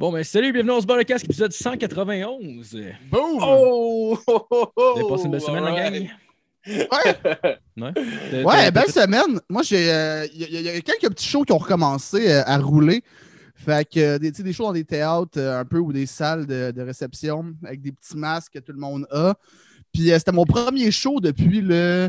Bon, ben salut, bienvenue au Barcast, épisode 191. Boom! Oh! oh, oh, oh, Vous avez passé une belle semaine, la alright. gang? Ouais, Ouais, belle semaine. Moi, j'ai. euh, Il y, a- y a quelques petits shows qui ont recommencé euh, à rouler. Fait que euh, des, des shows dans des théâtres euh, un peu ou des salles de, de réception avec des petits masques que tout le monde a. Puis euh, c'était mon premier show depuis le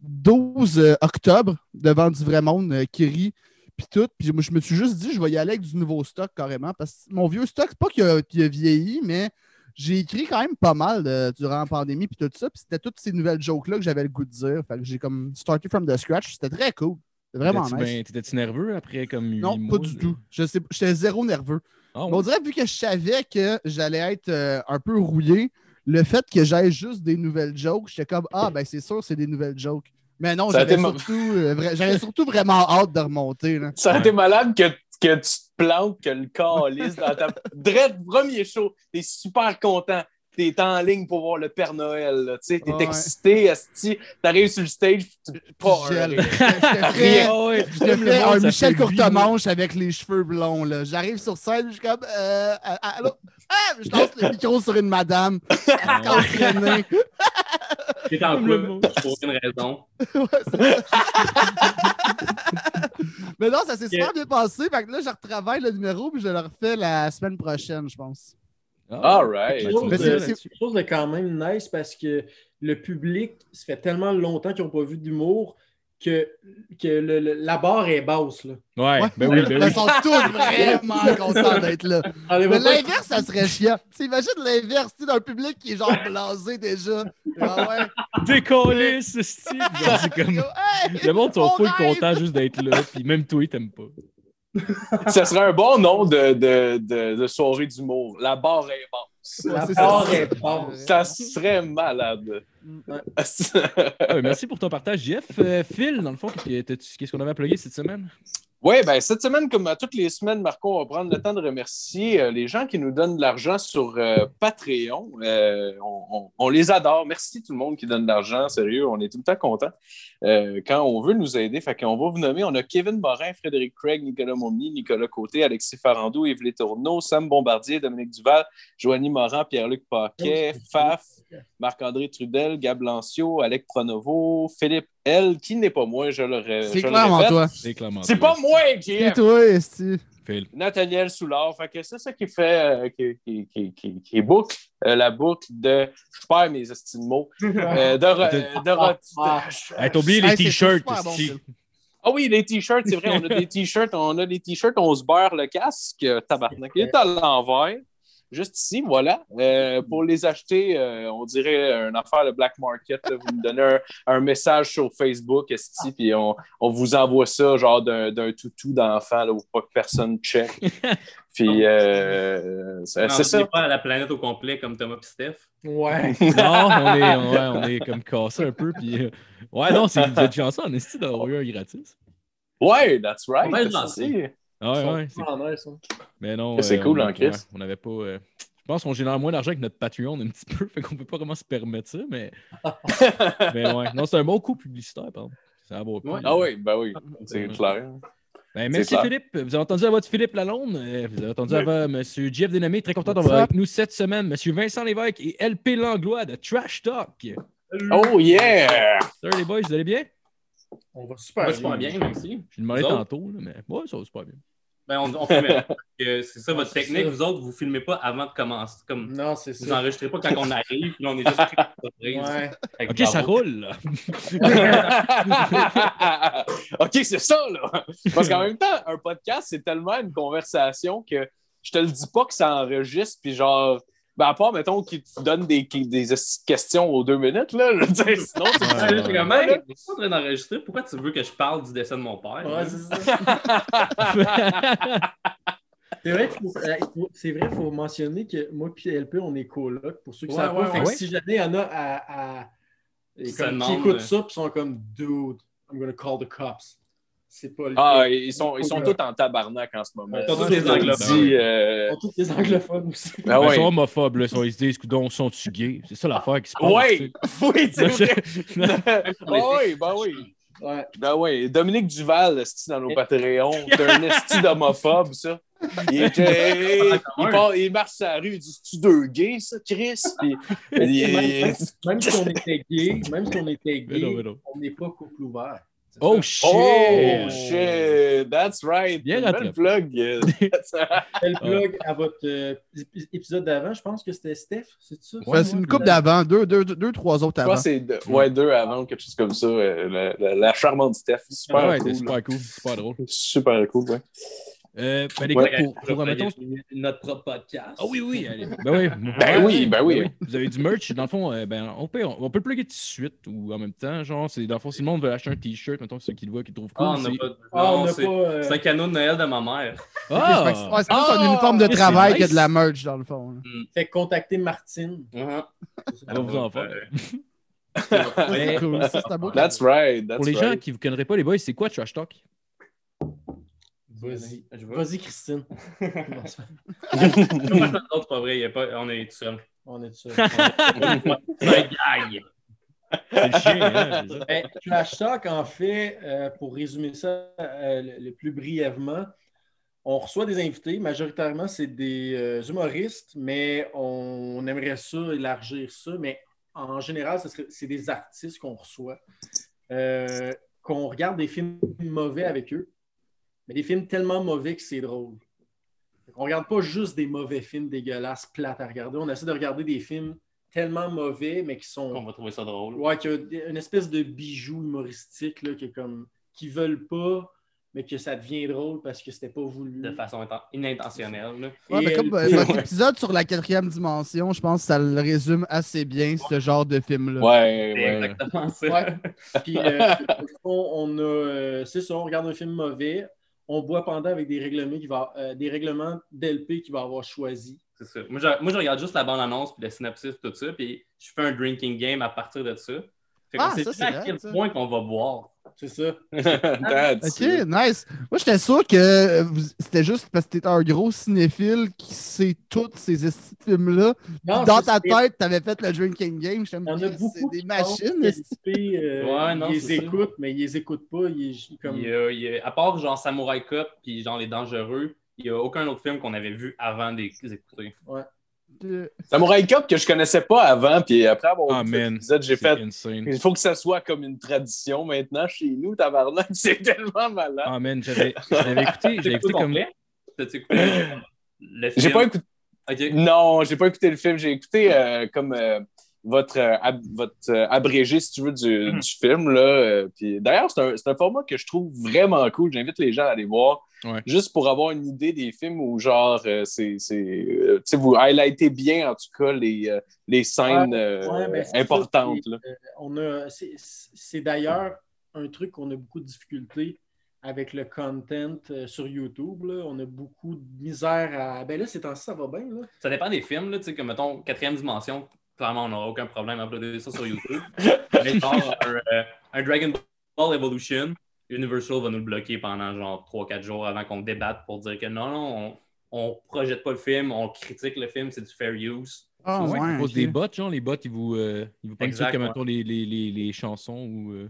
12 euh, octobre devant du vrai monde euh, qui rit. Puis tout. Puis moi, je me suis juste dit, je vais y aller avec du nouveau stock carrément. Parce que mon vieux stock, c'est pas qu'il a, vieilli, mais j'ai écrit quand même pas mal de- durant la pandémie. Puis tout ça. Puis c'était toutes ces nouvelles jokes-là que j'avais le goût de dire. Fait que j'ai comme starté from the scratch. C'était très cool. C'était vraiment T'étais-tu nice. ben- T'étais-tu nerveux après comme Non, mois pas du tout. J'étais zéro nerveux. Ah, Mais on dirait, vu que je savais que j'allais être euh, un peu rouillé, le fait que j'aie juste des nouvelles jokes, j'étais comme Ah, ben c'est sûr, c'est des nouvelles jokes. Mais non, j'avais surtout, euh, surtout vraiment hâte de remonter. Là. Ça a Ouais. été malade que, que tu te plantes, que le calice dans ta. Dread, premier show, t'es super content. T'es en ligne pour voir le Père Noël. là, Tu sais, t'es Ouais. excité, esti. T'arrives sur le stage, tu. Je te Rien. Ah ouais. je te monde, un Michel Courtemanche avec les cheveux blonds. là. J'arrive sur scène, je suis comme euh, ah, Allô? Ah, je lance le micro sur une madame. Elle. T'es en couple pour une raison. Ouais, c'est ça. Mais non, ça s'est super bien passé. Fait que là, je retravaille le numéro puis je le refais la semaine prochaine, je pense. Ah, All right. Mais me c'est- disais c'est- là-dessus. quelque chose de quand même nice parce que le public, ça fait tellement longtemps qu'ils n'ont pas vu d'humour que, que le- le- la barre est basse. Là. Ouais, Ouais. ben oui, ben Ils oui. sont tous vraiment contents d'être là. Mais l'inverse, ça serait chiant. Imagine l'inverse, d'un public qui est genre blasé déjà. Ah ouais. Décollé, ce style. Comme... Hey, Le monde sont on full contents juste d'être là, puis même toi, t'aimes pas. Ça serait un bon nom de, de, de, de soirée d'humour. La barre est basse. La barre ça. est basse. Ça serait malade. Ouais, merci pour ton partage, Jeff. Euh, Phil, dans le fond, qu'est-ce qu'on avait plugué cette semaine? Oui, ben cette semaine, comme à toutes les semaines, Marco, on va prendre le temps de remercier euh, les gens qui nous donnent de l'argent sur euh, Patreon. Euh, on, on- on les adore. Merci tout le monde qui donne de l'argent. Sérieux, on est tout le temps contents euh, quand on veut nous aider. Fait qu'on va vous nommer. On a Kevin Morin, Frédéric Craig, Nicolas Momny, Nicolas Côté, Alexis Farandou, Yves Létourneau, Sam Bombardier, Dominique Duval, Joanie Morin, Pierre-Luc Paquet, Faf, Marc-André Trudel, Gab Lancio, Alec Pronovo, Philippe L, qui n'est pas moi, je le, ré- C'est je le clairement répète. toi. C'est clairement C'est pas moi, C'est JF. toi, Esti. Nathaniel Soulard. Fait que c'est ça qui fait, euh, qui, qui, qui, qui, qui boucle euh, la boucle de. Je perds mes mots. Euh, de, de, re- Ah. T'as oublié les t-shirts. Ah oui, les t-shirts, c'est vrai, on a des t-shirts, on a des t-shirts, on se beurre le casque, euh, tabarnak. Il est à l'envers. Juste ici, voilà. Euh, pour les acheter, euh, on dirait une affaire de black market. là. Vous me donnez un, un message sur Facebook, esti, puis on, on vous envoie ça, genre d'un d'un toutou d'enfant, là, où pas que personne check. Puis, euh, c'est c'est ça. pas à la planète au complet comme Thomas et Steph. Ouais. Non, on est, ouais, on est comme cassé un peu. Puis, euh, ouais, non, c'est vous êtes chanceux en esti d'avoir eu un gratis? Ouais, that's right. Ah, ouais, ouais. c'est- hein. Mais non. C'est euh, cool, on- hein, Chris? ouais, on n'avait pas. euh, Je pense qu'on génère moins d'argent que notre Patreon un petit peu, fait qu'on peut pas vraiment se permettre ça, mais. mais ouais. Non, c'est un bon coup publicitaire, pardon. Ça va. Ouais. Ah oui, ben oui, c'est clair. Ben, merci clair. Philippe. Vous avez entendu la voix de Philippe Lalonde? euh, Vous avez entendu la voix de M. Jeff Dénommé. Très content d'avoir avec nous cette semaine. M. Vincent Lévesque et LP Langlois de Trash Talk. Oh yeah! Salut les boys, vous allez bien? On va super Moi, je pas bien, merci. Je lui demandais tantôt, là, mais ouais, ça va super bien. Ben, on, on filmait pas. que C'est ça votre technique. ça. Vous autres, vous filmez pas avant de commencer. Comme, Non, c'est vous ça. enregistrez pas quand on arrive, puis là, on est juste pris. Ouais. Ok, bravo. ça roule. là. OK, c'est ça, là. Parce qu'en même temps, un podcast, c'est tellement une conversation que je te le dis pas que ça enregistre, puis genre, ben à part, mettons, qu'ils te donnent des, des questions aux deux minutes, là, je veux dire, sinon, c'est Ouais, Ouais, ouais, je suis en train d'enregistrer. Pourquoi tu veux que je parle du décès de mon père? Ouais, c'est ça. C'est vrai, qu'il faut- euh, il faut- c'est vrai, il faut mentionner que moi et LP, on est coloc, pour ceux qui Ouais, savent ouais, pas. Fait que ouais. si jamais il y en a à, à- Ça comme, qui écoutent ça et sont comme Dude, I'm gonna call the cops. C'est pas le Ah, cas. ils sont, ils sont tous en tabarnak en ce moment. Ils sont tous des anglophones. euh, Ils sont tous des anglophones aussi. ah Ben, Ils ouais. sont homophobes, là. Ils Ils se disent, coudon, sont-tu gays? C'est ça l'affaire qui se passe. Ouais, oui, c'est vrai. Ah oui, ben oui. Ouais. Ben oui. Dominique Duval, esti dans nos Patreons. T'es un esti d'homophobe, ça. Il, était- il, part- marche sur la rue, il dit C'est-tu deux gays, ça, Chris? Puis, il- Même, même si on était gay, même si on était Mais non, mais gay, non. on n'est pas couple ouvert. Oh shit! Oh shit, that's right. Bien rattrapé. belle plug. plug à votre euh, ép- épisode d'avant, je pense que c'était Steph, c'est ça? Ouais, c'est une coupe d'avant, deux, deux, deux, deux, trois autres Je avant. pense que c'est deux, ouais, deux avant, quelque chose comme ça. euh, la, la- la charmante Steph. Super Ah ouais, cool. c'est super cool, super drôle. Super cool, ouais. Euh, ben, les Ouais. gars, pour, pour, mettons, notre propre podcast. Ah oui, oui, allez. Ben oui. Ben oui, ben oui. Vous avez du merch, dans le fond, euh, ben, on, peut, on peut le plugger tout de suite ou en même temps. Genre, c'est, dans le fond, si le monde veut acheter un t-shirt, mettons, ceux qui le voient, qui le trouvent cool. Ah, on n'a c'est- pas. Ah, on c'est pas. euh, c'est un cadeau de Noël de ma mère. Ah! Ouais, c'est plus un Ah! uniforme de C'est travail nice. que de la merch, dans le fond. là. Fait contacter Martine. Uh-huh. On va vous en faire. Ça, Mais- C'est cool. Ça, c'est un beau That's right. That's Pour les gens qui ne vous connaîtraient pas, les boys, c'est quoi Trash Talk? Vas-y. Vas-y, Christine. Non, c'est pas- Non, c'est pas vrai, il y a pas... on est tout seul. on est un gag. C'est chien, hein? Ben, Talk, en fait, euh, pour résumer ça euh, le, le plus brièvement, on reçoit des invités. Majoritairement, c'est des euh, humoristes, mais on, aimerait ça, élargir ça. Mais en général, ce serait- c'est des artistes qu'on reçoit, euh, qu'on regarde des films mauvais avec eux, mais des films tellement mauvais que c'est drôle. On regarde pas juste des mauvais films dégueulasses, plates à regarder. On essaie de regarder des films tellement mauvais, mais qui sont On va trouver ça drôle. Ouais, qu'il y a une espèce de bijou humoristique là, qui est comme qui veulent pas, mais que ça devient drôle parce que c'était pas voulu. De façon inten- inintentionnelle. là. Ouais, mais comme euh, votre épisode sur la quatrième dimension, je pense que ça le résume assez bien, ce genre de film-là. Ouais, ouais. exactement ça. Ouais. Puis, euh, au fond, on a, euh, c'est ça, on regarde un film mauvais, on boit pendant avec des règlements qui va, euh, des règlements d'LP qu'il va avoir choisi. C'est ça. Moi je, moi, je regarde juste la bande-annonce, puis le synopsis, tout ça, puis je fais un drinking game à partir de ça. Fait qu'on Ah, sait ça, c'est à quel point qu'on va boire. C'est ça. Ok, nice. Moi, j'étais sûr que c'était juste parce que t'étais un gros cinéphile qui sait tous ces films-là. Dans ta tête, t'avais fait le drinking game. Je Il y en a beaucoup c'est des machines. euh, Ouais, ils les écoutent, mais ils les écoutent pas. Ils, ils- comme... Il y a- il y a- à part genre Samurai Cop, puis genre Les Dangereux, il n'y a aucun autre film qu'on avait vu avant de les écouter. Euh, Samurai Cop que je connaissais pas avant, puis après avoir Ah, épisode, j'ai fait. insane. Il faut que ça soit comme une tradition maintenant chez nous, tabarnak. C'est tellement malade. Ah, man, j'avais écouté, j'avais écouté comme. T'as-tu écouté le film? J'ai pas écouté. Non, j'ai pas écouté le film. J'ai écouté euh, comme euh, votre, euh, ab- votre euh, abrégé, si tu veux, du, Mhm. du film. Là. Euh, puis D'ailleurs, c'est un, c'est un format que je trouve vraiment cool. J'invite les gens à aller voir. Ouais. Juste pour avoir une idée des films où, genre, euh, c'est, c'est, euh, tu sais, vous highlightez bien, en tout cas, les, euh, les scènes euh, Ouais, c'est importantes. ça, là. c'est, euh, on a, c'est, c'est d'ailleurs un truc qu'on a beaucoup de difficultés avec le content euh, sur YouTube. là. On a beaucoup de misère à. Ben là, ces temps-ci, ça va bien. Là. Ça dépend des films, là, tu sais, comme mettons, quatrième dimension, clairement, on n'aura aucun problème à uploader ça sur YouTube. Mais genre, un, euh, un Dragon Ball Evolution, Universal va nous le bloquer pendant genre 3-4 jours avant qu'on débatte pour dire que non, non, on, on projette pas le film, on critique le film, c'est du fair use. Ah, Ouais, ouais, ils posent ok. des bots, genre, les bots, ils vous, euh, ils vous prennent comme ouais. mettons, les, les, les, les chansons ou. euh,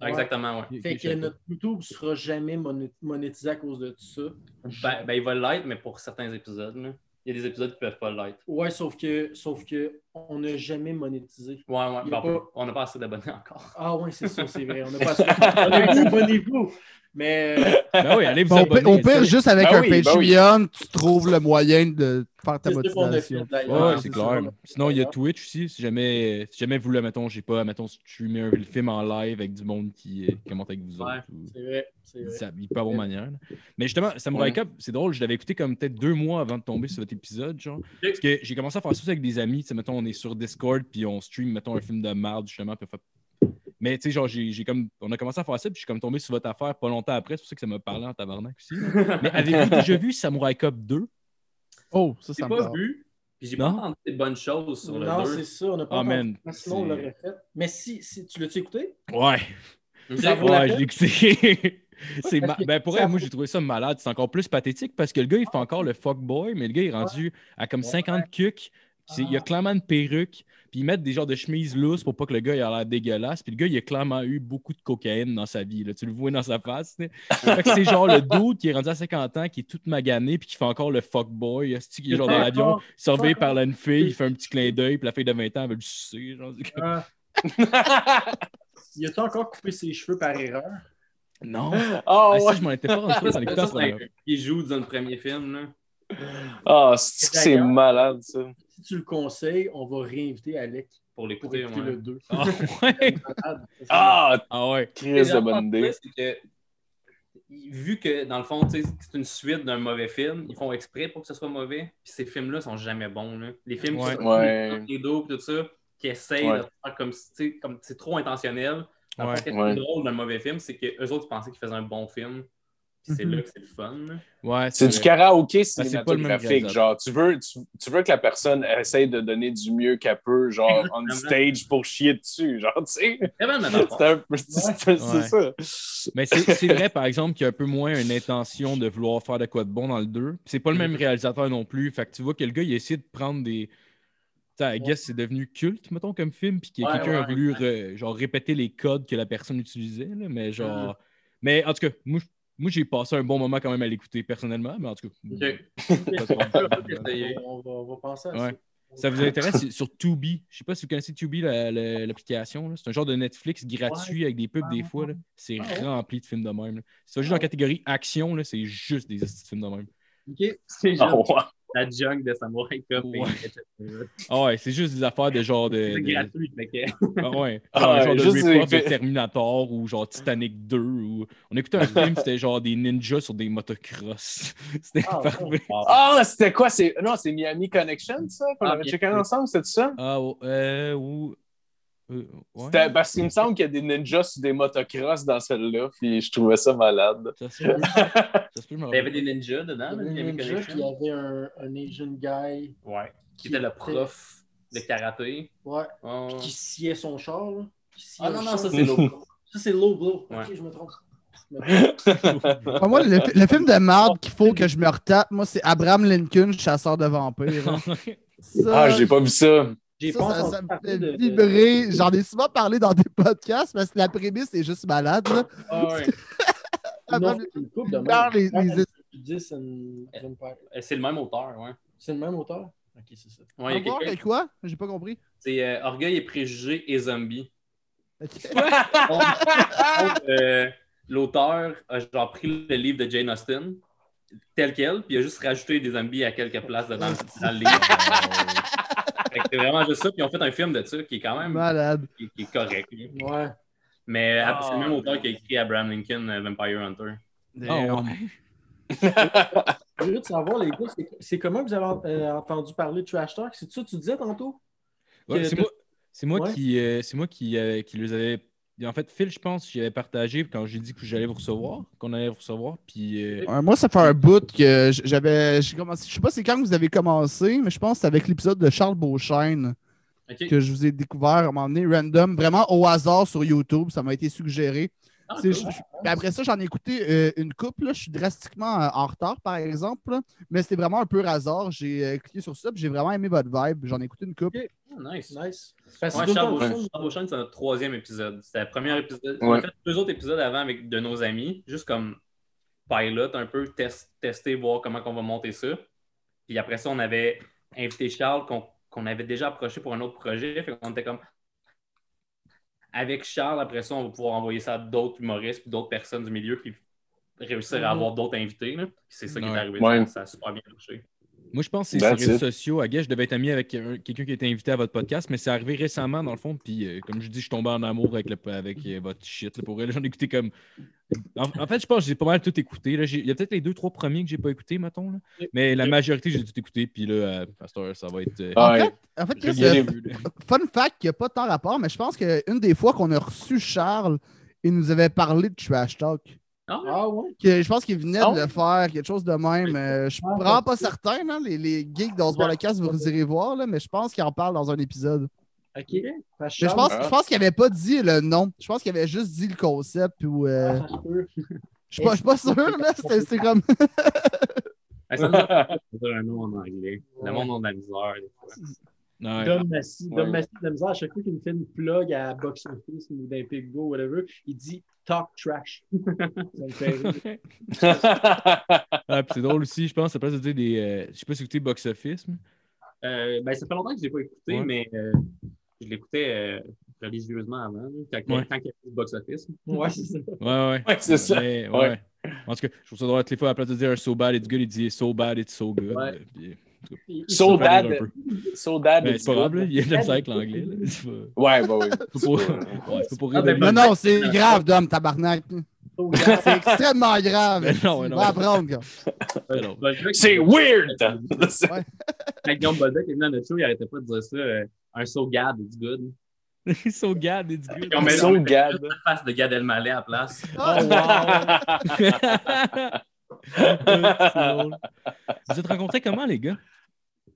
Ouais. Exactement, ouais. les- Fait que chansons. notre YouTube sera jamais moné- monétisé à cause de tout ça. Ben, ben, il va l'être, mais pour certains épisodes. là. Il y a des épisodes qui peuvent pas l'être. Ouais, sauf que, sauf que on n'a jamais monétisé. Ouais, ouais, pas- on n'a pas assez d'abonnés encore. Ah ouais, c'est ça, c'est vrai. On n'a pas assez- Honnêtement, Abonnez-vous. Mais euh, Ben oui, allez vous pire, c'est- juste avec Ben un oui, ben Patreon, tu trouves le moyen de faire ta fait, motivation. d'ailleurs. Ouais, Ouais, c'est c'est clair. ça. Sinon, il y a Twitch aussi. Si jamais, si jamais vous le mettons, j'ai pas, mettons, streamer un film en live avec du monde qui euh, commente avec vous Ouais. autres. ou- C'est vrai, c'est vrai. Ça, il peut avoir manière. là. Mais justement, Samurai Ouais. Cop, c'est drôle, je l'avais écouté comme peut-être deux mois avant de tomber sur votre épisode, genre. Parce que j'ai commencé à faire ça avec des amis, mettons, on est sur Discord, puis on stream, mettons, un film de merde, justement, puis on fait- Mais tu sais, genre, j'ai comme. On a commencé à faire ça, puis je suis comme tombé sur votre affaire pas longtemps après, c'est pour ça que ça m'a parlé en tabarnak aussi. Mais avez-vous déjà vu Samurai Cop 2? Oh, ça, J'ai ça me pas vu, puis j'ai pas Non? entendu des bonnes choses sur le Non, 2. c'est ça, on n'a pas Ah, entendu. man, Sinon, on c'est- l'aurait fait. Mais si, si tu l'as-tu écouté? Ouais. Ouais, je l'ai écouté. C'est ma- ben pour elle, moi j'ai trouvé ça malade. C'est encore plus pathétique parce que le gars il fait encore le fuckboy, mais le gars est rendu à comme 50 cucs. Il y a clairement une perruque, puis ils mettent des genres de chemises lousses pour pas que le gars ait l'air dégueulasse. Puis le gars, il a clairement eu beaucoup de cocaïne dans sa vie. là. Tu le vois dans sa face. c'est genre le dude qui est rendu à 50 ans, qui est tout magané, puis qui fait encore le fuckboy. qui est genre dans l'avion, surveillé par une fille, il fait un petit clin d'œil, puis la fille de 20 ans elle veut le sucer. Genre, Ah. Il a-tu encore coupé ses cheveux par erreur? Non! Ah Ah, si, ouais. je m'en étais pas rendu compte premier. qui joue dans le premier film. Là. Ah, c'est que c'est malade, ça. Si tu le conseilles, on va réinviter Alec Pour l'écouter. écouter ouais. le 2. Ah ouais! Ah, Ah ouais! Chris de bonne idée. que, vu que, dans le fond, c'est une suite d'un mauvais film, ils font exprès pour que ce soit mauvais. Puis ces films-là sont jamais bons. Là. Les films Ouais. qui sont Ouais. les dos tout ça, qui essayent Ouais. de faire comme si, tu sais, comme c'est trop intentionnel. En Ouais. fait, ce qui est Ouais. drôle d'un mauvais film, c'est qu'eux autres pensaient qu'ils faisaient un bon film. C'est Mhm. là que c'est le fun. Ouais, C'est du karaoké c'est pas le même cinématographique. réalisateur. Genre, tu veux, tu, tu veux que la personne essaye de donner du mieux qu'elle peut, genre, on stage pour chier dessus. Genre, tu sais. C'est Ouais. ça. Mais c'est vrai, par exemple, qu'il y a un peu moins une intention de vouloir faire de quoi de bon dans le 2. C'est pas le même réalisateur non plus. Fait que tu vois que le gars, il a essayé de prendre des. Tu sais, I guess c'est devenu culte, mettons, comme film, puis que Ouais, quelqu'un a ouais, voulu re- genre, répéter les codes que la personne utilisait. là, mais genre. Mais en tout cas, moi, je- moi j'ai passé un bon moment quand même à l'écouter personnellement, mais en tout cas. Ok. pas de problème. Essayer. On va, on va penser à Ouais. ça. Ça vous intéresse c'est sur Tubi. Je sais pas si vous connaissez Tubi, la- la- l'application. C'est un genre de Netflix gratuit avec des pubs des fois. là. C'est Ah ouais. rempli de films de même. vas juste dans la catégorie action, c'est juste des films de même. OK. C'est juste Ah ouais. La junk de Samurai Cup. et- Ouais. Ah ouais, c'est juste des affaires de genre de. C'est de- gratuit. que- Ah ouais. Ah Genre ouais, genre de de Terminator ou genre Titanic 2. Ou... On écoutait un film, c'était genre des ninjas sur des motocross. C'était Ah, parfait. Ah, c'était quoi? C'est... Non, c'est Miami Connection, ça? Qu'on Ah, avait checké ensemble, c'était ça? Ah, ouais, euh, ou. Euh, ouais. Parce qu'il me semble qu'il y a des ninjas sur des motocross dans celle-là, puis je trouvais ça malade. Ça se peut. Ça se peut, je me Il y avait des ninjas dedans. Il y avait puis il y avait un, un Asian guy Ouais. Qui était le prof de karaté. ouais, Oh. puis qui sciait son char. Là. Ah non, non, ça c'est l'autre. Ça, c'est low blow. Ouais. Ok, je me trompe. Ah, moi, le, fi- le film de merde qu'il faut que je me retape, moi, c'est Abraham Lincoln, chasseur de vampires. hein. Ça, Ah, j'ai pas vu ça. J'ai ça, pas ça- me fait de- de- vibrer. J'en ai souvent parlé dans des podcasts parce que la prémisse est juste malade. Là. Ah ouais. Abraham Non, c'est une couple de Dans les- même. les- 10 and Vampire. C'est le même auteur, ouais. C'est le même auteur? Ok, c'est ça. Ouais, y a quelqu'un- quoi? J'ai pas compris. C'est euh, Orgueil et préjugés et zombies. Euh, L'auteur a genre pris le livre de Jane Austen tel quel, puis il a juste rajouté des zombies à quelques places dedans dans le livre. C'est vraiment juste ça, puis ils ont fait un film de ça qui est quand même Malade. qui, qui est correct. Ouais. Mais c'est le même auteur qui a écrit Abraham Lincoln, euh, Vampire Hunter. Ah, ouais. Curieux de savoir, les gars, c'est- c'est comment que vous avez euh, entendu parler de Trash Talk? C'est ça que tu disais tantôt? Ouais, c'est moi, c'est moi Ouais. qui, euh, c'est moi qui, euh, qui les avais. En fait, Phil, je pense, j'y avais partagé quand j'ai dit que j'allais vous recevoir, qu'on allait vous recevoir. Puis, euh, Ouais, moi, ça fait un bout que j'avais. j'ai commencé- Je sais pas c'est quand vous avez commencé, mais je pense que c'est avec l'épisode de Charles Beauchesne que je vous ai découvert à un moment donné, random, vraiment au hasard sur YouTube. Ça m'a été suggéré. Ah, cool. je- je- après ça, j'en ai écouté euh, une couple. là. Je suis drastiquement euh, en retard, par exemple. là. Mais c'était vraiment un peu hasard. J'ai euh, cliqué sur ça, puis j'ai vraiment aimé votre vibe. J'en ai écouté une couple. Ah, nice. Nice. Parce Ouais, Charles Beauchamp, temps- Charles Beauchamp, c'est notre troisième épisode. C'était le premier épisode. On a fait deux autres épisodes avant avec de nos amis, juste comme pilot, un peu, test- tester, voir comment on va monter ça. Puis après ça, on avait invité Charles qu'on qu'on avait déjà approché pour un autre projet. Fait qu'on était comme. Avec Charles, après ça, on va pouvoir envoyer ça à d'autres humoristes puis d'autres personnes du milieu puis réussir à Mhm. avoir d'autres invités. C'est ça qui est arrivé. Ouais. Ça a super bien marché. Moi, je pense que c'est sur les réseaux sociaux. À je devais être ami avec un- quelqu'un qui était invité à votre podcast, mais c'est arrivé récemment, dans le fond. Puis, euh, comme je dis, je suis tombé en amour avec, le, avec euh, votre shit. là, pour elle, j'en ai écouté comme. En, en fait, je pense que j'ai pas mal tout écouté. là. Il y a peut-être les deux, trois premiers que j'ai pas écoutés, mettons. là. Mais la majorité, j'ai tout écouté. Puis là, euh, heure, ça va être. euh, Ah, En ouais. fait, en fait Chris, euh, vu, fun fact qui n'a pas tant rapport, mais je pense qu'une des fois qu'on a reçu Charles, il nous avait parlé de Trash Talk. Ah, ouais? Ah ouais? Que je pense qu'il venait Ah de le faire, quelque chose de même. Euh, je suis Ah, vraiment pas certain, là, les, les geeks dans ce podcast, vous irez voir, là, mais je pense qu'il en parle dans un épisode. OK. Mais je pense, Ah. je pense qu'il avait pas dit le nom. Je pense qu'il avait juste dit le concept. Ou, euh, peut. je suis pas, je suis pas sûr, là. C'était c'est comme. Ah, ça un nom en anglais. Le monde a de la misère. des fois. Ouais. Dom Massy, Dom. Massy, de la misère, à chaque fois qu'il me fait une plug à Box Office ou d'un Go, whatever, il dit talk trash. ça me fait rire. Ah, c'est drôle aussi, je pense, à place de dire des. euh, je sais pas si écoutez Box Office. mais- Euh, ben, ça fait longtemps que je ne l'ai pas écouté, Ouais. mais euh, je l'écoutais euh, religieusement avant, là, quand, Ouais. quand il y avait le box-office. Ouais, c'est ça. Ouais, ouais. Ouais, c'est ça. Mais, ouais. Ouais. En tout cas, je trouve ça drôle, les fois, à la place de dire so bad it's good, il dit so bad it's so good. Ouais. Puis, So dad. Ben, it's c'est pas grave, là, il y a de la avec l'anglais. Ouais, bah oui. pour- ouais, c'est pas pour rire Ah, ben. Non, non, c'est grave, Dom, tabarnak. Bad. C'est extrêmement grave. Ben non, ben non. Va apprendre, C'est weird! Quand Guillaume Bolduc est venu à notre show, il arrêtait pas de dire ça. euh, un so gad, it's good. so bad it's good. On met, So gad. face de Gad Elmaleh à la place. Oh, wow! Vous êtes rencontrés comment, les gars?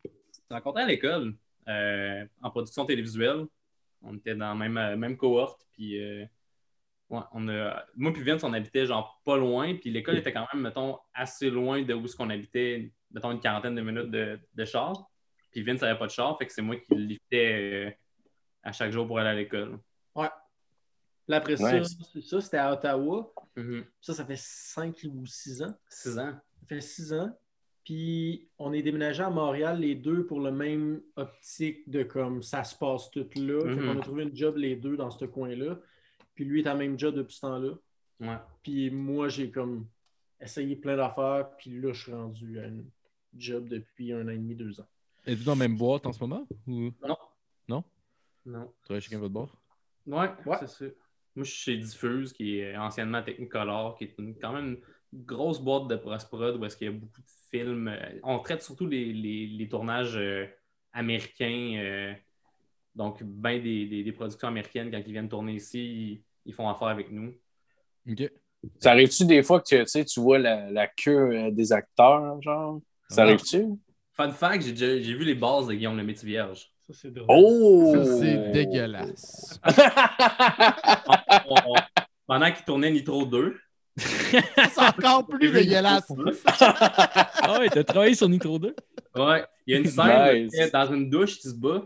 Je rencontré à l'école, euh, en production télévisuelle. On était dans la même, euh, même cohorte. Puis, euh, ouais, on a, moi puis Vince, on habitait genre pas loin. Puis l'école était quand même, mettons, assez loin de où ce qu'on habitait, mettons une quarantaine de minutes de, de char. Puis Vince n'avait pas de char, fait que c'est moi qui le liftais euh, à chaque jour pour aller à l'école. Puis après ça, Nice. c'est ça, c'était à Ottawa. Mhm. Ça, ça fait 5 ou 6 ans. Six ans. Ça fait 6 ans. Puis on est déménagé à Montréal les deux pour le même optique de comme ça se passe tout là. Fait Mhm. qu'on a trouvé une job les deux dans ce coin-là. Puis lui est à même job depuis ce temps-là. Ouais. Puis moi, j'ai comme essayé plein d'affaires. Puis là, je suis rendu à une job depuis un an et demi, deux ans. Êtes-vous dans la même boîte en ce moment? Ou? Non. Non? Non. Tu travailles chacun votre bord? Ouais, Ouais. c'est ça. Moi, je suis chez Diffuse, qui est anciennement Technicolor, qui est une- quand même une grosse boîte de post-prod où est-ce qu'il y a beaucoup de films. euh, On traite surtout les, les- les tournages euh, américains. euh, donc, bien des, des- des productions américaines, quand ils viennent tourner ici, ils, ils font affaire avec nous. OK. Ça arrive-tu des fois que tu sais, tu vois la, la queue des acteurs, genre? Ça Ah. arrive-tu? Fun fact, j'ai vu les bases de Guillaume le Métis Vierge. Ça, c'est drôle. Oh! Ça, c'est dégueulasse. On- on- pendant qu'il tournait Nitro 2, C'est encore plus dégueulasse. Ah ouais, t'as travaillé sur Nitro 2? ouais, il y a une scène Nice. où il est dans une douche, tu se bats.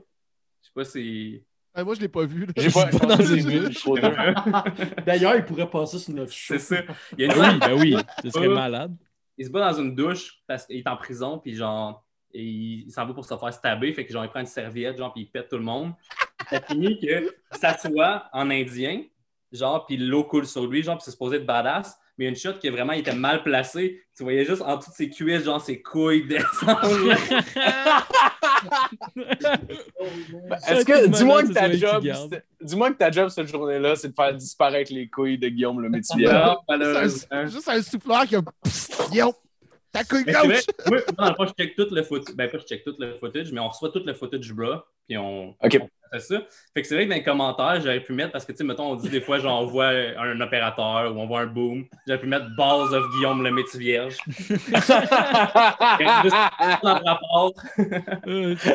Je sais pas si. Ouais, Moi, je l'ai pas vu. J'ai pas Pas dans une douche. D'ailleurs, il pourrait passer sur notre show. C'est ça. Il y a une Ben scène oui, ben oui, ce serait malade. il se bat dans une douche parce qu'il est en prison, puis genre, et il, il s'en va pour se faire stabber, fait que genre, il prend une serviette, genre, puis il pète tout le monde. Ça finit que il s'assoit en indien, genre, puis l'eau coule sur lui, genre, puis c'est supposé être badass, mais il y a une shot qui vraiment il était mal placée. Tu voyais juste en dessous de ses cuisses, genre, ses couilles descendre. Est-ce que, dis-moi que ta job, dis-moi que ta job cette journée-là, c'est de faire disparaître les couilles de Guillaume le métier. Juste un souffleur qui a. Psst, Yo! Ta couille Mais c'est vrai, gauche! moi, dans le fond, je check tout le footage. Ben, pas je check tout le footage, mais on reçoit tout le footage bras, puis on, fait ça. Fait que c'est vrai que dans les commentaires, j'aurais pu mettre, parce que, tu sais, mettons, on dit des fois, genre, on voit un opérateur ou on voit un boom. J'aurais pu mettre Balls of Guillaume le métier vierge. Euh,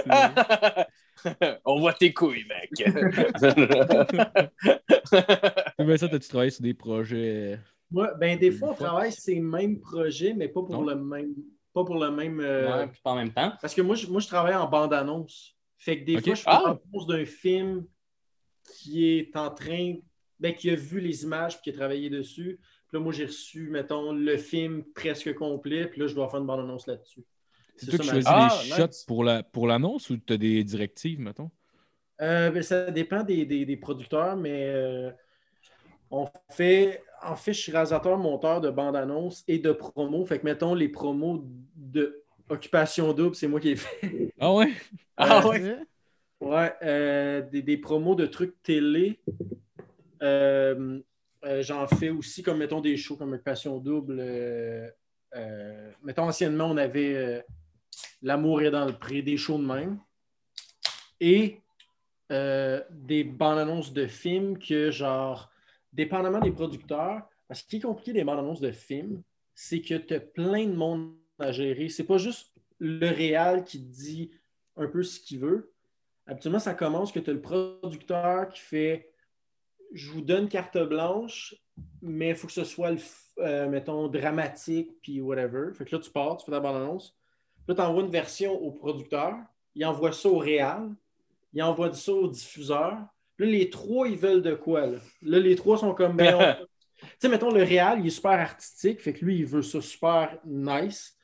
On voit tes couilles, mec. Mais ça, t'as-tu travaillé sur des projets? Moi, ben, des fois, on travaille ces mêmes projets, mais pas pour Non. le même. Pas pour le même. euh, Ouais, puis pas en même temps. Parce que moi, je, moi, je travaille en bande-annonce. Fait que des fois, je fais Ah! l'annonce d'un film qui est en train. Ben, qui a vu les images puis qui a travaillé dessus. Puis là, moi, j'ai reçu, mettons, le film presque complet. Puis là, je dois faire une bande-annonce là-dessus. C'est toi qui ma- choisis Ah, les nice. shots pour la- pour l'annonce ou t'as des directives, mettons? Euh, ben, ça dépend des, des- des producteurs, mais euh, on fait. En fait, je suis réalisateur, monteur de bande-annonce et de promo. Fait que, mettons, les promos de Occupation Double, c'est moi qui ai fait. Ah ouais? Ah ouais? Ouais, euh, des, des promos de trucs télé. Euh, euh, J'en fais aussi, comme mettons des shows comme Occupation Double. mettons, anciennement, on avait L'amour est dans le pré, des shows de même. Et des bandes annonces de films que, genre, dépendamment des producteurs, parce ce qui est compliqué des bandes annonces de films, c'est que tu as plein de monde à gérer. C'est pas juste le réal qui dit un peu ce qu'il veut. Habituellement, ça commence que tu as le producteur qui fait Je vous donne carte blanche, mais il faut que ce soit, le euh, mettons, dramatique, puis whatever. Fait que là, tu pars, tu fais ta bande-annonce. Là, tu envoies une version au producteur, il envoie ça au réal. il envoie ça au diffuseur. Là, les trois, ils veulent de quoi? Là, Là, les trois sont comme. ben, on- Tu sais, mettons, le Real, il est super artistique, fait que lui, il veut ça super nice.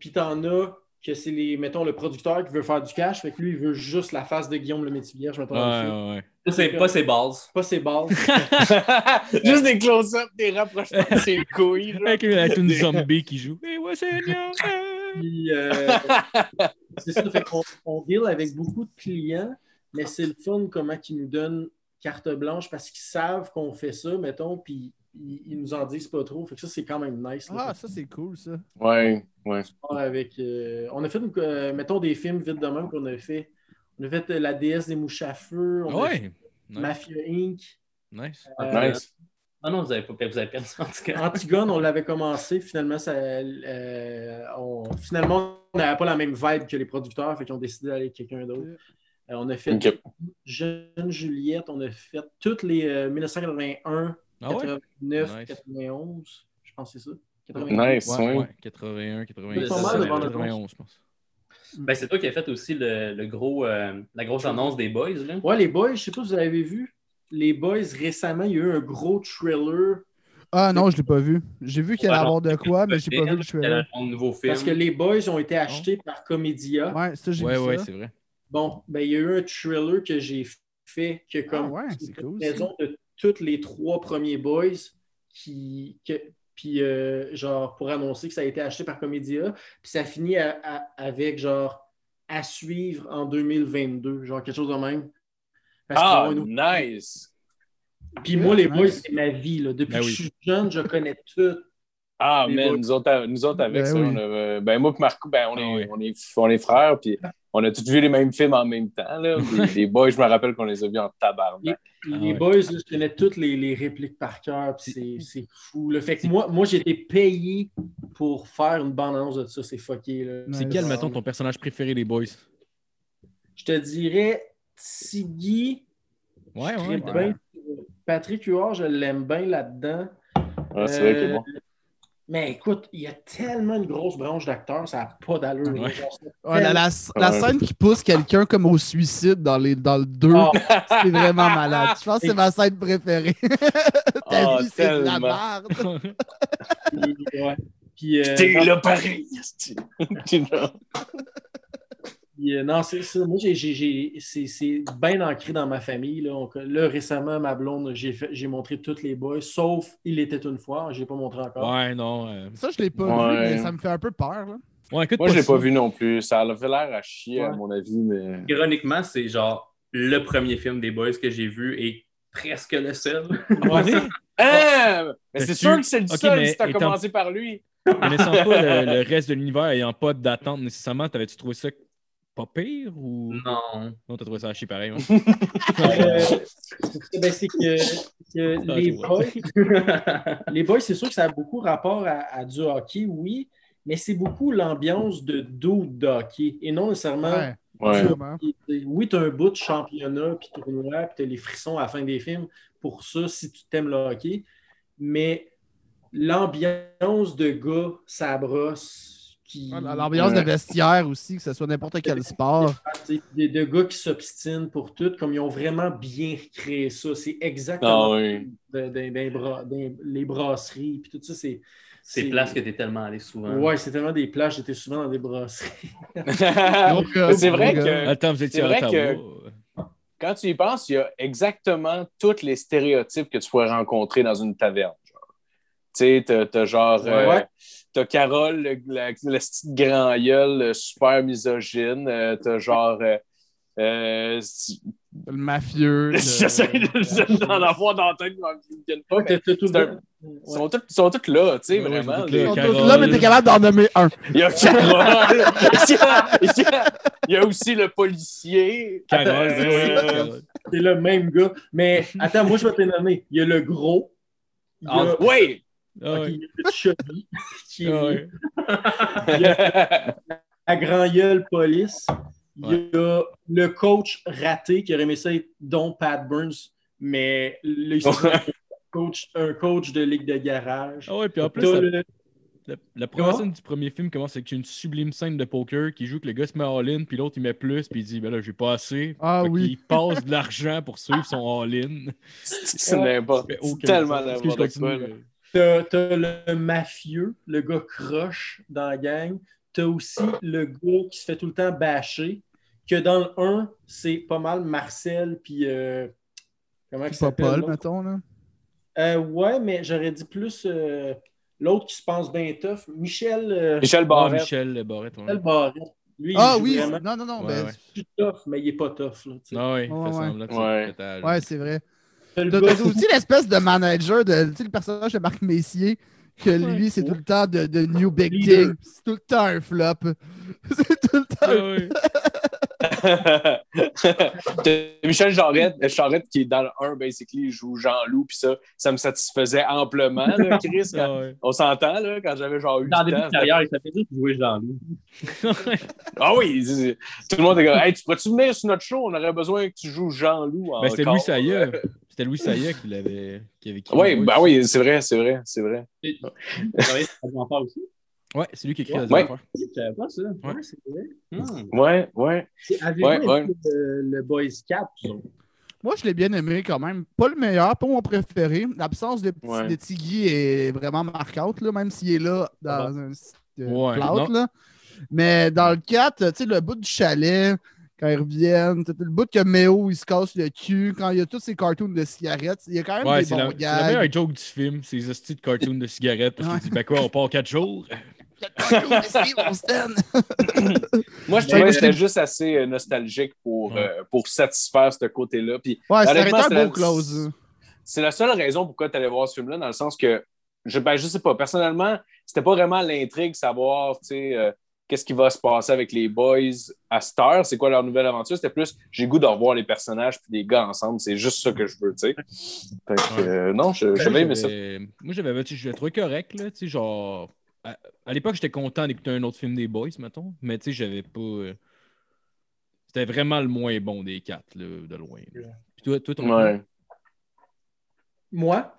Puis t'en as que c'est les, mettons, le producteur qui veut faire du cash, fait que lui, il veut juste la face de Guillaume le Métivierge, mettons. Ouais, ouais, ouais. C'est pas ses bases. Pas ses balles. Juste des close-ups, des rapprochements de ses couilles. genre. Avec, avec une zombie qui joue. Puis, euh, c'est ça, fait qu'on on deal avec beaucoup de clients, mais c'est le fun comment ils nous donnent carte blanche parce qu'ils savent qu'on fait ça, mettons, puis ils, ils nous en disent pas trop. Fait que ça, c'est quand même nice. là. Ah, ça, c'est cool, ça. Ouais, ouais. avec, euh, on a fait, euh, mettons, des films vite de même qu'on a fait. On a fait euh, La déesse des mouches à feu, on a fait Ouais! Nice. Mafia Inc. nice. Euh, Nice. Ah non, vous avez, pas, vous avez perdu en tout cas. Antigone, on l'avait commencé. Finalement, ça, euh, on, finalement, on n'avait pas la même vibe que les producteurs, fait qu'ils ont décidé d'aller avec quelqu'un d'autre. Euh, on a fait Ok. Jeune Juliette, on a fait toutes les euh, 1981, Ah ouais? 89, Nice. 91, je pense que c'est ça. 91. Nice, Ouais, ouais. ouais. 81, 91. Pas mal devant notre 91, je pense. Ben, c'est toi qui as fait aussi le, le gros, euh, la grosse annonce des boys. Là. Ouais, les boys, je sais pas si vous avez vu. Les boys, récemment, il y a eu un gros thriller Ah non, je l'ai pas vu. J'ai vu qu'il allait avoir de quoi, mais j'ai pas vu le trailer. Un nouveau film. parce que les boys ont été achetés par Comédia. Ouais, ça, j'ai Ouais, vu ouais, c'est vrai. Bon, ben, il y a eu un thriller que j'ai fait que comme Ah ouais, c'est cool, raison de tous les trois premiers boys qui que- puis euh, genre pour annoncer que ça a été acheté par Comédia puis ça finit à- à- avec genre à suivre en 2022 genre quelque chose de même Parce Ah, nice. puis moi les nice. boys c'est ma vie là. depuis Ben que oui. je suis jeune je connais tout Ah, boys. nous autres, nous autres avec Ben ça, oui. on a- ben moi et Marco, ben, on, Ah est, oui. on, est, on est frères, puis on a tous vu les mêmes films en même temps. Là. Les, les boys, je me rappelle qu'on les a vus en tabarnak. les Ah ouais. boys là, je connais toutes les, les répliques par cœur c'est- c'est fou là. fait que moi moi j'ai été payé pour faire une bande annonce de ça c'est fucké là. C'est quel, mettons, ton personnage préféré des boys? Je te dirais Tiggy. Ouais, ouais. ouais. bien- Patrick Huard, je l'aime bien là-dedans. Ah, c'est vrai qu'il est Euh, bon. Mais écoute, il y a tellement une grosse branche d'acteurs, ça n'a pas d'allure. Ouais. Ouais, la, la- la Ouais. scène qui pousse quelqu'un comme au suicide dans, les, dans le 2, Ah. c'est vraiment malade. Je pense que c'est ma scène préférée. Ta Ah, vie, c'est de la merde. Puis, ouais. Puis, euh, T'es non, là pareil. puis, euh, non, c'est ça. Moi, j'ai- j'ai- j'ai- c'est c'est bien ancré dans ma famille. Là, On- là, récemment, ma blonde, j'ai fait- j'ai montré toutes les boys, sauf Il était une fois. Je l'ai pas montré encore. Ouais, non. euh, Ça, je l'ai pas Ouais. vu, mais ça me fait un peu peur. Là. Ouais, écoute, Moi, je l'ai pas vu non plus. Ça avait l'air à chier, à mon avis, mais. Ironiquement, c'est genre le premier film des boys que j'ai vu et presque le seul. Ouais. Ah! Mais c'est sûr que c'est le seul mais si t'as commencé par lui. Connaissant pas le, le reste de l'univers ayant pas d'attente nécessairement, t'avais-tu trouvé ça pas pire ou? Non. Non, t'as trouvé ça à chier pareil. hein? Euh, c'est ben, c'est que, que les boys, les boys, c'est sûr que ça a beaucoup rapport à, à du hockey, oui, mais c'est beaucoup l'ambiance de dude de hockey et non nécessairement. Ouais, Ouais. sûrement. Oui, tu as un bout de championnat puis tournoi, puis tu as les frissons à la fin des films pour ça si tu t'aimes le hockey, mais l'ambiance de gars, ça brosse. Qui, Ouais, L'ambiance Ouais. de vestiaire aussi, que ce soit n'importe quel sport. tu des, de gars qui s'obstinent pour tout, comme ils ont vraiment bien créé ça. C'est exactement Ah oui. de- de- d'un bra- d'un- les brasseries, puis tout ça, c'est. C'est place que t'es tellement allé souvent. Ouais, c'est tellement des plages, j'étais souvent dans des brasseries. Donc, euh, c'est vrai gars. que Attends, vous étiez C'est à vrai Ottawa. quand tu y penses, il y a exactement tous les stéréotypes que tu pourrais rencontrer dans une taverne. Tu sais, t'as- t'as genre. Ouais. euh, T'as Carole, le, la- le grand gueule, euh, super misogyne. Euh, t'as genre. euh, euh, Le mafieux. le- J'essaie de- d'en avoir dans la tête, mais ils pas. Ouais, mais tout c'est un- Ils sont tous, ils sont tous là, tu sais, Ouais, ouais, vraiment. ils sont tous là. Mais t'es capable d'en nommer un. Il y a Carole. il, y a, il y a- il y a aussi le policier. Carole, Euh. C'est le même gars. Mais attends, moi, je vais te les nommer. Il y a le gros. Ah, Oui! Ah il y a le chubby, qui est Ah ouais. Il y a la grand gueule police. Il y a le coach raté qui aurait aimé ça être dont Pat Burns, mais là, il coach, un coach de ligue de garage. Ah ouais, puis en plus, T'as ça- le, La, la première Comment? scène du premier film commence avec une sublime scène de poker qui joue que le gars se met all-in, puis l'autre il met plus, puis il dit Ben là, j'ai pas assez. Ah Fait oui. qu'il passe de l'argent pour suivre son all-in. C'est n'importe tellement n'importe quoi. T'as t'as le mafieux, le gars croche dans la gang. T'as aussi le gars qui se fait tout le temps bâcher. Que dans le 1, c'est pas mal Marcel, puis. euh, comment il Pas s'appelle? Paul, mettons, là. Euh, ouais, mais j'aurais dit plus euh, l'autre qui se pense bien tough. Michel, euh, Michel Barrette. Michel Barrette. ouais. Michel Barrette. Lui, Ah il oui, vraiment non, non, non. Ouais, ben, ouais. plus tough, mais il est pas tough. Là. Ah ouais, il Ouais, fait ouais. semblant. Ouais, c'est vrai. T'as aussi l'espèce de manager de tu sais, le personnage de Marc Messier que lui c'est tout le temps de, de New Big. Thing. C'est tout le temps un flop. c'est tout le temps. Ouais. Michel Jarrette, euh, Charrette qui est dans le 1, basically, il joue Jean-Loup, puis ça, ça me satisfaisait amplement, là, Chris. quand- ouais. on s'entend, là, quand j'avais genre 8 Dans le début ans. de carrière, il s'appelait juste jouer Jean-Loup. Ah oui, tout le monde est comme, hey, tu pourrais-tu venir sur notre show? On aurait besoin que tu joues Jean-Loup. Ben, c'était. Louis Saya. C'était Louis Saya qui l'avait. Qui avait ben oui, c'est vrai, c'est vrai, c'est vrai. Tu travaillais Ouais, c'est lui qui écrit Ouais. affaires. Je savais pas ça. Ouais, c'est vrai. Hmm. Ouais, ouais. Avez-vous Ouais, aimé ouais. Le, le Boys 4? vous autres? Moi, je l'ai bien aimé quand même. Pas le meilleur, pas mon préféré. L'absence de, Ouais. de Tiggy est vraiment marquante, là, même s'il est là dans un site de Ouais, cloud, là. Mais dans le 4, tu sais, le bout du chalet, quand ils reviennent, le bout que Méo, il se casse le cul, quand il y a tous ces cartoons de cigarettes, il y a quand même Ouais, des c'est bons la, c'est la gags. meilleure joke du film, c'est les hosties de cartoon de cigarettes. Parce qu'il dit, ben quoi, on part 4 jours? Moi, je trouvais que c'était juste assez euh, nostalgique pour, Ouais. euh, pour satisfaire ce côté-là. Puis Ouais, Honnêtement, un c'est beau la- close. c'est la seule raison pourquoi tu allais voir ce film-là, dans le sens que, je, ben, je sais pas, personnellement, c'était pas vraiment l'intrigue, savoir, tu sais, euh, qu'est-ce qui va se passer avec les boys à cette heure, c'est quoi leur nouvelle aventure. C'était plus, j'ai le goût de revoir les personnages puis les gars ensemble, c'est juste ça que je veux, tu sais. Fait que, euh, non, je- j'avais aimé ça. Moi, j'avais tu sais, je l'ai trouvé correct, là, tu sais, genre... À, à l'époque, j'étais content d'écouter un autre film des Boys, mettons, mais tu sais, j'avais pas... euh, C'était vraiment le moins bon des quatre, là, de loin. là. Puis toi, toi ton Ouais. Moi,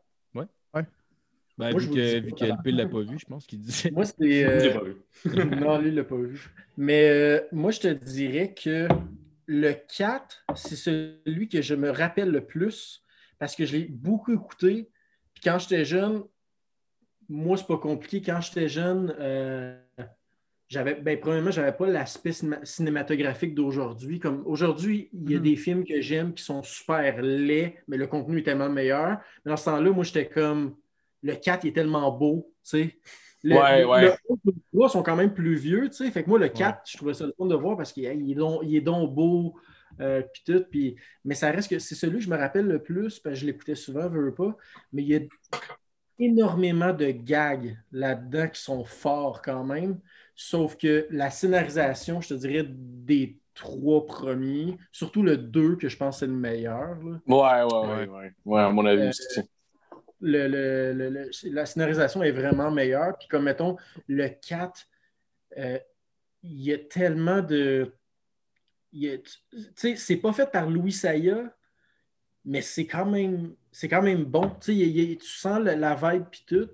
Ben, Moi, vu que, vu pas. que LP l'a pas vu, je pense qu'il disait... moi c'est. euh, J'ai pas vu. non, lui, il l'a pas vu. Mais euh, moi, je te dirais que le 4, c'est celui que je me rappelle le plus parce que je l'ai beaucoup écouté. Puis quand j'étais jeune, moi, c'est pas compliqué. Quand j'étais jeune, euh, j'avais, ben, premièrement, j'avais pas l'aspect cinéma- cinématographique d'aujourd'hui. Comme aujourd'hui, il y a Mhm. des films que j'aime qui sont super laids, mais le contenu est tellement meilleur. Mais dans ce temps-là, moi, j'étais comme le 4 il est tellement beau, tu sais. Le, Ouais, ouais. le le sont quand même plus vieux, tu sais. Fait que moi, le 4, je trouvais ça le fun de voir parce qu'il il est, donc, il est donc beau, euh, puis tout. Mais ça reste que c'est celui que je me rappelle le plus, parce que je l'écoutais souvent, veux pas. Mais il y a énormément de gags là-dedans qui sont forts quand même. Sauf que la scénarisation, je te dirais, des trois premiers, surtout le 2, que je pense c'est le meilleur. là. Ouais, ouais, ouais, ouais. Ouais, à mon avis Euh, aussi. le- le- le- le- la scénarisation est vraiment meilleure. Puis comme mettons, le 4, euh, il y a tellement de. Tu sais, c'est pas fait par Louis Saya, mais c'est quand même c'est quand même bon. Tu il il sens le- la vibe puis tout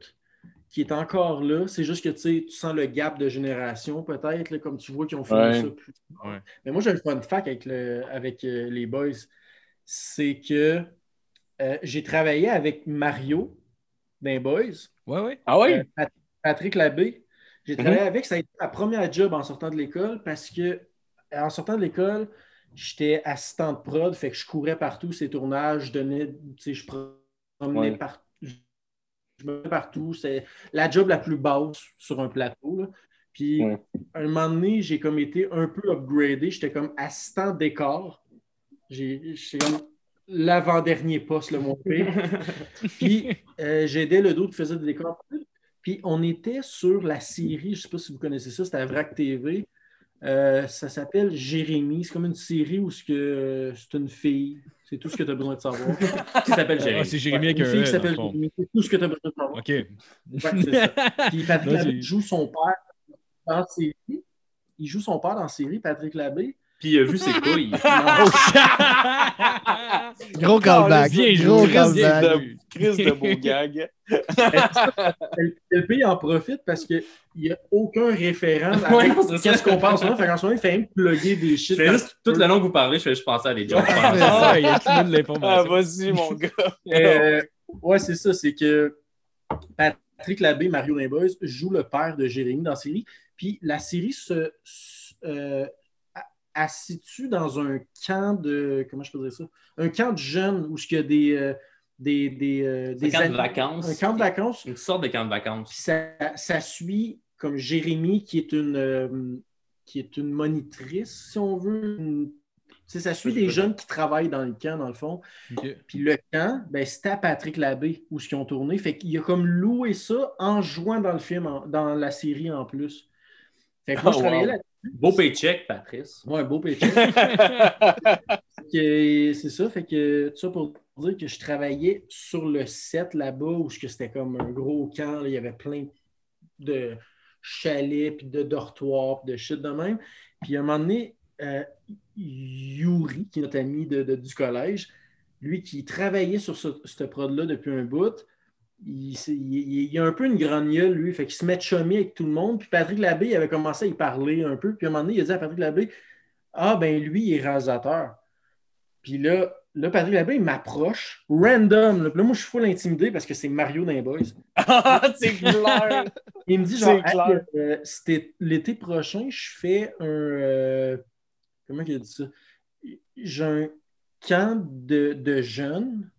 qui est encore là. C'est juste que tu sens le gap de génération, peut-être, comme tu vois qu'ils ont fait Ouais. ça plus Ouais. mais moi, j'ai un fun fact avec, le, avec euh, les boys. C'est que euh, j'ai travaillé avec Mario d'un Boys, Ouais, ouais. Ah oui? euh, Pat- Patrick Labbé. J'ai travaillé avec, ça a été ma première job en sortant de l'école parce que en sortant de l'école, j'étais assistant de prod, fait que je courais partout ces tournages, je donnais, tu sais, je promenais Ouais. partout. Je me partout. C'est la job la plus basse sur un plateau. là. Puis, Ouais. un moment donné, j'ai comme été un peu upgradé. J'étais comme assistant décor. J'ai- comme l'avant-dernier poste, le moins pire. Puis, euh, j'aidais le dos qui faisait des décors. Puis, on était sur la série, je ne sais pas si vous connaissez ça, c'était à VRAC TV. Euh, ça s'appelle Jérémy. C'est comme une série où c'est que- c'est une fille. C'est tout ce que tu as besoin de savoir. Qui s'appelle Ah, Jérémy. c'est Jérémy avec une un fille qui s'appelle. Jérémy. C'est tout ce que tu as besoin de savoir. OK. Ouais, c'est ça. Puis Patrick. Labbé joue son père dans la série. Il joue son père dans la série, Patrick Labbé. Puis il a vu ses couilles. Gros callback. bien Gros joué, callback. bien de, Chris de beau gag. LP en profite parce qu'il n'y a aucun référent à qu'est-ce qu'on pense en ce moment. Fait qu'en ce moment, il fait même plugger des shit. Juste, tout le long que vous parlez, je fais juste penser à des jokes. Ah, il y a tout le monde de Ah, l'information. vas-y, mon gars. Euh, ouais, c'est ça. C'est que Patrick Labbé, Mario Limboys, joue le père de Jérémy dans la série. Puis la série se, situe dans un camp de. Comment je peux dire ça? Un camp de jeunes où il y a des. euh, des, des, euh, Des de vacances. Un camp de vacances. Une sorte de camp de vacances. Puis ça, ça suit comme Jérémy, qui est une, euh, qui est une monitrice, si on veut. Une- ça suit des jeunes qui travaillent dans le camp, dans le fond. Puis le camp, ben, c'était à Patrick Labbé où ils ont tourné. Fait qu'il a comme loué ça en jouant dans le film, en- dans la série en plus. Fait que moi, je Oh, travaillais wow. là. Beau paycheck, Patrice. Ouais, beau paycheck. c'est ça, fait que tout ça pour dire que je travaillais sur le set là-bas où que c'était comme un gros camp, là, il y avait plein de chalets, puis de dortoirs, puis de shit de même. Puis à un moment donné, euh, Yuri, qui est notre ami de- de- du collège, lui qui travaillait sur ce, ce prod-là depuis un bout, il, il- il a un peu une grande gueule, lui, fait qu'il se met de avec tout le monde. Puis Patrick Labbé, il avait commencé à y parler un peu. Puis à un moment donné, il a dit à Patrick Labbé Ah, ben lui, il est réalisateur. Puis là, là Patrick Labbé, il m'approche, random. Là, Puis là, moi, je suis full intimidé parce que c'est Mario les Boys. Ah, c'est clair. Il me dit genre. Hey, euh, c'était l'été prochain, je fais un. euh, comment il a dit ça? J'ai un camp de, de jeunes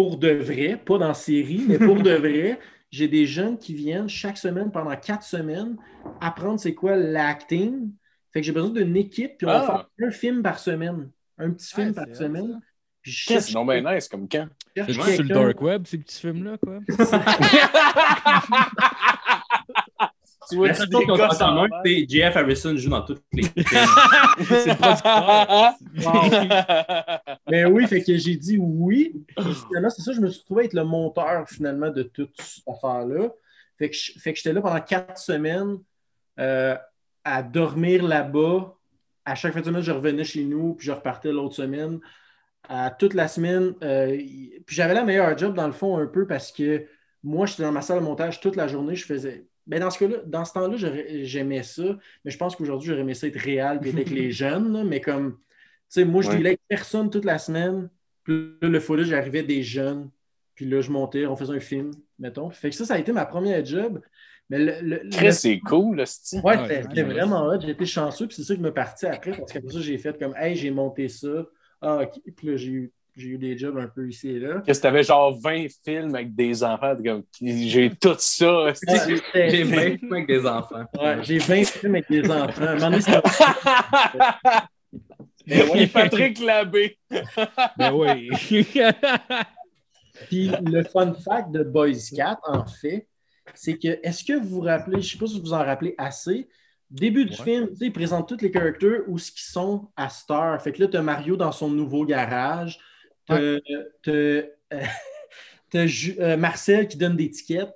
pour de vrai, pas dans série, mais pour de vrai. J'ai des jeunes qui viennent chaque semaine pendant quatre semaines apprendre c'est quoi l'acting. Fait que j'ai besoin d'une équipe, puis on va Ah. faire un film par semaine. Un petit film Ouais, par semaine. ça. Puis je cherche- C'est donc bien nice comme cherche C'est sur le dark web, ces petits films-là, quoi? tu vois, tu qu'on en main. c'est Jeff Harrison joue dans toutes les films. c'est le producteur. Mais oui, fait que j'ai dit oui. Finalement, c'est ça, je me suis retrouvé être le monteur finalement de toute cette affaire-là. Fait que, je- fait que j'étais là pendant quatre semaines euh, à dormir là-bas. À chaque fin de semaine, je revenais chez nous, puis je repartais l'autre semaine. À toute la semaine. euh, puis j'avais la meilleure job dans le fond un peu parce que moi, j'étais dans ma salle de montage toute la journée. Je faisais. Ben dans ce cas-là, dans ce temps-là, j'aimais ça. Mais je pense qu'aujourd'hui, j'aurais aimé ça être réel puis être avec les jeunes. là. mais comme tu sais, moi, je Ouais. avec personne toute la semaine. Puis là, le footage, j'arrivais des jeunes. Puis là, je montais, on faisait un film, mettons. Fait que ça, ça a été ma première job. Mais le, le- le- c'est cool, ce Ouais, Ouais, c'était- nice. vraiment hot. Été chanceux, puis c'est ça qui me parti après, parce qu'après ça, j'ai fait comme, hey, j'ai monté ça. Ah, ok. Puis là, j'ai eu, j'ai eu des jobs un peu ici et là. Que si t'avais genre 20 films avec des enfants, comme, j'ai tout ça. C'était- J'ai 20 films avec des enfants. ouais, j'ai 20 films avec des enfants. À un moment donné, c'était- Mais oui, Patrick Labbé. Ben oui. Puis le fun fact de Boys 4, en fait, c'est que, est-ce que vous vous rappelez, je ne sais pas si vous vous en rappelez assez, début du Ouais. film, tu sais, il présente tous les characters où ce qu'ils sont à Star. Fait que là, tu as Mario dans son nouveau garage, tu as, Marcel qui donne des tickets.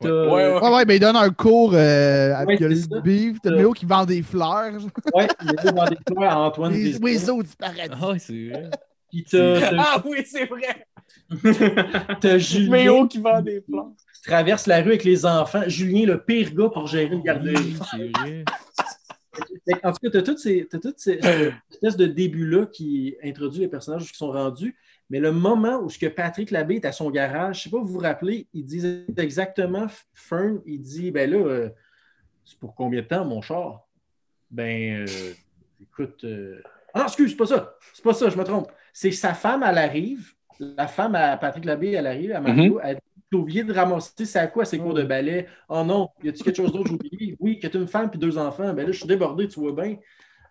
T'as- Ouais, ouais. Ouais, ouais, mais il donne un cours euh, avec Ouais, le c'est ça. beef. T'as. Méo qui vend des fleurs. Ouais, il est dans des fleurs à Antoine. Les oiseaux du paradis. Ah, c'est vrai. Puis t'as- t'as Ah oui, c'est vrai. t'as Julien Méo qui vend des plans. qui traverse la rue avec les enfants. Julien, le pire gars pour gérer une garderie. Oui, c'est vrai. En tout cas, tu as toutes ces, toutes ces cette espèce de début-là qui introduit les personnages qui sont rendus. Mais le moment où ce que Patrick Labbé est à son garage, je ne sais pas vous vous rappelez, il dit exactement, Fern, il dit Ben là, euh, c'est pour combien de temps mon char? Ben, euh, écoute. euh, Ah non, excuse, c'est pas ça. C'est pas ça, je me trompe. C'est sa femme, elle arrive. La femme à Patrick Labbé, elle arrive à Mario. Elle dit Oublié de ramasser, c'est à quoi ces cours de ballet? Oh non, y a-tu quelque chose d'autre que j'ai oublié? Oui, que tu une femme puis deux enfants. Ben là, je suis débordé, tu vois bien.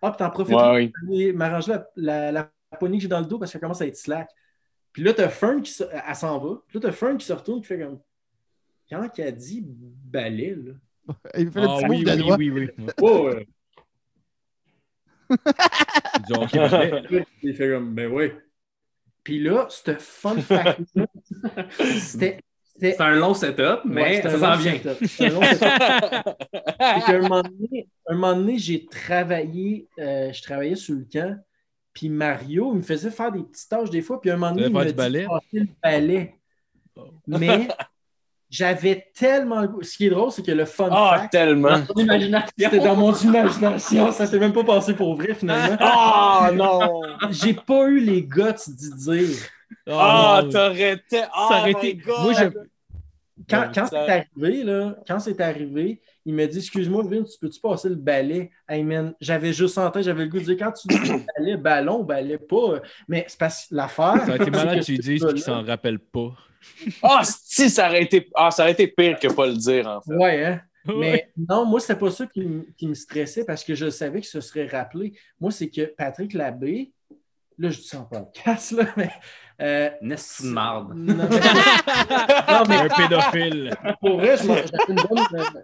Ah, puis t'en profites Ouais, oui. m'arranger la, la, la poignée que j'ai dans le dos parce qu'elle commence à être slack. Puis là, t'as Fern qui se- elle s'en va. Puis là, t'as Fern qui se retourne qui fait comme. Quand elle a dit balai, là? Il fait le Ah petit oui, move oui, oui, oui. Ouais. Oh, euh, Il fait comme, ben ouais. Puis là, ce fun fact C'était- C'est un long setup, mais Ouais, ça un s'en long vient. setup. C'était un long setup. Un moment donné, j'ai travaillé, euh, je travaillais sur le camp, puis Mario, il me faisait faire des petites tâches des fois, puis à un moment donné, il me dit ballet? passer le ballet. Oh. Mais j'avais tellement le goût. Ce qui est drôle, c'est que le fun Ah, fact, tellement. C'était dans mon imagination, ça s'est même pas passé pour vrai finalement. Ah, non. J'ai pas eu les guts d'y dire. Ah, Oh, t'aurais été. Ah, ça aurait été- God. Moi, je- Quand, quand ça- c'est arrivé, là, quand c'est arrivé, il m'a dit Excuse-moi, Vince, peux-tu passer le balai? Hey man, j'avais juste en tête, j'avais le goût de dire quand tu dis balai, ballon, balai pas. Mais c'est parce que l'affaire. Ça aurait été c'est malade que tu dises gars-là- qu'il s'en rappelle pas. Ah, si, ça aurait été. Ah, ça aurait été pire que pas le dire, en fait. Ouais, hein? Mais non, moi, c'était pas ça qui, qui me stressait parce que je savais que ce serait rappelé. Moi, c'est que Patrick Labbé, là, je dis ça en podcast, là, mais. Euh, Nest de marde. non, mais- non, mais Un pédophile. pour vrai, je une bonne-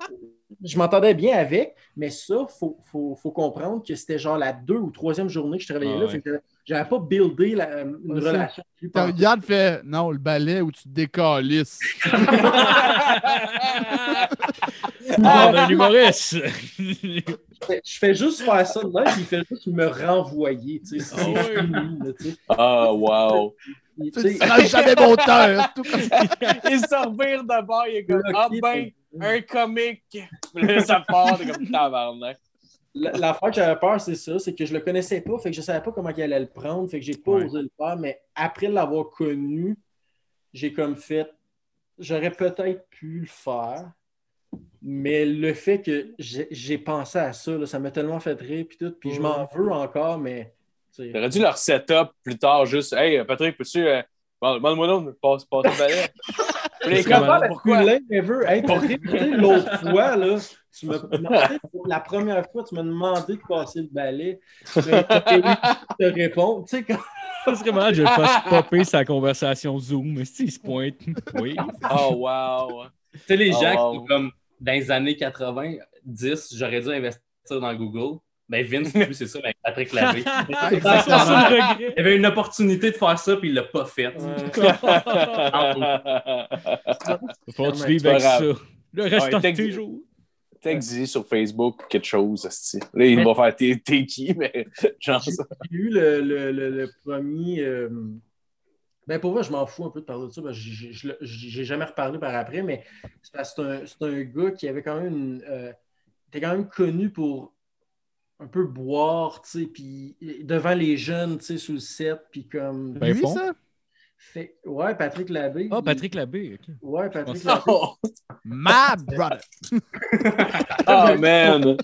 je m'entendais bien avec, mais ça, il faut, faut, faut comprendre que c'était genre la deux ou troisième journée que je travaillais Ah là. ouais. fait que j'avais pas buildé la- une Ouais, ça. relation. regarde fait non, le balai où tu te décalisses. Ah, ben, l'humoriste. Je fais- juste faire ça de même, puis il fait juste me renvoyer. tu sais, Ah ouais. fini, là, tu sais. Ah, wow. Tu Tu seras jamais mon cœur. Tout comme ça. Il se revire d'abord, il est comme Ah, ben, un comique. Là, ça part, t'es comme tabarnak. La- L'affaire que j'avais peur, c'est ça, c'est que je le connaissais pas, fait que je savais pas comment il allait le prendre, fait que j'ai pas Ouais. osé le faire, mais après l'avoir connu, j'ai comme fait, j'aurais peut-être pu le faire, mais le fait que j'ai j'ai pensé à ça, là, ça m'a tellement fait rire, puis tout, puis je m'en veux encore, mais... J'aurais dû leur setup plus tard, juste Hey, Patrick, peux-tu. Euh, Demande-moi donc, passe, passe le balai. Les C'est comme, malade. la pourquoi? Hey, l'autre fois, là, tu m'as demandé, la première fois, tu m'as demandé de passer le balai. Mais t'as eu te répondre. Tu sais, quand malade que je le fasse popper sa conversation Zoom. Mais si, il se pointe. Oui. Oh, wow. Tu sais, les Oh, gens wow. qui sont comme dans les années 90, j'aurais dû investir dans Google. Ben Vince, c'est ça, avec Patrick regret. Il avait une opportunité de faire ça, puis il l'a pas fait. Faut que tu vives avec ça. Le de tes t'ex- jours. Texte sur Facebook quelque chose. Là, il va faire t'es t'es qui, mais genre ça. j'ai eu le, le, le, le premier. euh, Ben pour moi, je m'en fous un peu de parler de ça. parce que j'ai- jamais reparlé par après, mais c'est parce que c'est un, c'est un gars qui avait quand même une. euh, était quand même connu pour un peu boire, tu sais, puis devant les jeunes, tu sais, sur le set, puis comme. Ben, Lui, ça? Fait- ouais, Patrick Labbé. Ah, il- Patrick Labbé. ok. Ouais, Patrick pense- Labbé. Oh, My brother. oh, man.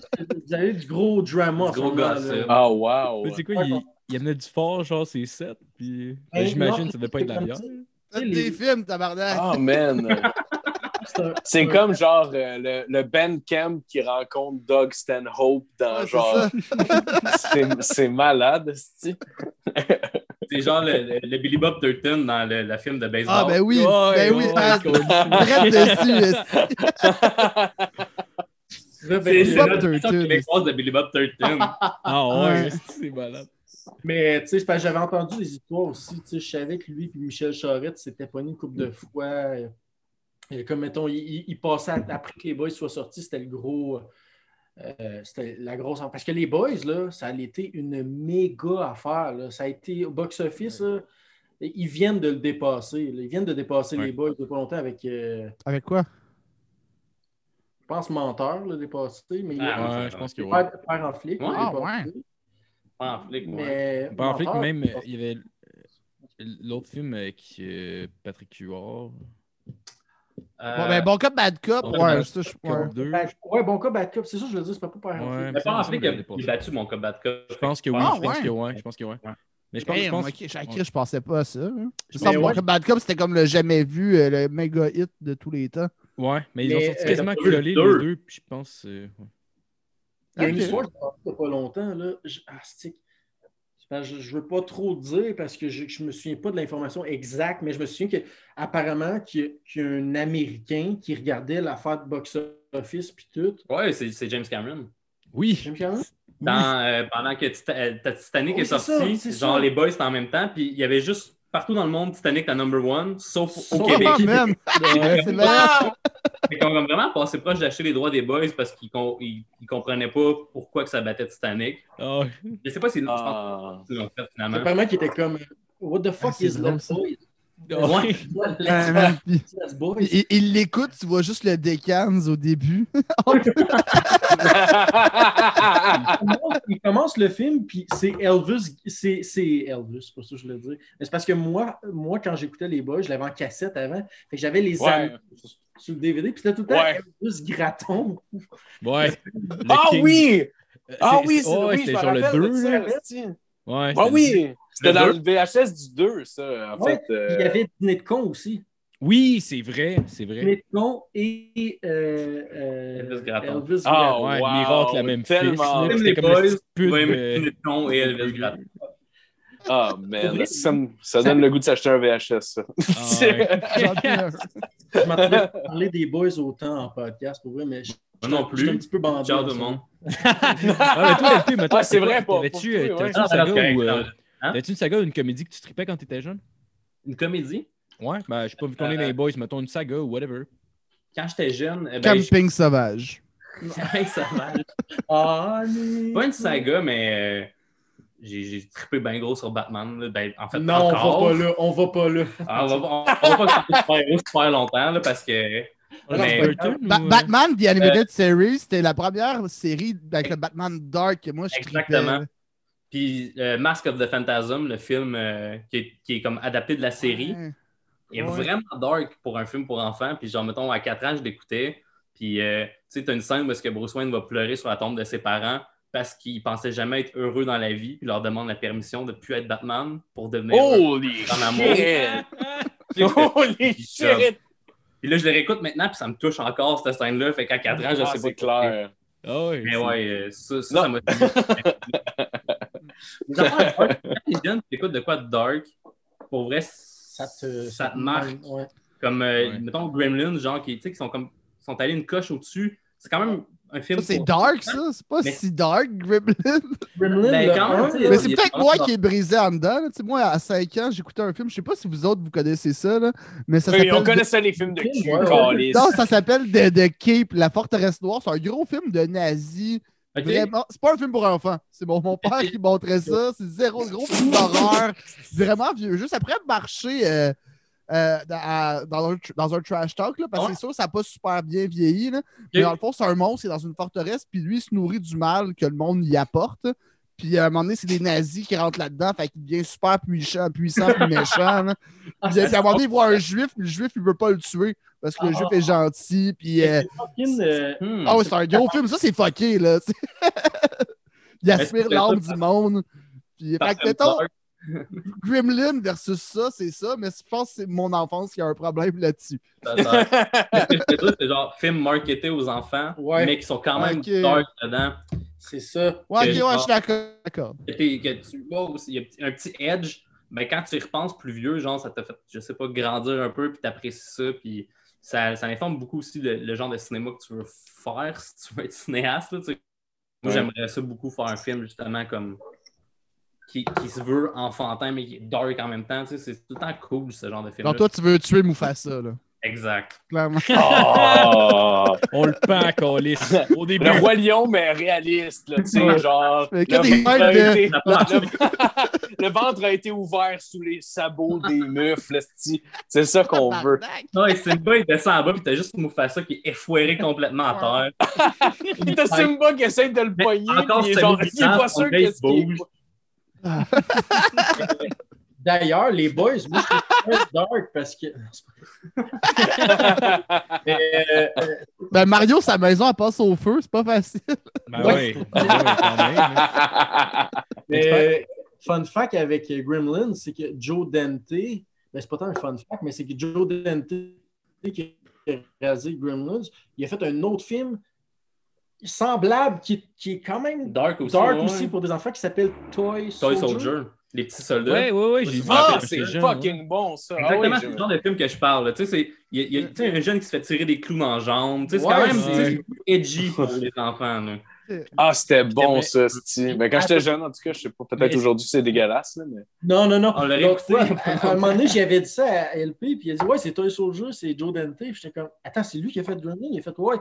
Vous avez du gros drama. Du gros gossip. là. Oh, wow. C'est quoi, il, il amenait du fort, genre, c'est 7. Puis ben, Hey, j'imagine que ça devait pas être de la c'est bière. les- des films, tabarnak. Oh, man. C'est C'est comme genre euh, le, le Ben Camp qui rencontre Doug Stanhope dans Ouais, c'est genre. C'est c'est malade, esti. C'est genre le, le- le Billy Bob Thornton dans le, le film de baseball. Ah, ben oui. Ben oui. ah, dessus. C'est Ben, c'est Thornton. québécoise de Billy Bob Thornton. Ah Ouais. c'est malade. Mais tu sais, c'est parce que j'avais entendu des histoires aussi. Tu sais, je savais que lui et Michel Charette s'étaient pogné une couple de fois. Et comme mettons, il, passait à- après que les boys soient sortis, c'était le gros. euh, c'était la grosse. Parce que les boys, là, ça a été une méga affaire. là. Ça a été au box-office. là, Ils viennent de le dépasser. là. Ils viennent de dépasser Ouais. les boys depuis pas longtemps avec, euh, Avec quoi? je pense, Menteur, le dépassé. Mais il y a Ah, Ouais, je pense que oui. Père, Père en flic. Ouais. Ah, dépassé. Pas en flic, ouais. Mais Pas en flic, même, euh, il y avait euh, l'autre film avec euh, Patrick Huard. Euh, Bon, ben, bon cop, bad cop. Bon Ouais, Bad ça, je. Cop ouais. 2. Ben, ouais, bon cas, bad cop. C'est ça, je veux dire, c'est pas en Ouais, mais pas en ça me flic, il a, battu mon combat de cop. Je pense que oui, Ah, je pense ouais. que ouais, je pense que ouais. Ouais. Mais je pense, je Damn, pense je pensais pas à ça. hein. Je sens que Bon ouais. Cop, Bad Cop, c'était comme le jamais vu, euh, le méga hit de tous les temps. Ouais, mais ils ont Mais, sorti euh, quasiment collé le les deux. puis je pense. euh, ouais. Il y a une histoire que a pas longtemps. Là. Je, ah, c'est- je, je veux pas trop dire parce que je, je me souviens pas de l'information exacte, mais je me souviens qu'apparemment qu'il y, a- qu'il y a un Américain qui regardait l'affaire de box-office puis tout. Ouais, c'est James Cameron. Oui. James Cameron? Dans, euh, pendant que Tita- euh, Titanic Oui, est sorti, ça, genre ça. les boys c'était en même temps, puis il y avait juste partout dans le monde, Titanic la number one, sauf au Oh, Québec. c'est. Fait qu'on a vraiment passé proche d'acheter les droits des boys parce qu'ils ils comprenaient pas pourquoi que ça battait Titanic. Ouais. Je sais pas si je pense Ah. qu'ils l'ont fait finalement. Apparemment, qui était comme What the fuck Ah, c'est is ça. Boys? Ouais. Ouais? Il, il l'écoute, tu vois juste le décans au début. il commence- il commence le film, puis c'est Elvis. C'est c'est Elvis, c'est pour ça que je le dis. Mais c'est parce que moi, moi quand j'écoutais les boys, je l'avais en cassette avant. Fait que j'avais les Ouais. Sur le DVD, puis c'était tout le temps Ouais. Elvis Gratton. Ouais. Le Ah King- oui! Ah C'est- oui, c'est- ouais, oui, c'était je me genre le rappelle de 2. ça, là. esti. Ouais, Ah oui! C'était Le dans le VHS du 2, ça, en Ouais, fait. euh, Il y avait Dîner de con aussi. Oui, c'est vrai, c'est vrai. Dîner de con et euh, euh, Elvis Gratton. Elvis Ah, Gratton. Ouais, wow, miracle, la même Même C'était les comme le boys, petit pute Ouais, de- mais Dîner de con et Elvis Gratton. Ah, Pour man, ça, me- ça donne le goût de s'acheter un VHS, ça. Ah, ouais. Je m'attendais à parler des boys autant en podcast pour vrai, mais je, Moi non je suis un plus. petit peu bandé. Ciao en tout le monde. Ah, Ah, c'est vrai, pas- T'avais-tu euh, ouais. une Ah, saga c'est ou euh. Hein? une saga ou une comédie que tu tripais quand t'étais jeune? Une comédie? Ouais, ben, je sais pas, vu qu'on est dans les boys, mettons une saga ou whatever. Quand j'étais jeune, eh ben, je- Camping sauvage. Ça va. Ah, mais- Pas une saga, mais euh, j'ai trippé bien gros sur Batman. là. Ben, en fait, Non, encore. on va pas là. On va pas là. Ah, on va, on, on va pas super-héros super longtemps là, parce que. Mais- Burton, Ba- ou, euh, Batman, The Animated Series, c'était la première série avec le Batman Dark que moi je Exactement. Puis euh, Mask of the Phantasm, le film euh, qui, est, qui est comme adapté de la série, Ouais. est Ouais. vraiment dark pour un film pour enfants. Puis genre, mettons, à 4 ans, je l'écoutais. Puis euh, tu sais, t'as une scène où est-ce que Bruce Wayne va pleurer sur la tombe de ses parents parce qu'il pensait jamais être heureux dans la vie. Puis leur demande la permission de ne plus être Batman pour devenir. Holy En amour. shit! Holy shit! Puis là, je le réécoute maintenant, puis ça me touche encore, cette scène-là. Fait qu'à 4 ans, je Ah, sais pas. c'est clair. Ah ouais. Mais ouais, euh, ça, ça, m'a Les affaires dark, Quand t'es jeune, t'écoutes de quoi de dark, pour vrai, Ça te, ça te marque. Ouais. Comme, euh, Ouais. mettons, Gremlins, genre, qui, tu sais, qui sont comme sont allés une coche au-dessus. C'est quand même un film. Ça, c'est dark, ça. C'est pas Mais- si dark, Gremlin. Gremlin, Ben, quand même, sais, Mais c'est peut-être pas moi qui est brisé en dedans. là. Tu sais, moi, à 5 ans, j'écoutais un film. Je sais pas si vous autres, vous connaissez ça. Là, mais ça Oui, on s'appelle. connaissait les films de cul, Ouais. Non, ça s'appelle The, The Cape, La Forteresse Noire. C'est un gros film de nazis. Ok. Vraiment, c'est pas un film pour enfants. C'est mon, mon père qui montrait ça. C'est zéro gros film d'horreur. Vraiment vieux. Juste après marcher euh, euh, dans, à- dans un, dans un trash talk, là, parce que Ouais. c'est sûr que ça n'a pas super bien vieilli. là. Mais dans le fond, c'est un monstre qui est dans une forteresse, puis lui, il se nourrit du mal que le monde y apporte. Puis à un moment donné, c'est des nazis qui rentrent là-dedans, fait qu'il devient super puissant, puissant puis méchant. là. Puis à un moment donné, il voit un juif, puis le juif, il veut pas le tuer parce que le Ah. juif est gentil. Puis. euh, C'est fucking, euh, Hmm. ah c'est un gros film. Ça, c'est fucké, là. il aspire c'est l'âme du monde. Puis, fait que, mettons. Gremlin versus ça, c'est ça. Mais je pense que c'est mon enfance qui a un problème là-dessus. C'est genre film marketé aux enfants, Ouais. mais qui sont quand même Ok. dark dedans. c'est ça. Ouais, Que- ok, ouais, je suis d'accord. Et puis que tu vois aussi, il y a un petit edge, mais quand tu y repenses plus vieux, genre, ça t'a fait, je sais pas, grandir un peu, puis t'apprécies ça, puis ça, ça informe beaucoup aussi le, le genre de cinéma que tu veux faire si tu veux être cinéaste. là, tu sais. Moi, Ouais. j'aimerais ça beaucoup faire un film, justement, comme qui, qui se veut enfantin, mais qui est dark en même temps. tu sais, C'est tout le temps cool, ce genre de film. Donc, toi, tu veux tuer Mufasa, là. Exact. Clairement. Oh! On le pend, Calis. Au début. Le roi lion, mais réaliste, là, tu sais, genre. Le, ventre a de- été, Ça marche. le- le ventre a été ouvert sous les sabots des mufles, c'est ça qu'on veut. Ouais, Simba, il descend en bas, puis t'as juste Mufasa qui est effoiré complètement à terre. T'as Simba qui essaie de le pogner, encore, puis il est c'est genre, le il est pas sûr qu'est-ce qu'il D'ailleurs, les boys, moi, je suis très dark parce que. Mais, euh, euh, Ben, Mario, sa maison, elle passe au feu. C'est pas facile. Ben ouais. Ben même. hein. mais, euh, fun fact avec Gremlin, c'est que Joe Dante, ben, c'est pas tant un fun fact, mais c'est que Joe Dante, qui a réalisé Gremlins, il a fait un autre film semblable qui, qui est quand même Dark aussi. dark ouais. aussi pour des enfants qui s'appelle Toy Toy Soldier. Soldier. Les petits soldats. Ouais, ouais, ouais. J'ai vu Ah, c'est ouais. fucking bon, ça. Ah Exactement, oui, c'est le genre de film que je parle. Tu sais, il y a, y un jeune qui se fait tirer des clous dans la jambe. Tu sais, C'est Ouais, quand même edgy pour les enfants. là. Ah, c'était bon, Mais- ça, Steve. Mais quand j'étais jeune, en tout cas, je sais pas, peut-être Mais- aujourd'hui, c'est dégueulasse, là, mais... Non, non, non. On l'aurait Donc, écouté. ouais, à, à un moment donné, j'avais dit ça à LP, puis il a dit Ouais, c'est Toy Soldier, c'est Joe Dante. Puis j'étais comme Attends, c'est lui qui a fait Gremlin Il a fait Ouais.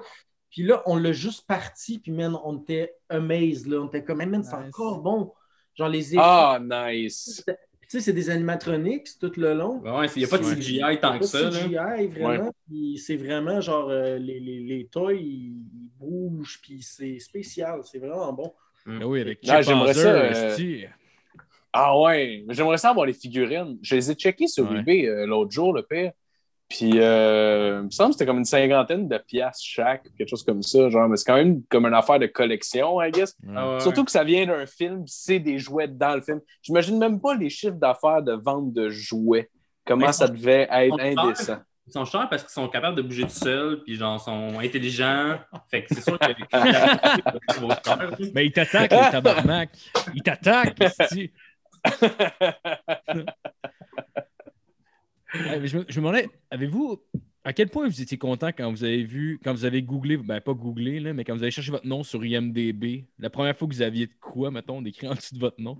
Puis là, on l'a juste parti, puis man, on était amazed, là. On était comme, Hey, man, c'est Nice. encore bon. Genre, les. Ah, nice! Tu sais, c'est des animatronics tout le long. Ouais, ouais, il n'y a pas de Ouais. CGI tant que Pas ça. là. CGI, vraiment. Puis c'est vraiment genre euh, les, les, les toys, ils, ils bougent, puis c'est spécial. C'est vraiment bon. Ah oui, avec Ah, Chip j'aimerais ça, euh. Ah ouais, mais j'aimerais ça avoir les figurines. Je les ai checkées sur Ouais. eBay euh, l'autre jour, le pire. Puis, euh, il me semble que c'était comme une cinquantaine de piastres chaque, quelque chose comme ça. Genre, mais c'est quand même comme une affaire de collection, I guess. Ah ouais. Surtout que ça vient d'un film, c'est des jouets dans le film. J'imagine même pas les chiffres d'affaires de vente de jouets. Comment Mais ça ils devait être chers. indécent? Ils sont chers parce qu'ils sont capables de bouger tout seuls, puis genre, sont intelligents. Fait que c'est sûr que. Mais il t'attaque, le tabarnak. Il t'attaque, esti. Ouais, mais je, me, je me demandais, avez-vous. À quel point vous étiez content quand vous avez vu, quand vous avez googlé, ben pas googlé, là, mais quand vous avez cherché votre nom sur IMDB, la première fois que vous aviez de quoi, mettons, d'écrit en dessous de votre nom?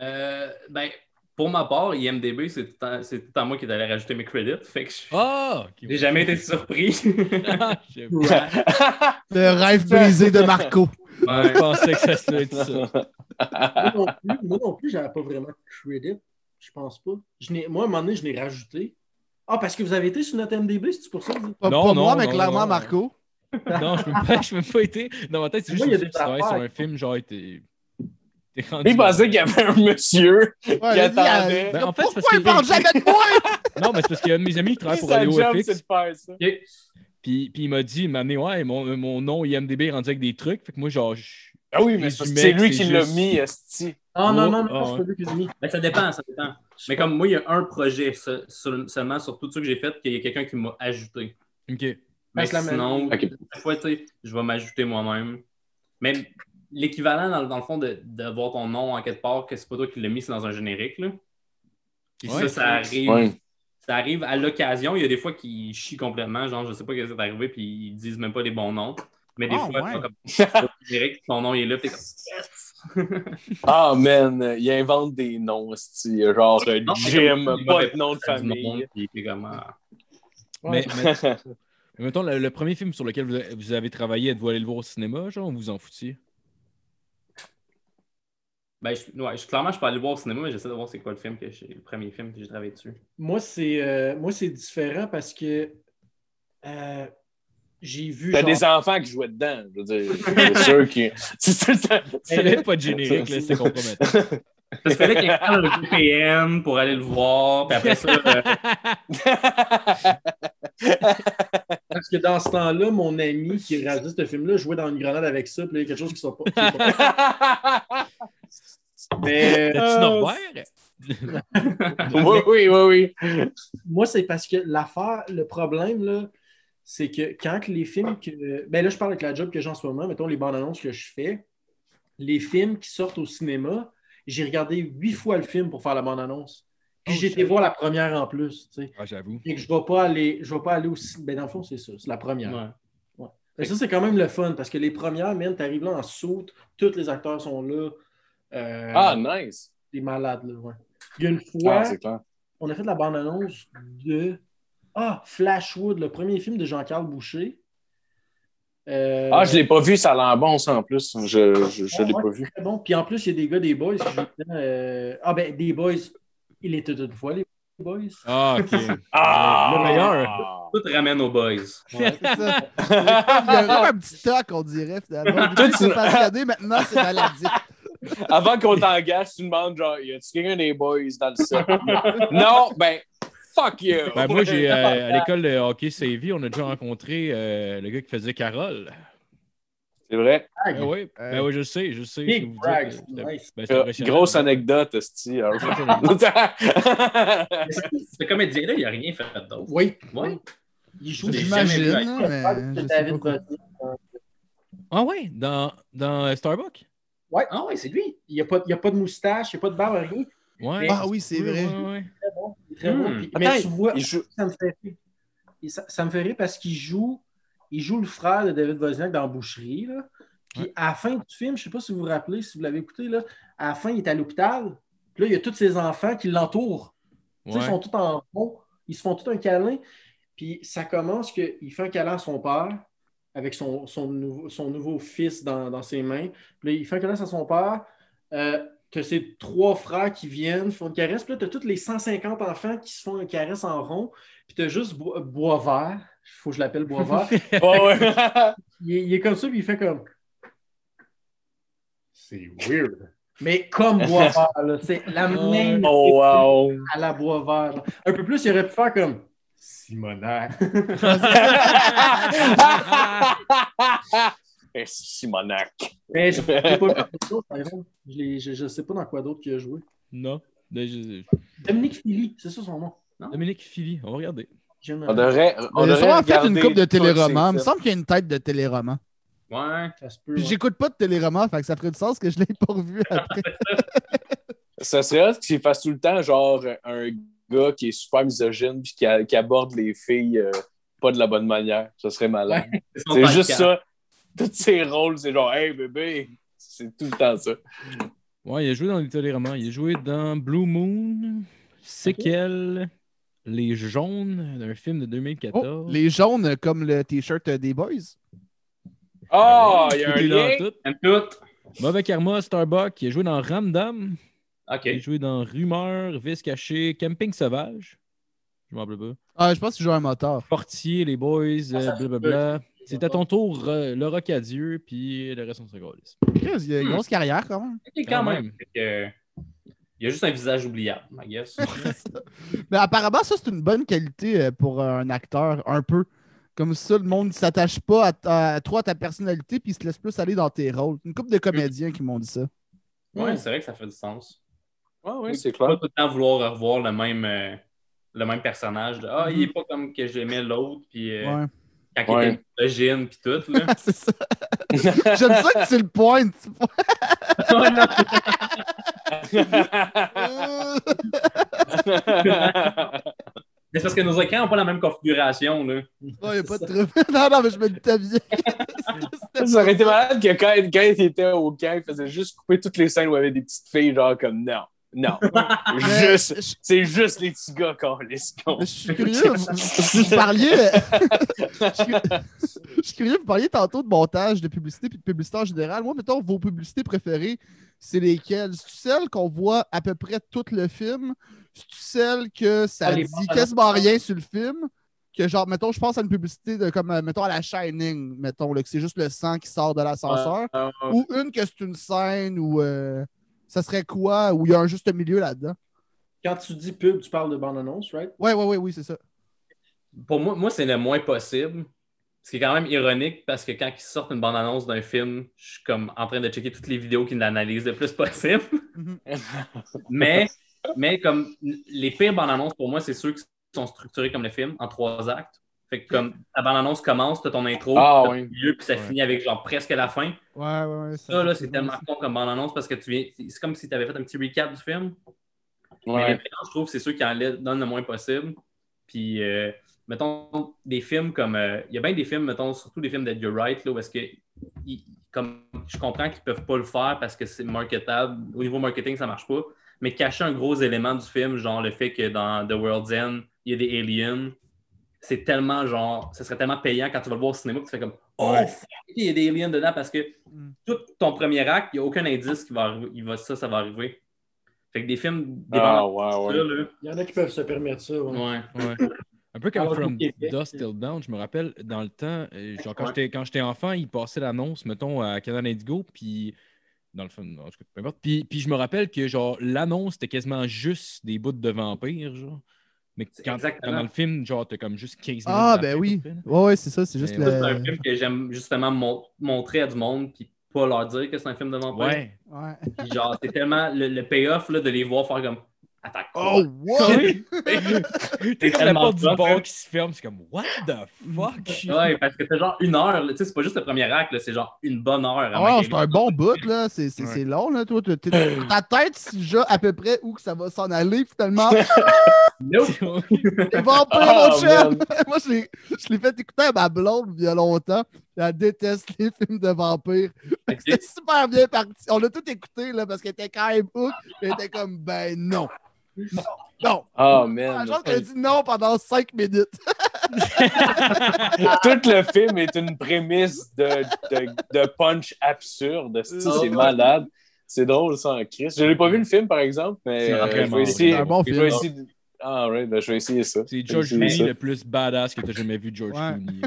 Euh, ben, pour ma part, IMDB, c'est tout, à- c'est tout à moi qui est allé rajouter mes credits. Fait que je- ok. j'ai jamais été surpris. Ah, Le rêve brisé de Marco. je pensais que ça serait être ça. moi non plus, moi non plus, j'avais pas vraiment de credit. Je pense pas. Je n'ai- moi, à un moment donné, je l'ai rajouté. Ah, parce que vous avez été sur notre MDB, c'est pour ça que vous... Pas, Non, pas non, moi, mais non, clairement non. Marco. Non, je ne peux même pas été. Dans ma tête, c'est juste Moi, que tu travailles sur un film, genre, t'es. Il pensait qu'il y avait un monsieur Ouais, qui attendait. Ben, en fait, Pourquoi il parle jamais de moi? Non, mais c'est parce qu'il y a un de mes amis qui travaille pour aller au FX. Puis, puis il m'a dit, il m'a amené, ouais, mon, mon nom IMDB est rendu avec des trucs. Fait que moi, genre, je- Ah oui, mais c'est lui qui l'a juste- mis, Esti. Ah non, Oh, non, non, ah, c'est pas lui qui l'a mis. Ben, ça dépend, ça dépend. Mais comme moi, il y a un projet seulement sur tout ce que j'ai fait qu'il y a quelqu'un qui m'a ajouté. OK. Mais la sinon, je vais m'ajouter moi-même. Mais l'équivalent, dans, dans le fond, de, de voir ton nom en quelque part, que c'est pas toi qui l'as mis, c'est dans un générique. Là. Puis Ouais. ça, ça arrive. Ouais. Ça arrive à l'occasion. Il y a des fois qui chient complètement, genre, je sais pas ce qui est arrivé, puis ils disent même pas les bons noms. Mais des Ah, fois, ouais. genre, comme, générique, ton nom il est là, puis t'es comme Yes! Ah, man, il invente des noms. Genre euh, Non, mais Jim, comme- pas de nom de famille. comme, ah. Mais, mais, mais mettons, le, le premier film sur lequel vous, avez- vous avez travaillé, êtes-vous allé le voir au cinéma, genre, ou vous en foutiez? Ben, je, ouais, je- clairement, je peux aller le voir au cinéma, mais j'essaie de voir c'est quoi le film que j'ai- le premier film que j'ai travaillé dessus. Moi, c'est euh, moi, c'est différent parce que euh, j'ai vu. T'as genre- des enfants qui jouaient dedans, je veux dire. C'est sûr que. C'est sûr que ça- C'était pas de générique, là, c'était compromettant. Parce qu'il fallait qu'il installe un VPN pour aller le voir, puis après ça, euh, Parce que dans ce temps-là, mon ami qui réalisait ce film-là jouait dans une grenade avec ça, puis là, il y a quelque chose qui ne sort pas. qui est pas- Mais euh, T'as-tu Norbert? oui, oui, oui, oui. moi, c'est parce que l'affaire, le problème, là, c'est que quand que les films que. Ben là, je parle avec la job que j'ai en ce moment, mettons les bandes annonces que je fais, les films qui sortent au cinéma, j'ai regardé huit fois le film pour faire la bande annonce. Puis Oh, j'ai été voir la première en plus. tu sais. Ah, j'avoue. Et que je ne vais pas aller, je vais pas aller au cinéma. Ben, dans le fond, c'est ça, c'est la première. ouais. Mais ça, c'est quand même le fun parce que les premières, man, t'arrives là en saute, tous les acteurs sont là. Euh, Ah, nice. T'es malade, là, ouais. Il y a une fois, Ah, on a fait la bande-annonce de Ah, Flashwood, le premier film de Jean-Carl Boucher. Euh, Ah, je l'ai pas vu, ça a l'air bon, ça, en plus. Je, Ah, l'ai pas vu. Très bon. Puis en plus, il y a des gars des Boys euh, Ah, ben, des Boys, il était une fois, les Boys. Ah, OK. Ah! Le meilleur. Tout ramène aux boys. Ouais, c'est ça. Il y a comme un petit toc, on dirait, finalement. Es passionné, maintenant, c'est maladif. Avant qu'on t'engage, tu demandes, genre, y a-tu quelqu'un des boys dans le set? non, ben, fuck you! Ben, moi, j'ai, euh, à l'école de hockey Savy, on a déjà rencontré euh, le gars qui faisait Carole. C'est vrai. Ah, Ben oui, ben oui, je sais, je sais. Big je vous c'était- nice. ben, c'était Euh, impressionnant. grosse anecdote, Esti. Ce comédien-là, il n'a rien fait d'autre. Oui, Ouais. il joue J'imagine, vu hein, Ah, mais c'est je sais David pas quoi. Bottin. Ah ouais, dans, dans euh, Starbucks? Ah ouais, c'est lui. Il n'y a, pas- il y a pas de moustache, il n'y a pas de barbe, rien. Ouais. Ah oui, c'est Ouais, vrai. ouais, ouais. Très bon. bon. Hmm. Puis- Attends, mais tu vois, joue- ça me fait rire. Et Ça, ça me fait rire parce qu'il joue, il joue le frère de David Wozniak dans Boucherie. Là. Puis à la fin du film, je ne sais pas si vous vous rappelez, si vous l'avez écouté, là, à la fin, il est à l'hôpital. Puis là, il y a tous ses enfants qui l'entourent. Ils sont tous en rond. Ils se font tout un câlin. Puis ça commence qu'il fait un câlin à son père avec son, son, nouveau, son nouveau fils dans, dans ses mains. Puis là, il fait un câlin à son père. Euh, tu as ses trois frères qui viennent, font une caresse. Puis là, tu as tous les 150 enfants qui se font une caresse en rond. Puis tu as juste Bo- Boisvert. Il faut que je l'appelle. Ouais, ouais. il, est, il est comme ça, puis il fait comme. C'est weird. Mais comme Boisvert, là. C'est la même oh, wow. à la Boisvert. là. Un peu plus, il aurait pu faire comme. Simonac. Eh, Simonac. Mais je ne sais pas dans quoi d'autre qu'il a joué. Non. Ben, je- Dominique Philly, c'est ça son nom. Dominique Philly, on va regarder. On devrait. On Il a devrait sûrement fait une coupe de téléroman. Il me semble qu'il y a une tête de téléroman. Ouais. Ça se peut. Ouais. j'écoute pas de téléroman, fait que ça ferait du sens que je l'ai pas revu après. Ça serait qu'il fasse tout le temps, genre, un gars qui est super misogyne puis qui, a- qui aborde les filles euh, pas de la bonne manière. Ça serait malade. son C'est juste ça. Tous ses rôles, c'est genre, hey bébé. C'est tout le temps ça. Ouais, il a joué dans les téléromans. Il a joué dans Blue Moon, Séquelles, Les Jaunes, d'un film de 2014. Oh, les jaunes comme le t-shirt des boys. Ah, il y a un lien. tout. Tout. Mauvais Karma, Starbuck. Il a joué dans Ramdam. OK. Il a joué dans Rumeur, Vice caché, Camping Sauvage. Je m'en rappelle pas. Ah, je pense qu'il joue un moteur. Portier, les boys, Ah, C'est à ton tour, euh, le Rocadieux, puis le reste, on se Il a une grosse carrière quand même. Ok, quand Quand même. Il y a juste un visage oubliable, I guess. Mais apparemment, ça, c'est une bonne qualité euh, pour un acteur, un peu. Comme ça, le monde ne s'attache pas à, à toi, à ta personnalité, puis il se laisse plus aller dans tes rôles. Une couple de comédiens qui m'ont dit ça. Ouais, c'est vrai que ça fait du sens. Ouais, ouais, c'est Pas clair. tout le temps vouloir revoir le même, euh, le même personnage. de, ah, il est pas comme que j'aimais l'autre, puis euh, Ouais. Quand il Ouais. était misogyne, puis tout. Là. c'est ça. J'aime ça que tu le pointes. Ouais, non, mais c'est parce que nos écrans n'ont pas la même configuration. Là. Non, il n'y a pas de trouble. Non, non, mais je me doutais bien. Ça aurait été malade que quand, quand il était au camp, il faisait juste couper toutes les scènes où il y avait des petites filles, genre comme non, non. Juste, je- c'est juste les petits gars qu'on laisse con. Je suis curieux. Vous, vous parliez. je, suis, je suis curieux, vous parliez tantôt de montage, de publicité puis de publicité en général. Moi, mettons, vos publicités préférées, c'est lesquelles? C'est celles qu'on voit à peu près tout le film? C'est celles que ça Ah, dit quasiment rien sur le film? Que genre, mettons, je pense à une publicité de comme, euh, mettons, à la Shining, mettons, là, que c'est juste le sang qui sort de l'ascenseur. Ouais, ouais, ouais. Ou une que c'est une scène où euh, ça serait quoi? Où il y a un juste milieu là-dedans? Quand tu dis pub, tu parles de bande-annonce, right? Ouais, ouais, ouais, oui, c'est ça. Pour moi, moi c'est le moins possible. Ce qui est quand même ironique parce que quand ils sortent une bande-annonce d'un film, je suis comme en train de checker toutes les vidéos qui l'analysent le plus possible. Mhm. mais, mais comme les pires bandes-annonces, pour moi, c'est ceux qui sont structurés comme le film, en trois actes. Fait que comme ta bande-annonce commence, tu as ton intro, Ah, t'as oui. milieu, puis ça Ouais. finit avec genre presque la fin. Ouais, ouais, ouais. Ça, là, c'est tellement con comme bande-annonce parce que tu viens. C'est comme si tu avais fait un petit recap du film. Mais les je trouve, c'est ceux qui en la- donnent le moins possible. Puis, euh, mettons, des films comme. euh, Il y a bien des films, mettons, surtout des films d'Edgar Wright, là, où est-ce que. comme, je comprends qu'ils ne peuvent pas le faire parce que c'est marketable. Au niveau marketing, ça ne marche pas. Mais cacher un gros élément du film, genre le fait que dans The World's End, il y a des aliens, c'est tellement genre. Ce serait tellement payant quand tu vas le voir au cinéma que tu fais comme Oh, Ouais. il y a des aliens dedans parce que Mm. tout ton premier acte, il n'y a aucun indice qui va arriver. Il va, ça, ça va arriver. Fait que des films, des Ah, bandes ouais, là, Il y en a qui peuvent se permettre ça. ouais. ouais. Ouais. Un peu comme From Dust Till Down, je me rappelle, dans le temps, euh, genre quand Ouais. j'étais quand j'étais enfant, ils passaient l'annonce, mettons, à Canal Indigo, puis dans le film, en tout cas, peu importe. Puis, puis je me rappelle que genre l'annonce, c'était quasiment juste des bouts de vampires, genre. Mais quand, exactement. quand dans le film, genre, t'as comme juste 15 minutes. Ah, ben oui. Ouais, ouais, c'est ça. C'est juste C'est un film que j'aime justement mon- montrer à du monde, puis pas leur dire que c'est un film de vampire. Ouais. Ouais. Puis genre, c'est tellement le, le payoff là, de les voir faire comme Attends, Oh, what? T'es à la tellement porte du bar qui se ferme, c'est comme What the fuck? Ouais, parce que c'est genre une heure. Tu sais, c'est pas juste le premier acte, c'est genre une bonne heure. Ah avant ouais, qu'il c'est un bon bout, là. C'est c'est- Ouais. c'est long, là. Toi, t'es- t'es- ta tête, c'est déjà à peu près où que ça va s'en aller, finalement. Nope. Les vampires, Oh, mon chum! Moi, je l'ai- fait écouter à ma blonde il y a longtemps. Elle déteste les films de vampires. C'était super bien parti. On l'a tout écouté, là, parce qu'elle était quand même hook. Elle était comme, ben non. Non. Non. Oh, man. Qu'elle a dit non pendant cinq minutes. Tout le film est une prémisse de, de, de punch absurde. C'est Oh, c'est malade. C'est drôle, ça, en Christ. Je n'ai pas vu le film, par exemple, mais C'est euh, je vais essayer. Un bon je film. vais essayer de- Ah, right, ben, je vais essayer ça. C'est George Clooney le plus badass que t'as jamais vu, George. Clooney.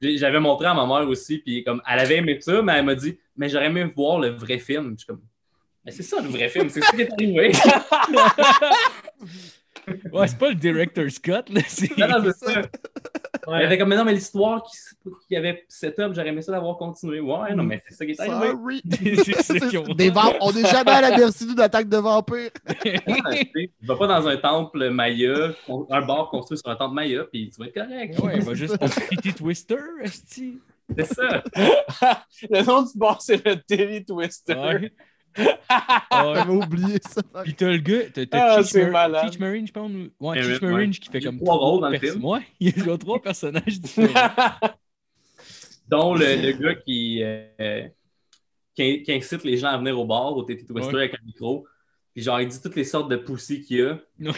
J'avais montré à ma mère aussi, puis comme elle avait aimé ça, mais elle m'a dit Mais j'aurais aimé voir le vrai film. Je suis comme Mais c'est ça le vrai film, c'est ça qui est arrivé. Ouais, c'est pas le director's cut, là. C'est non, non, c'est ça. Ouais. Elle avait comme Mais non, mais l'histoire qui, qui avait set-up, j'aurais aimé ça d'avoir continué. Ouais, non, mais c'est ça qui est arrivé. Sorry. c'est ça ont Des vamp- On n'est jamais à la merci d'une attaque de vampires. Tu vas pas dans un temple Maya, un bar construit sur un temple Maya, puis tu vas être correct. Ouais, va juste pour Titty Twister, esti. C'est ça. le nom du bar, c'est le Terry Twister. Ouais. Ouais. J'avais oublié ça. Puis t'as le gars, t'as, t'as Ah, Cheech c'est Mar- malade. Cheech Marin, je pense. ou- Ouais, Cheech Marin ouais. qui fait Il y a comme trois rôles dans le film. Ouais, il y a trois personnages différents. dont le, le gars qui, euh, qui, qui incite les gens à venir au bar, au TT Twister Ouais. avec un micro. Puis genre, il dit toutes les sortes de pussy qu'il y a Ouais.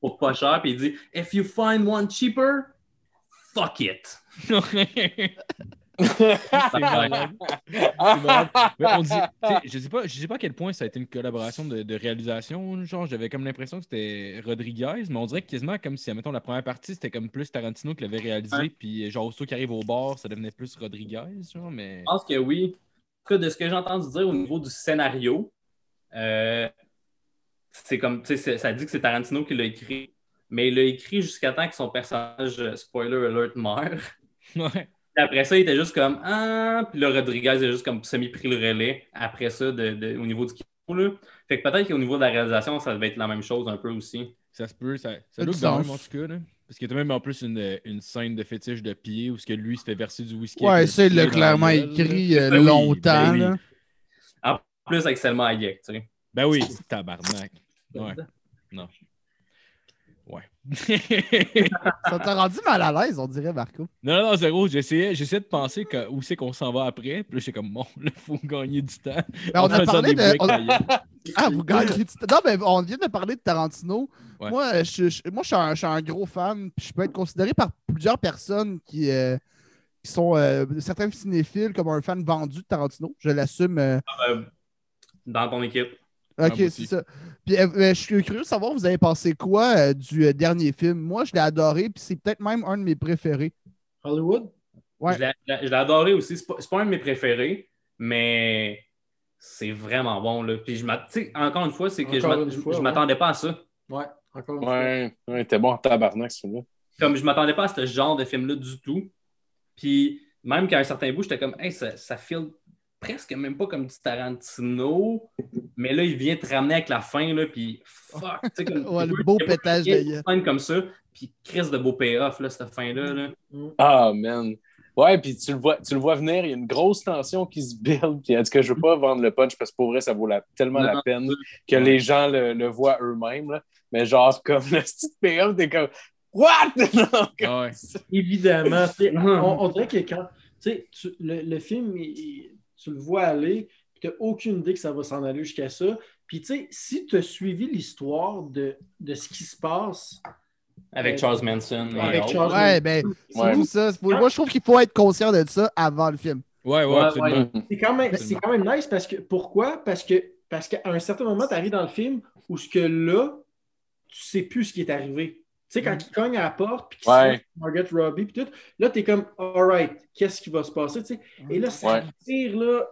pour pas cher. Puis il dit If you find one cheaper, fuck it. C'est malade. C'est malade. Mais on dit, je sais pas, je sais pas à quel point ça a été une collaboration de, de réalisation. Genre, j'avais comme l'impression que c'était Rodriguez, mais on dirait quasiment comme si, mettons, la première partie, c'était comme plus Tarantino qui l'avait réalisé, puis genre, aussitôt qu'il arrive au bar, ça devenait plus Rodriguez, genre, mais. Je pense que oui. En tout cas, de ce que j'ai entendu dire au niveau du scénario, euh, c'est comme, tu sais, c'est- ça dit que c'est Tarantino qui l'a écrit, mais il l'a écrit jusqu'à temps que son personnage, euh, spoiler alert, meurt. Ouais. Puis après ça, il était juste comme Ah, puis là, Rodriguez a juste comme semi-pris le relais après ça de, de- au niveau du kilo. Là. Fait que peut-être qu'au niveau de la réalisation, ça devait être la même chose un peu aussi. Ça se peut, ça, ça look même en tout cas. Là. Parce qu'il y a même en plus une, une scène de fétiche de pied où ce que lui se fait verser du whisky. Ouais, ça, le il l'a dans clairement là. écrit euh, Ben longtemps. ben oui. là. En plus avec Selma Hayek, tu sais. Ben oui, tabarnak. Ouais. Non. Ça t'a rendu mal à l'aise, on dirait, Marco. non, non, zéro. J'essayais, j'essayais de penser que- où c'est qu'on s'en va après. Puis là, j'étais comme, bon, là, faut gagner du temps. Ben, on a parlé de. on-. Ah, vous gagnez du temps. Non, mais on vient de parler de Tarantino. Ouais. Moi, je, je- moi je, suis un, je suis un gros fan. Puis je peux être considéré par plusieurs personnes qui, euh, qui sont euh, certains cinéphiles comme un fan vendu de Tarantino. Je l'assume. euh, Euh, dans ton équipe. Ok, c'est ça. Puis euh, euh, je suis curieux de savoir, vous avez pensé quoi euh, du euh, dernier film? Moi, je l'ai adoré, puis c'est peut-être même un de mes préférés. Hollywood? Ouais. Je l'ai- adoré aussi. C'est pas, pas un de mes préférés, mais c'est vraiment bon. Là. Puis je m'a- tu sais, encore une fois, c'est que je Encore je ouais. m'attendais pas à ça. Ouais, encore une fois. Ouais, ouais, t'es bon en tabarnak, ce film-là. Comme je m'attendais pas à ce genre de film-là du tout. Puis même qu'à un certain bout, j'étais comme, hey, ça, ça file presque même pas comme du Tarantino. Mais là, il vient te ramener avec la fin, là, puis fuck. tu sais, comme- Ouais, le beau pétage de comme ça, puis Chris de beau payoff, là, cette fin-là. Là. Ah, man. Ouais, puis tu le vois, tu le vois venir, il y a une grosse tension qui se build. Puis en tout cas, je veux pas vendre le punch parce que pour vrai, ça vaut la- tellement la peine que Ouais. les gens le, le voient eux-mêmes. là. Mais genre, comme le petit payoff, t'es comme What? Non, comme- Ah ouais. Évidemment. tu sais, on, on dirait que quand tu sais, le, le film, il- il- tu le vois aller, puis tu n'as aucune idée que ça va s'en aller jusqu'à ça. Puis, tu sais, si tu as suivi l'histoire de, de ce qui se passe, Avec Ouais. Charles Manson. et Avec. Charles- Ouais, ben, c'est Ouais. tout ça. Moi, je trouve qu'il faut être conscient de ça avant le film. Ouais, ouais, Ouais, absolument. c'est quand, même- c'est Absolument. quand même nice parce que pourquoi? Parce que parce qu'à un certain moment, tu arrives dans le film où ce que là, tu sais plus ce qui est arrivé. Tu sais, quand il cogne à la porte, puis qu'il Ouais. Margaret Robbie, puis tout, là, tu es comme, alright, qu'est-ce qui va se passer? tu sais? Et là, ça Ouais. tire, là,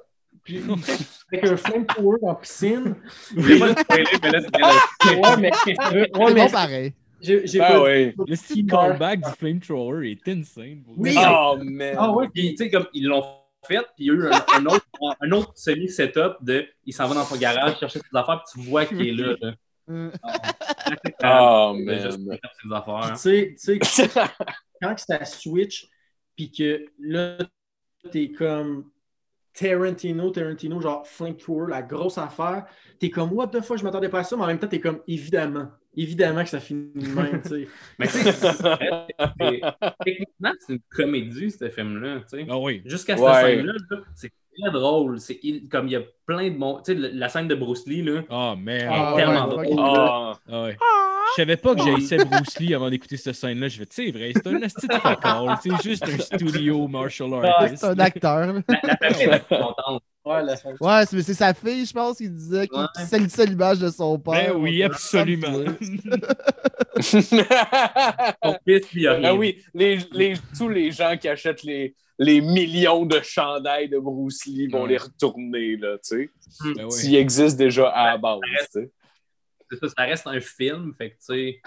puis avec un flamethrower en piscine. Pas spoiler, mais là, c'est bien le- Ouais, mais, ouais, C'est mais bon pareil. j'ai j'ai Ah pas- ouais. Le style callback du flamethrower est insane. Oui. Oh, man. Ah ouais, Puis, tu sais, comme ils l'ont fait, puis il y a eu un, un autre, un autre semi-setup de il s'en va dans son garage chercher ses affaires, puis tu vois qu'il est là. là. Euh, Oh, Mais juste man. tu sais, quand que ça switch, puis que là, t'es comme Tarantino, Tarantino, genre flamethrower, la grosse affaire, t'es comme, what the fuck, je m'attendais pas à ça, mais en même temps, t'es comme, évidemment, évidemment que ça finit de même, tu sais. Mais tu sais, c'est- techniquement, c'est une comédie, ce film-là. tu sais. Ah oui. Jusqu'à cette Ouais. scène-là, là, c'est très drôle. C'est il- comme il y a plein de bons. Tu sais, la scène de Bruce Lee, là. Ah, man. Ah, tellement ouais, drôle. Ah. Ah ouais. Je savais pas que j'haïssais Bruce Lee avant d'écouter cette scène-là. Je fais, tu sais, vrai, c'est un asti de. C'est juste un studio martial artist. C'est un acteur. là. La, la famille est contente. Ouais, la fin. Ouais, c'est- mais c'est sa fille, je pense, qui disait qu'il Ouais. salissait l'image de son père. Ben oui, absolument. Son fils, lui, il a rien. Ah oui, les, les, tous les gens qui achètent les, les millions de chandails de Bruce Lee vont Ouais. les retourner, là, tu sais. Ben oui. S'ils existent déjà à la base, tu sais. C'est ça, ça reste un film, fait que tu sais.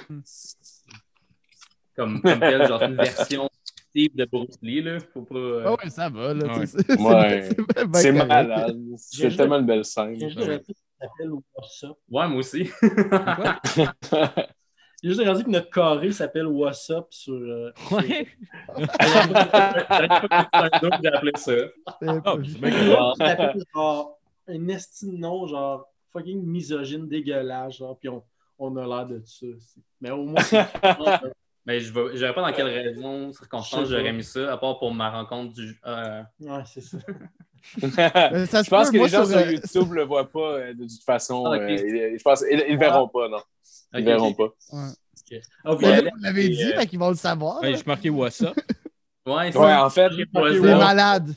Comme, comme tel, genre une version de BruceLee, là. Faut pas. euh, Ah ouais, ça va, là. Ouais. tu sais, c'est- Ouais. malade. C'est tellement une belle scène. Up. Ouais, moi aussi. Il a juste artiste que notre carré s'appelle What's Up sur. euh, Ouais. J'ai appelé ça. C'est Ah, genre un esti de nom, genre fucking misogyne, dégueulasse, genre, puis on, on a l'air de ça. aussi. Mais au moins, c'est- Mais je ne savais pas dans quelle raison, circonstance j'aurais mis ça, à part pour ma rencontre du. euh, ouais, c'est ça. Euh, ça Je pense peut, que moi, les gens sur, sur euh, YouTube le voient pas euh, de toute façon. Ah, euh, ils- je pense ils, ils le verront pas, non. Ils le verront ok. pas. ouais. Ah, elle- là, vous l'avez dit, euh, fait qu'ils vont le savoir. Ouais, j'ai marqué What's up. Ouais, c'est Ouais, en fait, C'est malade.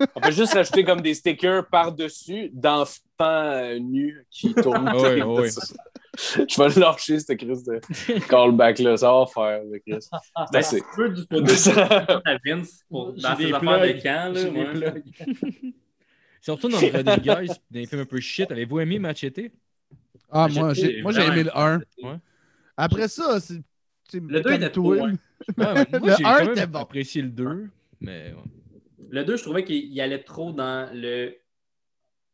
on peut juste rajouter comme des stickers par-dessus d'enfants euh, nus qui tournent. Ouais, ouais. Je vais le lâcher, cette crise de callback-là. Ça va faire, le Chris. Ben, Ben, c'est- tu veux du à Vince pour, dans des ses affaires de camp, là. Des. Surtout dans le Rodriguez, dans les films un peu shit. Avez-vous aimé Machete? Ah, moi, j'ai aimé le 1. Ouais. Après ça, c'est. c'est Le deux comme était toi. trop, ouais. Ah, mais moi, Le j'ai bon. apprécié le 2. Mais ouais. Le 2, je trouvais qu'il il allait trop dans le.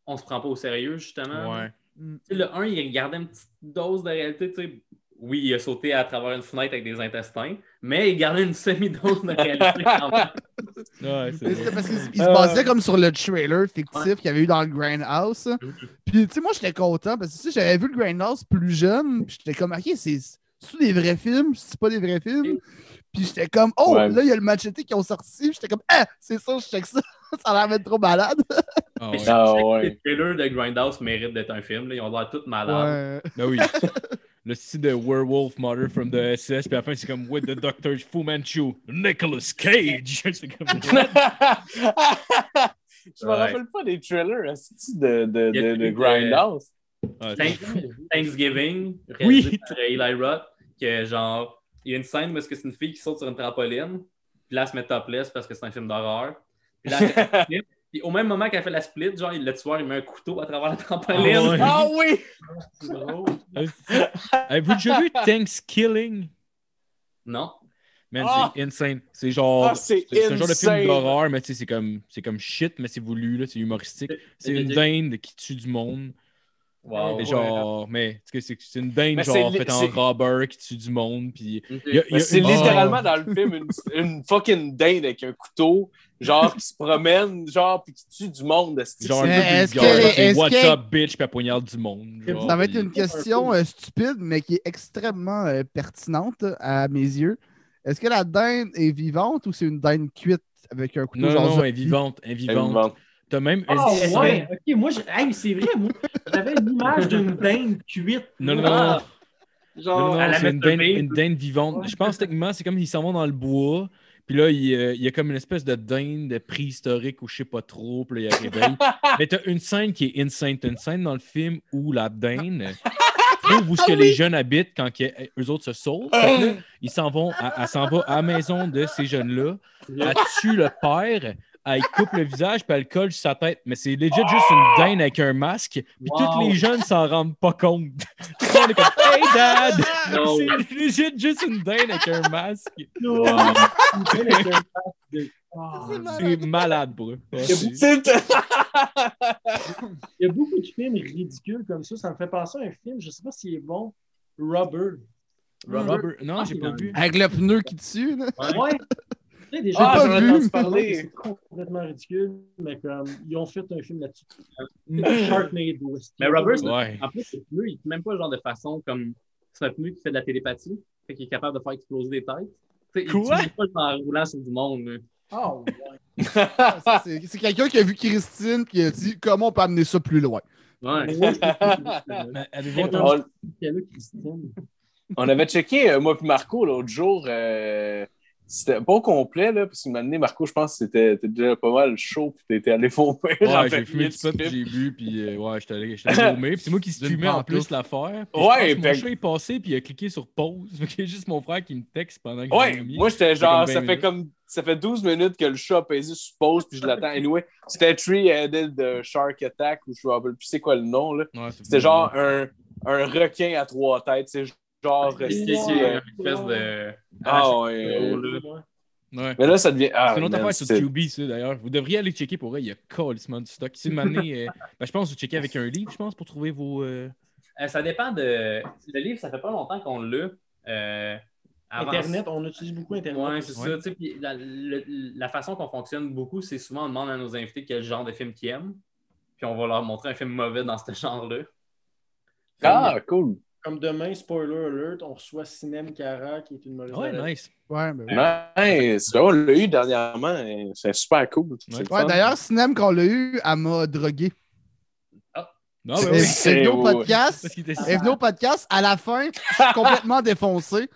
On se prend pas au sérieux, justement. Ouais. Mm. Le 1, il gardait une petite dose de réalité. tu sais. Oui, il a sauté à travers une fenêtre avec des intestins, mais il gardait une semi-dose de réalité quand même. Ouais, c'est parce qu'il il Euh. se basait comme sur le trailer fictif Ouais. qu'il y avait eu dans le Grindhouse. Puis, tu sais, moi, j'étais content parce que j'avais vu le Grindhouse plus jeune. Puis, j'étais comme, OK, c'est c'est des vrais films, c'est pas des vrais films? Puis, j'étais comme, oh, Ouais. là, il y a le Machete qui ont sorti. J'étais comme, ah, c'est ça, je check ça. ça a l'air d'être trop malade. Mais ouais. Ah, ouais. Les trailers de Grindhouse méritent d'être un film. là. Ils ont l'air tous malades. Ouais. Ben oui. Le style de Werewolf Mother from the SS, puis à la fin, c'est comme With the Doctor Fu Manchu, Nicolas Cage. c'est comme. Je me Ouais. rappelle pas des trailers esti, de, de, de, de de- Grindhouse? Ah. Thanksgiving, Oui. réalisé par Eli Roth, que genre, il y a une scène où est-ce que c'est une fille qui saute sur une trampoline, puis là, elle se met topless parce que c'est un film d'horreur. Puis là, elle puis au même moment qu'elle fait la split, genre, le tueur, il met un couteau à travers la trampoline. Ah ouais. Ah oui! C'est drôle. Avez-vous déjà vu Thanksgiving? Non. Man, Ah! c'est insane. C'est genre. Ah, c'est c'est un genre de film d'horreur, mais tu sais, c'est comme, c'est comme shit, mais c'est voulu, là, c'est humoristique. C'est une dinde qui tue du monde. Wow. Mais genre, mais c'est une dinde Mais genre faite en robber qui tue du monde. Puis c'est une- littéralement dans le film une, une fucking dinde avec un couteau, genre qui se promène, genre, puis qui tue du monde. Genre un Mais peu est-ce vulgaire, que- genre, c'est est-ce What's que- up, bitch, puis elle poignarde du monde. genre, Ça va être une question euh, stupide, mais qui est extrêmement euh, pertinente à mes yeux. Est-ce que la dinde est vivante ou c'est une dinde cuite avec un couteau Non, genre non, elle est vivante. Elle est Elle vivante. T'as même une Ah scène- ouais, ok, moi, je- hey, c'est vrai, moi, j'avais l'image d'une dinde cuite. Non, non, non. Ah, Non, Genre, non, c'est une dinde, pain. une dinde vivante. Ouais. Je pense techniquement, c'est comme ils s'en vont dans le bois. Puis là, il, euh, il y a comme une espèce de dinde préhistorique ou je sais pas trop. Puis là, il réveille. Mais t'as une scène qui est insane. T'as une scène dans le film où la dinde trouve où ce que les jeunes habitent quand que- eux autres se sauvent. Là, ils s'en vont, à- elle s'en va à la maison de ces jeunes-là. Elle tue le père. Elle coupe le visage puis elle colle sur sa tête. Mais c'est legit juste une dinde avec un masque. Puis Wow. tous les jeunes s'en rendent pas compte. Tout le monde est comme Hey dad! No. C'est legit juste une dinde avec un masque. Ah, C'est malade pour eux. Ouais, Il y a beaucoup de films ridicules comme ça. Ça me fait penser à un film, je sais pas s'il est bon, Rubber. Robert- Non, Ah, j'ai pas vu. Avec le pneu qui tue, là. Ouais. Ah, gens- j'en ai entendu parler. C'est complètement ridicule, mais comme ils ont fait un film là-dessus. Sharknado. Mais c'est- Ouais. en plus, le pneu, il est même pas le genre de façon comme. C'est un pneu qui fait de la télépathie. Fait qu'il est capable de faire exploser des têtes. Il Quoi? utilise pas en roulant sur du monde. là. Ah, ouais. C'est c'est quelqu'un qui a vu Christine qui a dit comment on peut amener ça plus loin? Ouais. C'est- On- entendu? Il y a là, Christine? On avait checké, euh, moi et Marco, l'autre jour. euh, c'était pas au complet, là, parce que donné, Marco, je pense que c'était t'étais déjà pas mal chaud, puis t'étais allé vomir. Ouais, j'ai fumé du pot, j'ai bu, puis euh, ouais, j'étais allé, allé vomir. Puis c'est moi qui streamais en plus l'affaire. Ouais, mon chat est passé, puis il a cliqué sur pause. A juste mon frère qui me texte pendant que Ouais, moi j'étais C'est genre, comme ça fait comme ça fait 12 minutes que le chat a pesé sur pause, puis je l'attends. Anyway, c'était Three-Headed de Shark Attack, ou je me rappelle plus c'est quoi le nom, là. Ouais, c'est C'était genre un, un requin à trois têtes, c'est genre. C'est une espèce de. Ah ouais. Ouais. Mais là, ça devient. Ah, c'est une autre affaire sur c'est- QB, ça, d'ailleurs. Vous devriez aller checker pour eux. Il y a colissement de stock. Si une année, euh, ben, je pense que vous checkez avec un livre, je pense, pour trouver vos. euh, Euh, ça dépend de. Le livre, ça fait pas longtemps qu'on l'a. Euh, avant- Internet, on utilise beaucoup Internet. Ouais, c'est Ouais. ça. La, le- la façon qu'on fonctionne beaucoup, c'est souvent on demande à nos invités quel genre de film qu'ils aiment. Puis on va leur montrer un film mauvais dans ce genre-là. Ah, cool. Comme demain, spoiler alert, on reçoit Cinem Cara, qui est une mauvaise Ouais, nice. Ouais, ben oui. Nice. Ben, on l'a eu dernièrement. C'est super cool. Ouais. d'ailleurs, Cinem, quand on l'a eu, elle m'a drogué. Non, C'est- ben oui. Elle c'est- est venue au ouais, ouais. podcast. Parce qu'il était Elle est venue au podcast. À la fin, je suis complètement défoncé.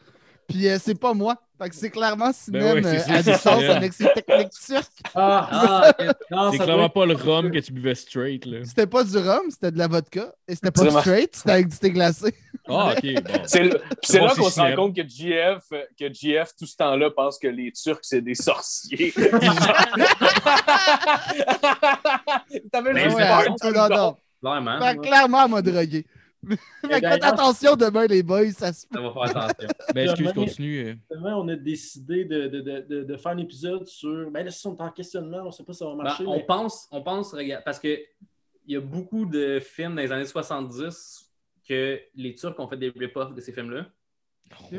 Puis euh, c'est pas moi. Fait que c'est clairement c'est euh, ça, à distance ça. avec ses techniques turques. Ah, Ah, C'est clairement pas le rhum que tu buvais straight, là. C'était pas du rhum, c'était de la vodka. Et c'était pas Vraiment. straight, c'était avec du thé glacé. Ah, ok, bon. C'est Bon, là qu'on se rend compte que GF, euh, que GF, tout ce temps-là, pense que les Turcs, c'est des sorciers. T'avais juste Ouais, peur, non, non. Clairement, clairement, elle m'a drogué. Faites d'ailleurs- attention demain, les boys. Ça se... ça va faire attention. Ben, excuse, Demain- continue. euh? Demain, on a décidé de, de, de, de, faire un épisode sur. Ben là, si on est en questionnement, on ne sait pas si ça va Ben, marcher. on mais- pense, on pense, regarde, parce que il y a beaucoup de films dans les années 70 que les Turcs ont fait des rip-offs de ces films-là.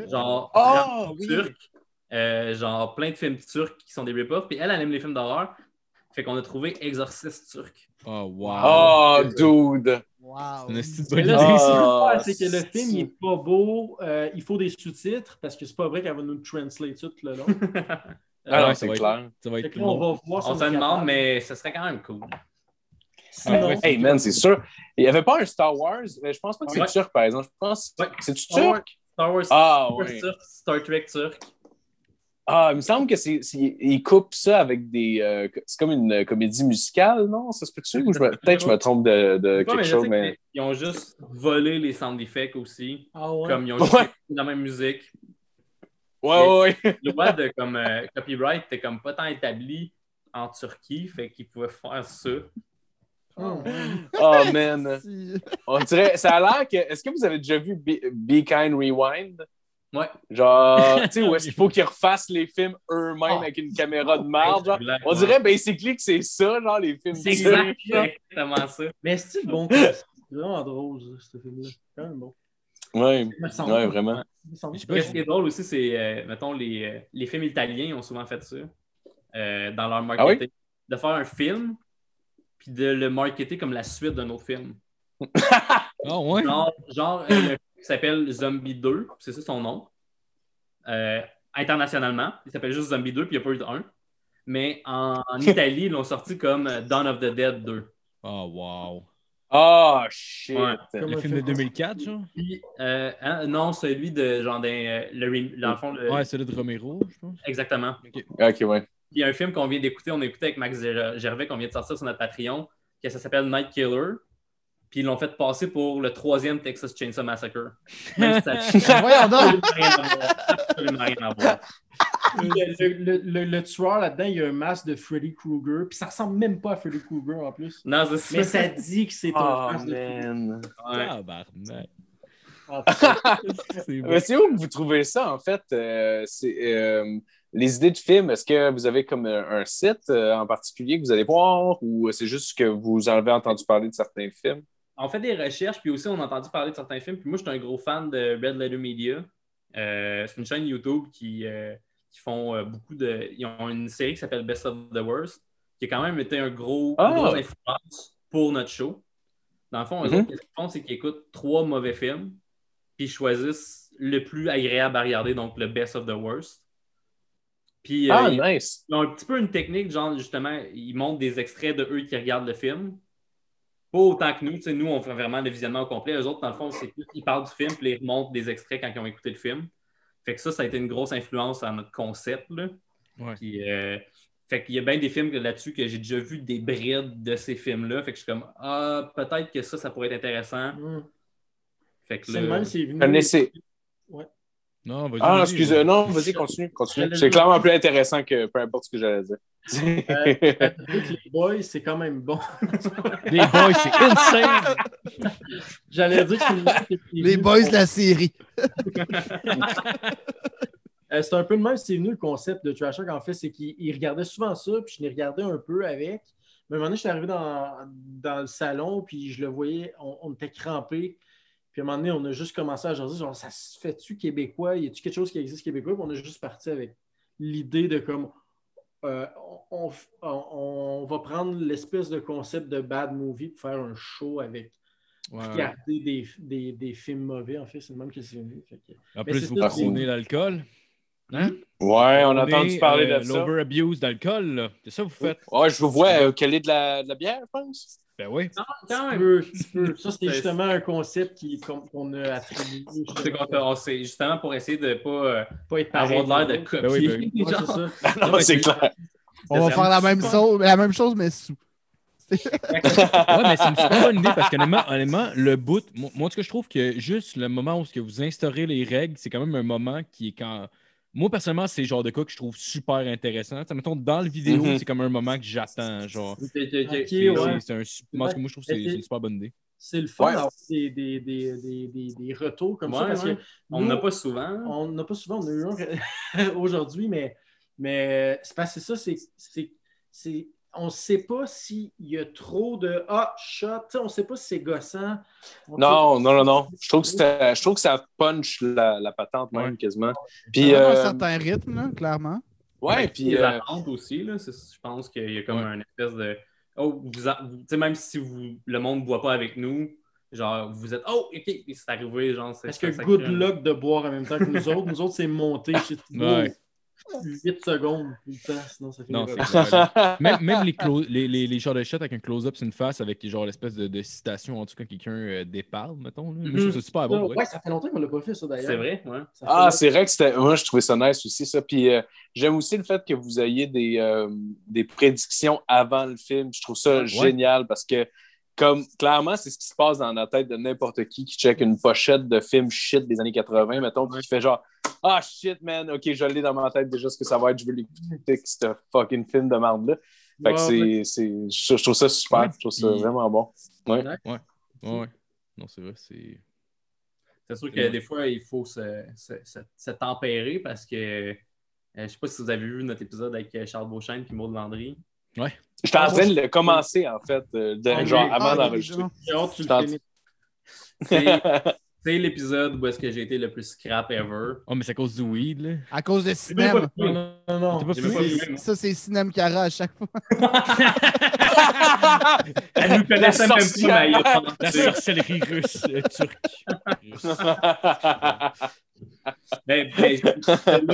Genre, Ah, Rap oui. turc, euh, genre plein de films turcs qui sont des rip-offs. Puis elle, elle aime les films d'horreur. Fait qu'on a trouvé Exorciste turc. Oh, wow. Oh, dude. Wow. C'est une là, idée, ce ça. qu'il faut faire, c'est que le c'est- film il est pas beau. euh, il faut des sous-titres parce que c'est pas vrai qu'elle va nous translate tout le long. Ah Ouais, non, c'est clair. Ça va être que là, on va voir si On est se demande, capable. mais ce serait quand même cool. Sinon, Hey, man, c'est sûr. Il n'y avait pas un Star Wars. mais Je pense pas que c'est Ouais. turc, par exemple. Je pense Star Wars. turc? Star Wars Ah, Star Wars ouais. turc, Star Trek turc. Ah, il me semble que c'est, c'est- ils coupent ça avec des. euh, c'est comme une euh, comédie musicale, non? Ça se peut-tu? Ou je me- peut-être que je me trompe de, de Ouais, mais quelque chose, mais. qu'ils ont juste volé les sound effects aussi. Ah ouais? Comme ils ont juste la même musique. Ouais, ouais, ouais. Le droit de comme, euh, copyright était comme pas tant établi en Turquie, fait qu'ils pouvaient faire ça. Ah, ouais. Oh, man. On dirait. Ça a l'air que. Est-ce que vous avez déjà vu Be, Be Kind Rewind? Ouais. Genre, tu sais, où est-ce qu'il faut qu'ils refassent les films eux-mêmes Ah. avec une caméra de marde? genre? On dirait basically que c'est ça, genre, les films C'est exactement ça. Mais c'est bon. C'est vraiment drôle, ce film-là. C'est quand même bon. Semble. ouais, vraiment. Je ce qui est drôle aussi, c'est, euh, mettons, les, euh, les films italiens ont souvent fait ça euh, dans leur marketing. Ah oui? De faire un film, puis de le marketer comme la suite d'un autre film. Ah, ouais. Genre, genre euh, le film qui s'appelle Zombie 2, c'est ça son nom. Euh, internationalement, il s'appelle juste Zombie 2, puis il n'y a pas eu de 1. Mais en, en Italie, ils l'ont sorti comme Dawn of the Dead 2. Oh, wow. Oh, shit. Ouais. Le un film de film. 2004, genre? Puis, euh, hein, non, celui de genre d'un, euh, le, dans le fond, le- Ouais, celui de Romero, je pense. exactement. Ok, ouais. Puis il y a un film qu'on vient d'écouter, on a écouté avec Max Ger- Gervais, qu'on vient de sortir sur notre Patreon, que ça s'appelle Night Killer. Puis ils l'ont fait passer pour le troisième Texas Chainsaw Massacre. Même si ça n'a Voyons donc. absolument rien à voir. Le, le, le, le tueur là-dedans, il y a un masque de Freddy Krueger, puis ça ressemble même pas à Freddy Krueger en plus. Non, c'est ça. Mais ça dit que c'est un Oh, masque de Freddy man. Ouais. En tout cas, C'est bon. Mais c'est où que vous trouvez ça, en fait? Euh, c'est, euh, les idées de films, est-ce que vous avez comme un, un site euh, en particulier que vous allez voir ou c'est juste que vous avez entendu parler de certains films? On fait des recherches, puis aussi on a entendu parler de certains films. Puis moi, je suis un gros fan de Red Letter Media. Euh, c'est une chaîne YouTube qui, euh, qui font euh, beaucoup de. Ils ont une série qui s'appelle Best of the Worst, qui a quand même été un gros, Ah! grosse influence pour notre show. Dans le fond, eux Mhm. autres, ce qu'ils font, c'est qu'ils écoutent trois mauvais films, puis ils choisissent le plus agréable à regarder, donc le Best of the Worst. Puis Ah, ils- nice! ils ont un petit peu une technique, genre justement, ils montrent des extraits de eux qui regardent le film. Pas autant que nous, tu sais, nous, on fait vraiment le visionnement au complet. Eux autres, dans le fond, c'est plus ils parlent du film, puis ils remontent des extraits quand ils ont écouté le film. Fait que ça, ça a été une grosse influence à notre concept. Là. Ouais. Puis, euh, fait qu'il y a bien des films là-dessus que j'ai déjà vu des brides de ces films-là. Fait que je suis comme, ah, peut-être que ça, ça pourrait être intéressant. hum. Fait que là, même, c'est venu. Connaissez. Non, vas-y. Ah, excusez, non, vas-y, continue, continue. C'est clairement plus intéressant que peu importe ce que j'allais dire. Euh, Patrick, les boys, c'est quand même bon. Les boys, c'est insane! J'allais dire que c'est Les boys de la série. Euh, c'est un peu le même, c'est venu le concept de Trash Talk, en fait, c'est qu'il il regardait souvent ça, puis je l'ai regardé un peu avec. Mais à un moment donné, je suis arrivé dans, dans le salon, puis je le voyais, on, on était crampés. Puis à un moment donné, on a juste commencé à jaser, genre, ça se fait-tu québécois? Y a-tu quelque chose qui existe québécois? Puis on a juste parti avec l'idée de comme, euh, on, on- on va prendre l'espèce de concept de bad movie pour faire un show avec Ouais. regarder des, des, des films mauvais, en fait, c'est le même que c'est venu. En plus, vous prenez l'alcool. Hein? Ouais, on a entendu parler euh, de ça. L'over-abuse d'alcool, là. C'est ça que vous faites? Ouais, je vous vois euh, quelle est de la, de la bière, je pense? Ben oui. Non, quand Tu même. peux, tu peux. Ça, c'est justement un concept qui- qu'on a attribué. C'est justement pour essayer de ne pas euh, pas être avoir l'air de copier. Ben oui, ben oui. Ouais, genre. c'est ça. non, c'est clair. On va faire la même, chose, la même chose, mais sous. Ouais, mais c'est une super bonne idée parce qu'honnêtement, honnêtement, le bout, moi, moi, ce que je trouve que juste le moment où ce que vous instaurez les règles, c'est quand même un moment qui est quand. Moi, personnellement, c'est le genre de cas que je trouve super intéressant. Tu sais, mettons, dans le vidéo, Mhm. c'est comme un moment que j'attends. Genre, c'est- ouais. c'est un moi, je trouve que c'est c'est une super bonne idée. C'est le fun Ouais. d'avoir des, des, des, des, des, des retours comme ça parce ouais. que On n'a pas souvent. On n'a pas souvent, on a eu un aujourd'hui, mais, mais c'est parce que c'est ça, c'est. On ne sait pas s'il y a trop de Ah, shot, Tu sais, on ne sait pas si c'est gossant. On Non, non, non, non. Je trouve que, c'était- je trouve que ça punch la, la patente même Ouais. quasiment. Ça Puis, dans un euh, certain rythme, là, clairement. ouais, puis, les euh, attentes aussi, là, je pense qu'il y a comme Ouais. un espèce de. Oh, vous, a- vous- tu sais, même si vous, le monde ne boit pas avec nous, genre, vous êtes. Oh, OK, c'est arrivé, genre. c'est- Parce ça- que ça good luck de boire en même temps que nous autres? Nous autres, c'est monté chez Thibaut. Ouais. 8 secondes tout le temps, sinon ça finit Non. Même, même les, les, les, les genres de shots avec un close-up sur une face avec genre l'espèce de, de citation en tout cas quelqu'un euh, déparle, mettons. là. Moi, je trouve ça super Ça, bon. ouais. ouais, ça fait longtemps qu'on l'a pas fait, ça d'ailleurs. C'est vrai, ouais. Fait Ah, c'est vrai que c'était. Moi, je trouvais ça nice aussi, ça. Puis euh, j'aime aussi le fait que vous ayez des, euh, des prédictions avant le film. Je trouve ça génial parce que, comme clairement, c'est ce qui se passe dans la tête de n'importe qui qui check une pochette de film shit des années 80, mettons, puis qui fait genre Ah shit, man, ok, je l'ai dans ma tête déjà ce que ça va être, je veux l'écouter, ce fucking film de merde-là. Fait que Ouais, c'est, c'est, je, je trouve ça super, Ouais, je trouve ça puis- vraiment bon. Ouais. Ouais, ouais. Non, c'est vrai, c'est. C'est sûr que des fois, il faut se, se, se- se tempérer parce que. euh, je sais pas si vous avez vu notre épisode avec euh, Charles Beauchesne et Maud Landry. J'étais en train de le commencer, en fait, euh, de- Ah, genre avant Ah, d'enregistrer. C'est c'est l'épisode où est-ce que j'ai été le plus scrap ever. Oh, mais c'est à cause du weed, là. À cause de fini. Non, non, non. Pas. Ça, c'est Cinem Cara à chaque fois. Elle nous connaissait même pas, mais La sorcellerie russe, euh, turque. Ben, ben,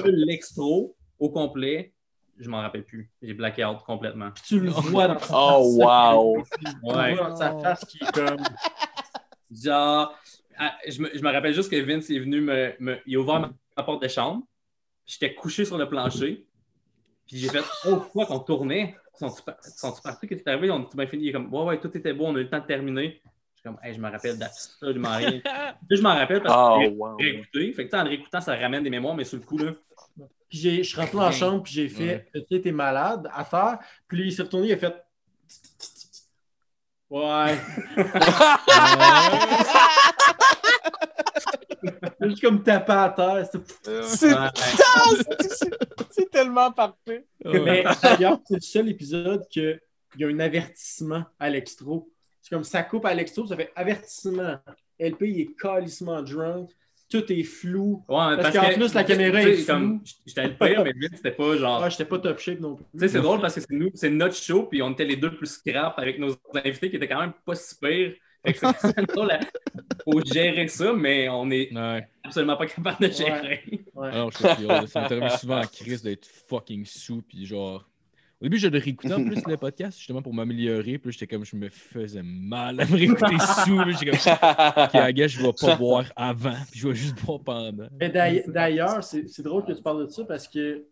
l'extro au complet, je m'en rappelle plus. J'ai blacké out complètement. Puis tu le vois dans sa Oh, face. wow! Tu le Ouais. vois dans sa face qui est comme. Genre, je me, je me rappelle juste que Vince est venu me. me- il a ouvert ma, ma porte de chambre. J'étais couché sur le plancher. Puis j'ai fait Oh, quoi qu'on tournait? Sont-tu par- sont-tu partis? Qu'est-ce qui est arrivé? On a tout bien fini. Il est comme Ouais, ouais, tout était beau, on a eu le temps de terminer. Je suis comme, hey, je me rappelle d'absolument rien. Là, je m'en rappelle parce Oh, que j'ai wow. réécouté. Fait que, en réécoutant, ça ramène des mémoires, mais sur le coup, là. Puis j'ai- je suis rentré dans la chambre, puis j'ai fait Tu sais, t'es malade à terre. Puis il s'est retourné, il a fait Ouais. Juste comme tapé à terre. c'était- C'est Ouais. tellement parfait. Mais d'ailleurs, c'est le seul épisode qu'il y a un avertissement à l'extro. C'est comme ça coupe à l'extro, ça fait avertissement. LP, il est calissement drunk. Tout est flou. Ouais, Parce qu'en plus, la caméra est comme, J'étais le pire, mais lui, c'était pas genre. Ah, j'étais pas top shape non plus. Tu sais, c'est drôle parce que c'est nous, c'est notre show, puis on était les deux plus scrap avec nos invités qui étaient quand même pas si pires. Faut gérer ça, mais on est Ouais. absolument pas capable de gérer. Ouais. Alors, je pas, ça m'est arrivé souvent à Chris d'être fucking sous, puis genre. Au début, je le réécoutais en plus le podcast, justement pour m'améliorer. Puis j'étais comme, je me faisais mal à me réécouter sous. Puis j'étais comme, ok, à gars, je vais pas boire avant, puis je vais juste boire pendant. Mais d'ailleurs- c'est c'est drôle que tu parles de ça parce que.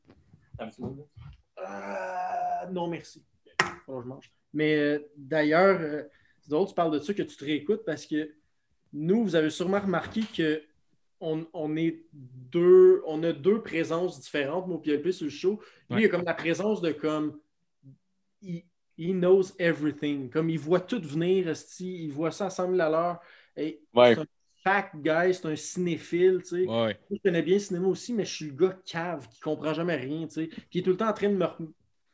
Ah, non, merci. Que je mange. Mais euh, d'ailleurs, euh, que tu parles de ça, que tu te réécoutes parce que nous, vous avez sûrement remarqué que on, on est deux, on a deux présences différentes, moi et LP sur le show. Lui, Ouais. il a comme la présence de comme. Il, he knows everything. Comme il voit tout venir, il voit ça à 100 000 à l'heure. Et Ouais. C'est un fact guy, c'est un cinéphile, tu sais. Ouais. Je connais bien le cinéma aussi, mais je suis le gars cave qui comprend jamais rien, tu sais. Puis il est tout le temps en train de me,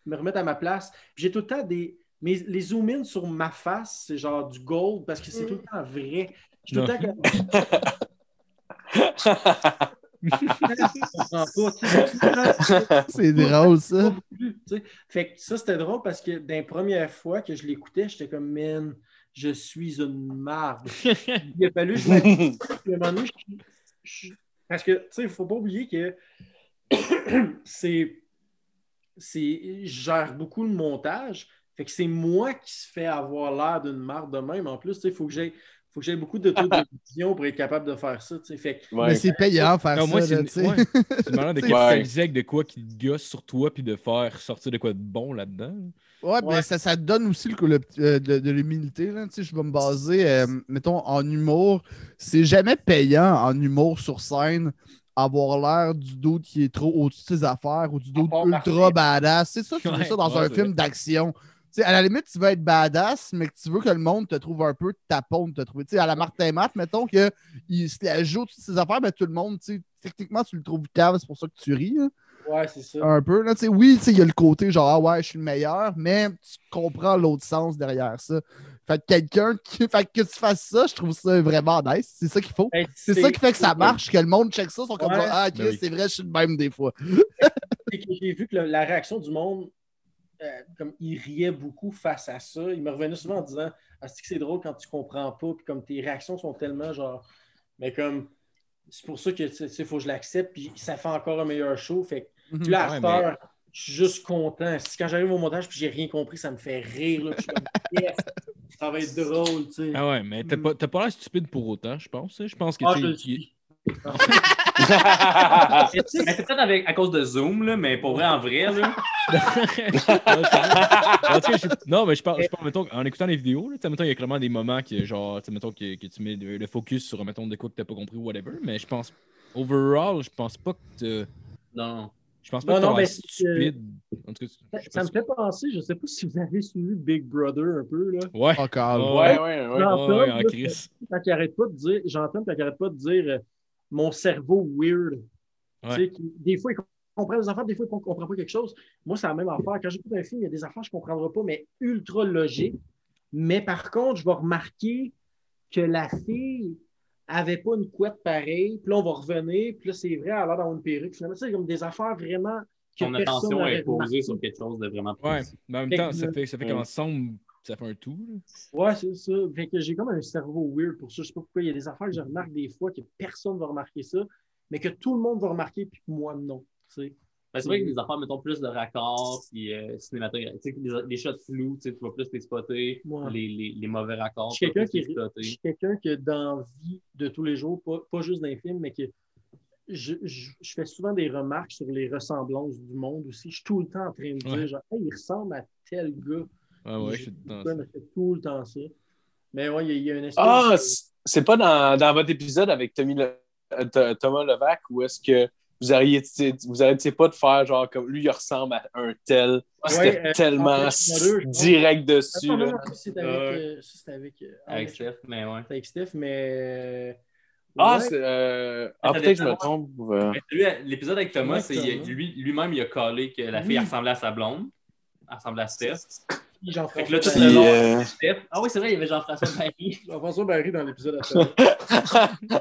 me remettre à ma place. Puis j'ai tout le temps des. Mais les zoom-in sur ma face, c'est genre du gold parce que c'est tout le temps vrai. Je suis tout le temps comme-. C'est drôle, ça. Fait que ça, c'était drôle parce que d'une première fois que je l'écoutais, j'étais comme, man, je suis une marde. Il a fallu que je m'habitue. Puis à un moment donné, je- je- Parce que, tu sais, il ne faut pas oublier que c'est. c'est- Je gère beaucoup le montage. Fait que c'est moi qui se fait avoir l'air d'une marde de même. En plus, tu sais, il faut que j'ai. Faut que j'ai beaucoup d'autodérision pour être capable de faire ça. tu sais. Fait que- Ouais. Mais c'est payant faire Non, moi, ça, c'est une- tu sais. ouais. C'est malin de Ouais. capitaliser avec de quoi qui te gosse sur toi, puis de faire sortir de quoi de bon là-dedans. Ouais, Ouais. mais ça, ça te donne aussi le, le- euh, de, de l'humilité. là. Tu sais, Je vais me baser, euh, mettons, en humour. C'est jamais payant en humour sur scène avoir l'air du doute qui est trop au-dessus de ses affaires ou du doute ultra badass. C'est ça, tu Ouais, ça dans ouais, un film d'action. Tu sais, à la limite, tu veux être badass, mais que tu veux que le monde te trouve un peu tapon de te trouver. Tu sais, à la Martin Matt, mettons qu'il se la joue toutes ses affaires, mais tout le monde, tu sais, techniquement, tu le trouves cave, c'est pour ça que tu ris. là Ouais, c'est ça. un peu. Là, tu sais, oui, tu sais, il y a le côté genre, ah ouais, je suis le meilleur, mais tu comprends l'autre sens derrière ça. Fait que quelqu'un qui. Fait que tu fasses ça, je trouve ça vraiment nice. C'est ça qu'il faut. C'est ça qui fait que ça marche, que le monde check ça, sont comme Ouais. ah, Ben oui. c'est vrai, je suis le même des fois. j'ai vu que le- la réaction du monde, euh, comme il riait beaucoup face à ça. Il me revenait souvent en disant Ah, c'est que c'est drôle quand tu comprends pas, puis comme tes réactions sont tellement genre. Mais comme. C'est pour ça que tu sais, faut que je l'accepte, puis ça fait encore un meilleur show. Fait que Mhm. là, Ouais, mais- heure, je suis juste content. Si quand j'arrive au montage puis j'ai rien compris, ça me fait rire. Là, je suis comme, Yes, ça va être drôle, tu sais. Ah ouais, mais t'as pas, pas l'air stupide pour autant, je pense. hein. Je pense que Ah, tu je. Mais c'est peut-être avec- à cause de Zoom, là, mais pour vrai, en vrai, là. Non, mais je parle, je parle mettons, en écoutant les vidéos, là, tu mettons, il y a clairement des moments que, genre, tu mettons, que, que tu mets le, focus sur, mettons, de quoi que t'as pas compris ou whatever, mais je pense, overall, je pense pas que t'as- Non. Je pense pas Non, que non, mais stupide. En tout cas, Ça, ça me fait penser, je sais pas si vous avez suivi Big Brother un peu. Là. Ouais. Encore. Ouais. Ouais, ouais, ouais. Ouais, ouais, quand il arrête pas de dire, j'entends quand il arrête pas de dire mon cerveau weird. Tu Ouais. sais, qui- des fois, il comprend des affaires, des fois, il ne comprend pas quelque chose. Moi, c'est la même affaire. Quand j'écoute un film, il y a des affaires que je ne comprendrai pas, mais ultra logiques. Mais par contre, je vais remarquer que la fille avait pas une couette pareille. Puis là, on va revenir. Puis là, c'est vrai, elle a l'air d'avoir une perruque. Finalement, sais, comme des affaires vraiment que Ton personne attention n'aurait est posée sur quelque chose de vraiment Ouais, précis. mais en même temps, ça fait, ça fait Ouais. qu'ensemble, ça fait un tout. là. Ouais, c'est ça. Fait que j'ai comme un cerveau weird pour ça. Je sais pas pourquoi. Il y a des affaires que je remarque des fois que personne va remarquer ça, mais que tout le monde va remarquer, puis que moi, non. tu sais. Ben, c'est vrai que les affaires, mettons, plus de raccords, puis euh, cinématographique. Tu sais, les, les shots flous, tu vas plus les spotter, Ouais. les, les, les mauvais raccords, Je suis quelqu'un qui je suis quelqu'un que dans la vie de tous les jours, pas, pas juste dans les films, mais que je, je- je fais souvent des remarques sur les ressemblances du monde aussi. Je suis tout le temps en train de dire, Ouais. genre, hey, il ressemble à tel gars. Ah ouais, je suis dans je fais tout le temps ça. Mais ouais, il y a- il y, a une espèce Ah, c'est pas dans, dans votre épisode avec Tommy Le- euh, Th- Thomas Levac où est-ce que vous arrêtiez, vous arrêtiez pas de faire genre comme lui, il ressemble à un tel. C'était Ouais, euh, tellement en fait, deux, je pense. direct dessus. Attends, non, là. non, ça, c'est avec, Ouais. euh, ça, c'est avec, euh, Avec avec, Steph, mais ouais. avec Steph, mais. Ah, ouais. c'est, euh, ah, Ça peut-être que je me trompe. euh. L'épisode avec Thomas, Ouais, lui- lui-même, il a collé que la fille Oui. ressemblait à sa blonde. Elle ressemblait à Steph. Fait Jean-François que là, tout Puis, le Barry. long, euh, Steph. Ah oui, c'est vrai, il y avait Jean-François Barry. Jean-François Barry dans l'épisode à.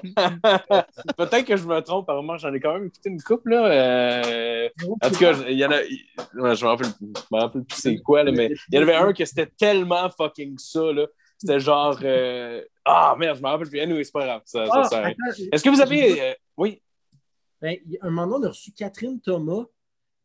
Peut-être que je me trompe, apparemment, j'en ai quand même écouté une couple. Là. euh, En tout cas, il y en a. ouais, je me rappelle, je me rappelle plus c'est quoi, là, mais il y en avait un que c'était tellement fucking ça. là. C'était genre. euh, Ah merde, je me rappelle plus. Anyway, c'est pas grave. Ça, Ah, ça Est-ce que vous avez. euh, Oui? Ben, un moment donné, on a reçu Catherine Thomas,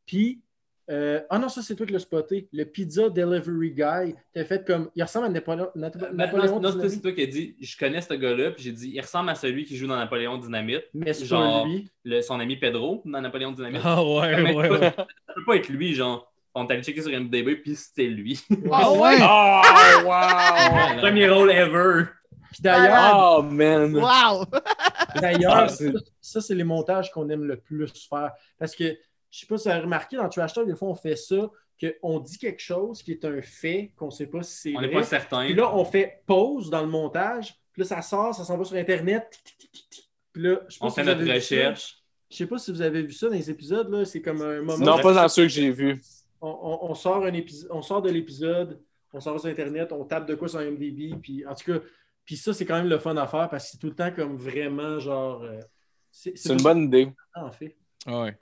puis. Euh, ah non, ça, c'est toi qui l'as spoté. Le Pizza Delivery Guy. T'as fait comme. Il ressemble à Napoléon. Nat- Ben, Napoléon non, non, c'est Dynamite, toi qui as dit je connais ce gars-là, puis j'ai dit il ressemble à celui qui joue dans Napoléon Dynamite, mais c'est genre- lui. le- son ami Pedro dans Napoléon Dynamite. Ah ouais, ouais, ouais. Ça peut pas être lui, genre. On est allé checker sur MDB, puis c'était lui. Ah ouais! Oh, wow! Ouais, Premier rôle ever. Puis d'ailleurs, Oh, man! Wow! D'ailleurs, Ah, ça, c'est- ça, c'est les montages qu'on aime le plus faire. Parce que, je sais pas si vous avez remarqué, dans Trash Talk, des fois, on fait ça, qu'on dit quelque chose qui est un fait, qu'on sait pas si c'est On n'est pas certain. Puis là, on fait pause dans le montage. Puis là, ça sort, ça s'en va sur Internet. Puis là, je sais pas on si fait vous notre avez recherche. Je sais pas si vous avez vu ça dans les épisodes. là. C'est comme un moment. Non, pas dans ceux que j'ai vus. on, on- on sort un épisode, on sort de l'épisode, on sort sur Internet, on tape de quoi sur IMDb, puis en tout cas, puis ça, c'est quand même le fun à faire parce que c'est tout le temps comme vraiment genre. euh, c'est une bonne idée. en fait. Ah ouais.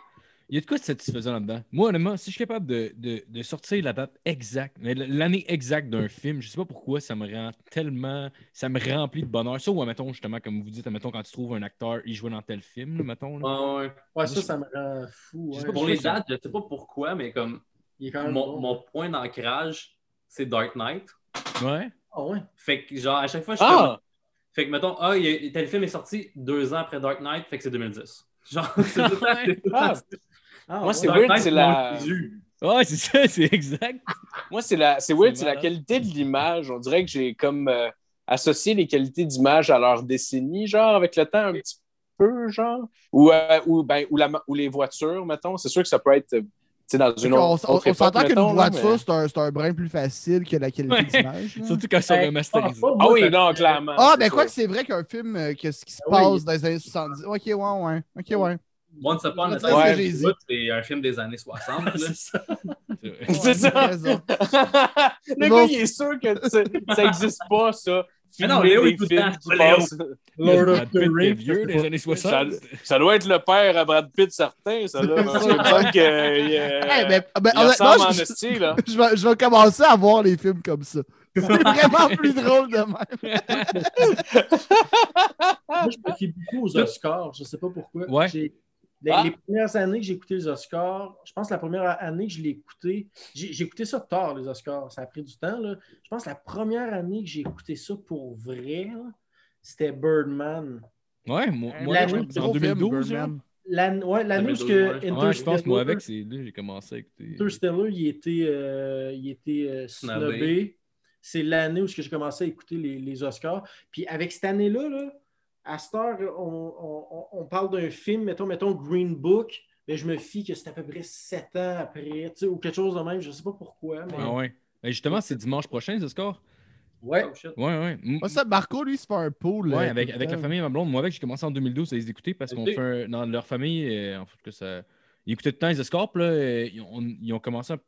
Il y a de quoi de satisfaisant là-dedans? Moi, honnêtement, si je suis capable de, de- de sortir la date exacte, l'année exacte d'un film, je sais pas pourquoi, ça me rend tellement. Ça me remplit de bonheur. Ça, ou, mettons, justement, comme vous dites, mettons, quand tu trouves un acteur, il jouait dans tel film, là, mettons. là. Ouais, ouais. Ouais, ça, ça me rend fou. Je sais pas Pour je les sais ça. dates, je sais pas pourquoi, mais comme Il est quand même mon, bon. mon point d'ancrage, c'est Dark Knight. Ouais. Ah ouais? Fait que, genre, à chaque fois, je comme. Ah! Fait que, mettons, ah, il tel film est sorti deux ans après Dark Knight, fait que c'est 2010. Genre, c'est tout c'est Ah. Ah, Moi, c'est weird, c'est la-. Ouais, c'est ça, c'est exact. Moi, c'est la, c'est weird, C'est c'est la qualité de l'image. On dirait que j'ai comme euh, associé les qualités d'image à leur décennie, genre, avec le temps, un petit peu, genre. Ou, euh, ou, ben, ou, la, ou les voitures, mettons. C'est sûr que ça peut être, euh, dans une on autre, on- on s'entend qu'une voiture, mais- c'est un, c'est un brin plus facile que la qualité Ouais. d'image. Surtout quand ils sont remasterisés. pas- pas Ah moi, oui, non, clairement. Ah, c'est ben quoi que c'est vrai qu'un film, euh, que ce qui se Ah oui. passe dans les années 70. Ok, ouais, ouais. Ok, ouais. Once Upon a C'est Time un film des années 60. là. C'est ça. C'est ça. le gars, il est sûr que ça n'existe pas, ça. Mais non, Léo, il est tout le films temps. qui Léo. passent- Lord of Brad the Pitt était Rings. vieux des années 60. Ça, ça doit être le père à Brad Pitt, certain, ça, là. Parce que euh, Hey, ben, ben, ressemble en je, esti, là. je vais, je vais commencer à voir les films comme ça. C'est vraiment plus drôle de même. Moi, je me fie beaucoup aux Oscars. Je ne sais pas pourquoi. Ouais. Les, Ah. les premières années que j'ai écouté les Oscars, je pense que la première année que je l'ai écouté, j'ai écouté ça tard, les Oscars. Ça a pris du temps. Là. Je pense que la première année que j'ai écouté ça pour vrai, c'était Birdman. Ouais, moi, moi je en Gros film, 2012. genre. Birdman. L'année ouais, l'année où 2012, que pense. Ouais, je pense que moi Interstellar- avec, c'est là que j'ai commencé à écouter. Interstellar, il était, euh, il était euh, Snobé. snobé. C'est l'année où j'ai commencé à écouter les, les Oscars. Puis avec cette année-là, là, à cette heure, on, on- on parle d'un film, mettons, mettons Green Book, mais je me fie que c'est à peu près sept ans après, tu sais, ou quelque chose de même. Je ne sais pas pourquoi. Mais... Ah ouais. Ben, justement, c'est dimanche prochain, ce score? Ouais. Oh. Ouais, ouais. Moi, ça, Marco, lui, c'est pas un pool. Ouais, avec, avec la famille ma blonde. Moi, avec, j'ai commencé en 2012 à les écouter parce qu'on fait un- dans leur famille, euh, en fait, que ça. Ils écoutaient tout le temps les escorts, puis là, ils, ont, ils ont commencé à-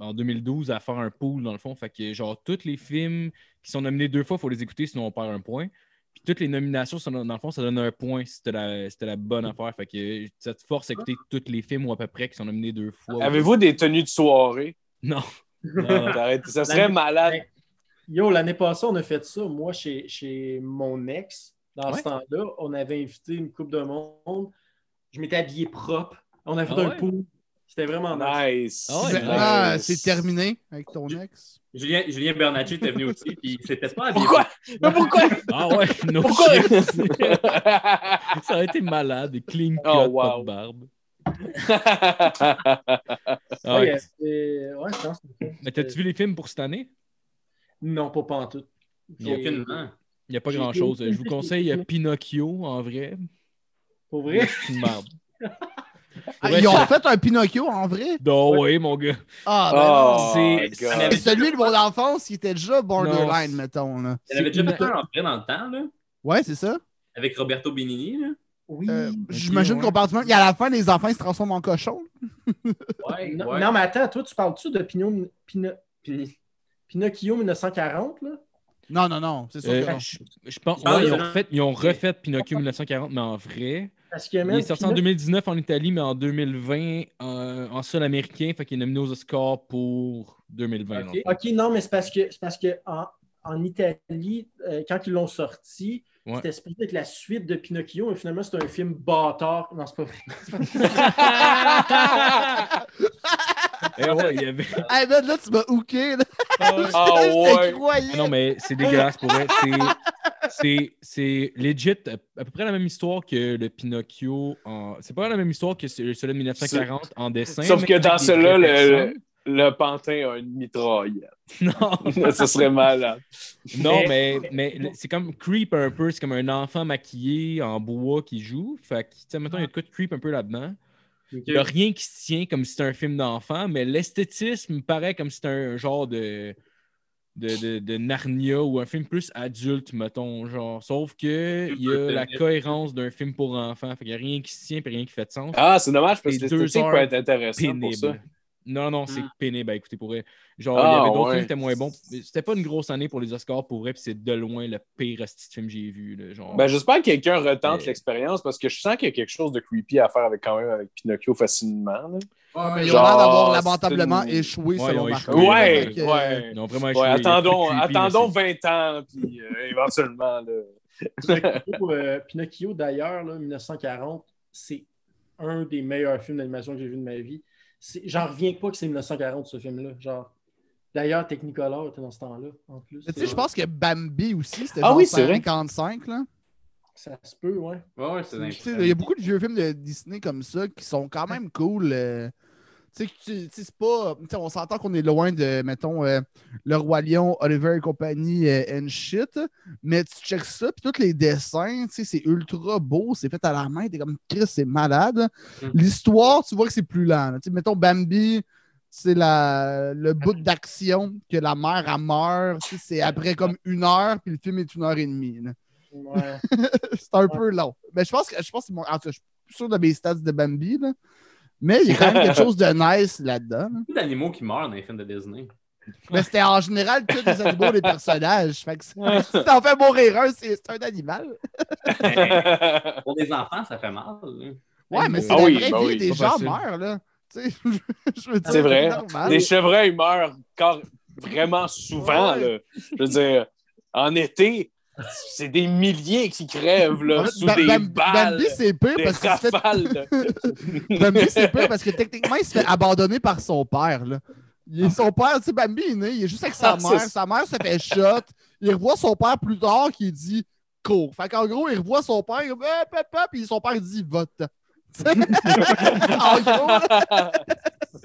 en 2012 à faire un pool, dans le fond. Fait que, genre, tous les films qui sont nominés deux fois, il faut les écouter, sinon on perd un point. Puis toutes les nominations, ça, dans le fond, ça donne un point si c'était la, c'était la bonne affaire. Fait que ça te force à écouter tous les films ou à peu près qui sont nominés deux fois. Avez-vous des tenues de soirée? Non. Non, non. T'arrêtes- Ça serait malade. Ben, Yo, l'année passée, on a fait ça, moi, chez, chez mon ex. Dans Ouais. ce temps-là, on avait invité une coupe de monde. Je m'étais habillé propre. On a fait Ah un pool. C'était vraiment nice. Nice. Ah nice. ah, c'est terminé avec ton ex? Julien, Julien Bernacci était venu aussi, puis c'était pas habillé. Pourquoi? Mais pourquoi? Ah ouais, no Pourquoi? shit. Ça aurait été malade, clean cut, Oh, pas wow. de barbe. Ouais, Ouais. c'était- ouais, je pense que c'était- Mais t'as-tu vu les films pour cette année? Non, pas. Il a J'ai- aucunement. Il n'y a pas grand-chose. Je vous conseille Pinocchio, en vrai. Pour vrai? C'est une merde. Ah, ils ont fait un Pinocchio en vrai? Non, oui, mon gars. Ah, Oh, ben non. C'est celui de mon enfance qui était déjà borderline, Non, mettons. Là. Il y en avait déjà fait un en vrai dans le temps, là, Ouais, c'est ça. avec Roberto Benigni. Là. Oui. Euh, J'imagine ouais. qu'on parle du même. Et à la fin, les enfants ils se transforment en cochons. Ouais, non, ouais. non, mais attends, toi, tu parles-tu de Pino- Pinocchio 1940, là? Non, non, non. C'est sûr Euh, que non. je, je pense Ah, ouais, ils, ont ils ont refait Pinocchio 1940, mais en vrai. Parce que, Il est sorti en Pino- 2019 en Italie, mais en 2020 euh, en sol américain. Fait qu'il est nominé aux Oscars pour 2020. Ok. non, mais c'est parce que, c'est parce que en, en Italie, euh, quand ils l'ont sorti, Ouais. c'était supposé être la suite de Pinocchio, mais finalement, c'est un film bâtard. Non, c'est pas vrai. Eh ouais, il y avait. Hey, man, là, tu m'as hooké. Là. Ah ouais. croyais. Ah non, mais c'est dégueulasse pour vrai. C'est- C'est, c'est legit à, peu près la même histoire que le Pinocchio. En... C'est pas la même histoire que celui de 1940 en dessin. Sauf que dans celui-là, le, le pantin a une mitraillette. Non, Ça serait malade. non mais, mais c'est comme creep un peu. C'est comme un enfant maquillé en bois qui joue. Fait que, tu sais, mettons, il y a de quoi de creep un peu là-dedans. Il n'y a rien qui se tient comme si c'était un film d'enfant, mais l'esthétisme me paraît comme si c'était un genre de, de, de, de Narnia ou un film plus adulte, mettons. Genre. Sauf que il y a la cohérence d'un film pour enfants. Fait qu'il n'y a rien qui se tient et rien qui fait de sens. Ah, c'est dommage parce que l'esthétique peut être intéressante pour ça. Non, non, c'est Hmm. pénible. Ben, écoutez, pour vrai. Genre, Ah, il y avait d'autres ouais. films qui étaient moins bons. C'était pas une grosse année pour les Oscars pour vrai, puis c'est de loin le pire de film que j'ai vu. là, genre. Ben, j'espère que quelqu'un retente l'expérience parce que je sens qu'il y a quelque chose de creepy à faire avec, quand même avec Pinocchio facilement. là. Ouais, mais ils ont l'air d'avoir lamentablement une- échoué Ouais, selon échoué, Ouais. Ils ont vraiment échoué. Attendons, creepy, attendons là, 20 ans, puis euh, éventuellement. Là. Pinocchio, euh, Pinocchio, d'ailleurs, là, 1940, c'est un des meilleurs films d'animation que j'ai vu de ma vie. J'en reviens pas que c'est 1940, ce film-là. Genre, D'ailleurs, Technicolor était dans ce temps-là, en plus. Mais Tu sais, je pense que Bambi aussi, c'était Ah oui, c'est vrai. 55, là. Ça se peut, ouais. Ouais, ouais, c'est Tu sais, Il y a beaucoup de vieux films de Disney comme ça qui sont quand même cool. euh, tu sais, c'est pas. on s'entend qu'on est loin de, mettons, euh, Le Roi Lion, Oliver et compagnie euh, and shit. Mais tu checks ça, puis tous les dessins, tu sais, c'est ultra beau, c'est fait à la main, t'es comme Chris, c'est malade. Mm. L'histoire, tu vois que c'est plus lent. Tu sais, mettons Bambi, c'est la, le bout d'action que la mère, elle meurt. tu sais, C'est après comme une heure, puis le film est une heure et demie. là. Ouais. c'est un peu long. Mais je pense que je pense que c'est mon. En tout cas, je suis plus sûr de mes stats de Bambi, là. Mais il y a quand même quelque chose de nice là-dedans. là. beaucoup d'animaux qui meurent dans les films de Disney. Mais c'était en général tous les animaux, les personnages. Fait que si t'en fais mourir un, c'est c'est un animal. Pour des enfants, ça fait mal. là. Ouais, mais c'est Ah la oui, vraie bah vie, oui, des gens facile. meurent, là. Tu sais, je veux dire, C'est vrai. Des chevreuils meurent car- vraiment souvent. Ouais. là. Je veux dire, en été, c'est des milliers qui crèvent là, sous Ba- des Bam- balles, Bambi, c'est pire des parce qu'il se fait. Bambi, c'est pire parce que techniquement, il se fait abandonner par son père. Là. Il est son père, tu sais, Bambi est né, il est juste avec sa Ah, mère. Sa mère se fait shot. Il revoit son père plus tard qui dit cours. Fait qu'en gros, il revoit son père, il dit Eh, papa, puis son père dit vote. Tu sais? en gros,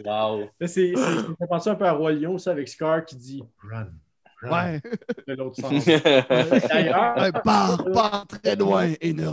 Wow. C'est, ça un peu à Roi Lion, ça, avec Scar qui dit Run. Ouais. de l'autre sens. D'ailleurs, Ouais, pars, pars très loin et ne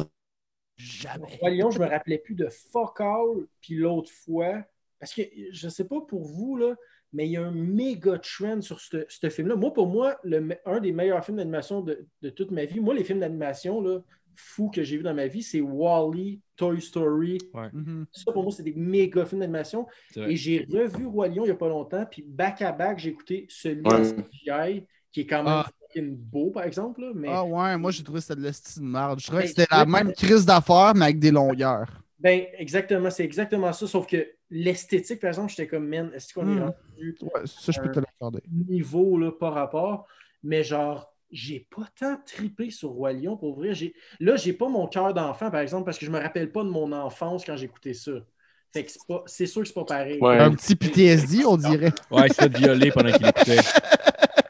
jamais. Roi Lion, je me rappelais plus de fuck all, puis l'autre fois, parce que je sais pas pour vous, là, mais il y a un méga trend sur ce ce film-là. Moi, pour moi, le un des meilleurs films d'animation de, de toute ma vie, moi, les films d'animation là, fous que j'ai vus dans ma vie, c'est Wall-E, Toy Story. Mhm. Ça, pour moi, c'est des méga films d'animation. Et j'ai revu Roi Lion il n'y a pas longtemps, puis back-à-back, j'ai écouté celui Ouais. CGI, qui est quand même Ah. beau, par exemple. Là, mais Ah ouais, moi j'ai trouvé que c'était de l'estime de merde. Je trouvais que Ben, c'était la même crise d'affaires, mais avec des longueurs. Ben, exactement, c'est exactement ça. Sauf que l'esthétique, par exemple, j'étais comme, man, est-ce qu'on est Hmm. rendu Ouais, ça, je peux te l'accorder. niveau là, par rapport? Mais genre, j'ai pas tant tripé sur Roi Lion pour vrai. J'ai- Là, j'ai pas mon cœur d'enfant, par exemple, parce que je me rappelle pas de mon enfance quand j'écoutais ça. Fait que c'est pas- c'est sûr que c'est pas pareil. Ouais. Un petit PTSD, on dirait. Ouais, il se fait violer pendant qu'il écoutait.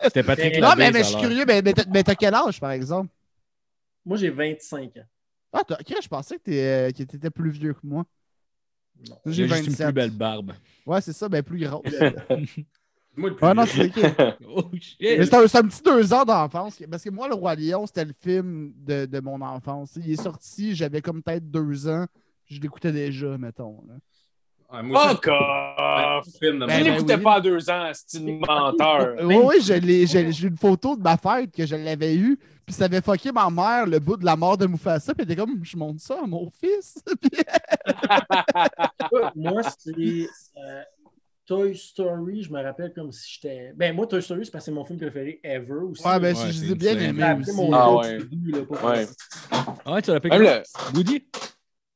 C'était Patrick Mais- Non, mais, mais je suis curieux, mais, mais t'as- mais t'as quel âge, par exemple? Moi, j'ai 25 ans. Ah, ok, je pensais que euh, que t'étais plus vieux que moi. Non. J'ai une 27. plus belle barbe. Ouais, c'est ça, ben plus gros. Moi, le plus Ouais, non, c'est ok. Oh Mais! C'est un, c'est un petit deux ans d'enfance. Parce que moi, Le Roi Lion, c'était le film de, de mon enfance. Il est sorti, j'avais comme peut-être deux ans. Je l'écoutais déjà, mettons. là. Ouais, moi, Fuck off! un film de Ben, Je ben l'écoutais oui. pas à deux ans, c'est une menteur. Oui, oui, j'ai une photo de ma fête que je l'avais eue. Puis ça avait fucké ma mère le bout de la mort de Mufasa. Puis elle était comme, je montre ça à mon fils. Moi, c'est euh, Toy Story, je me rappelle comme si j'étais. Ben, moi, Toy Story, c'est parce que c'est mon film préféré ever aussi. ouais, ben, Ouais, je les ai bien aimés aussi. mon Ah ouais. Woody, là, pour Ouais. Ah ouais, tu l'appelles Même comment? le...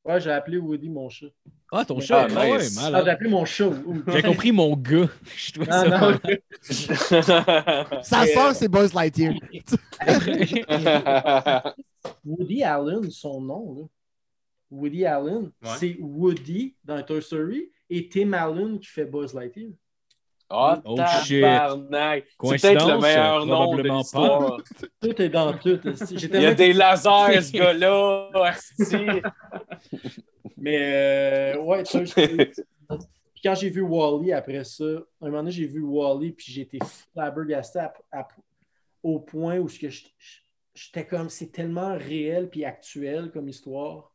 Ouais, j'ai appelé Woody mon chat. Ah, ton Ah, chat! Ah, ouais, nice. Ah, j'ai appelé mon chat. J'ai compris mon gars. Je trouvais Ah, ça non. Sa sœur, c'est Buzz Lightyear. Woody Allen, son nom, là. Woody Allen, Ouais. c'est Woody dans Toy Story et Tim Allen qui fait Buzz Lightyear. Oh, Oh, shit. C'est peut-être le meilleur nom de l'histoire. Tout est dans tout. Il y a des lasers, ce gars-là! Mais euh, ouais, Story. Puis quand j'ai vu Wally après ça, un moment donné, j'ai vu Wally, puis j'ai été flabbergasté à- à- au point où j'étais comme, c'est tellement réel puis actuel comme histoire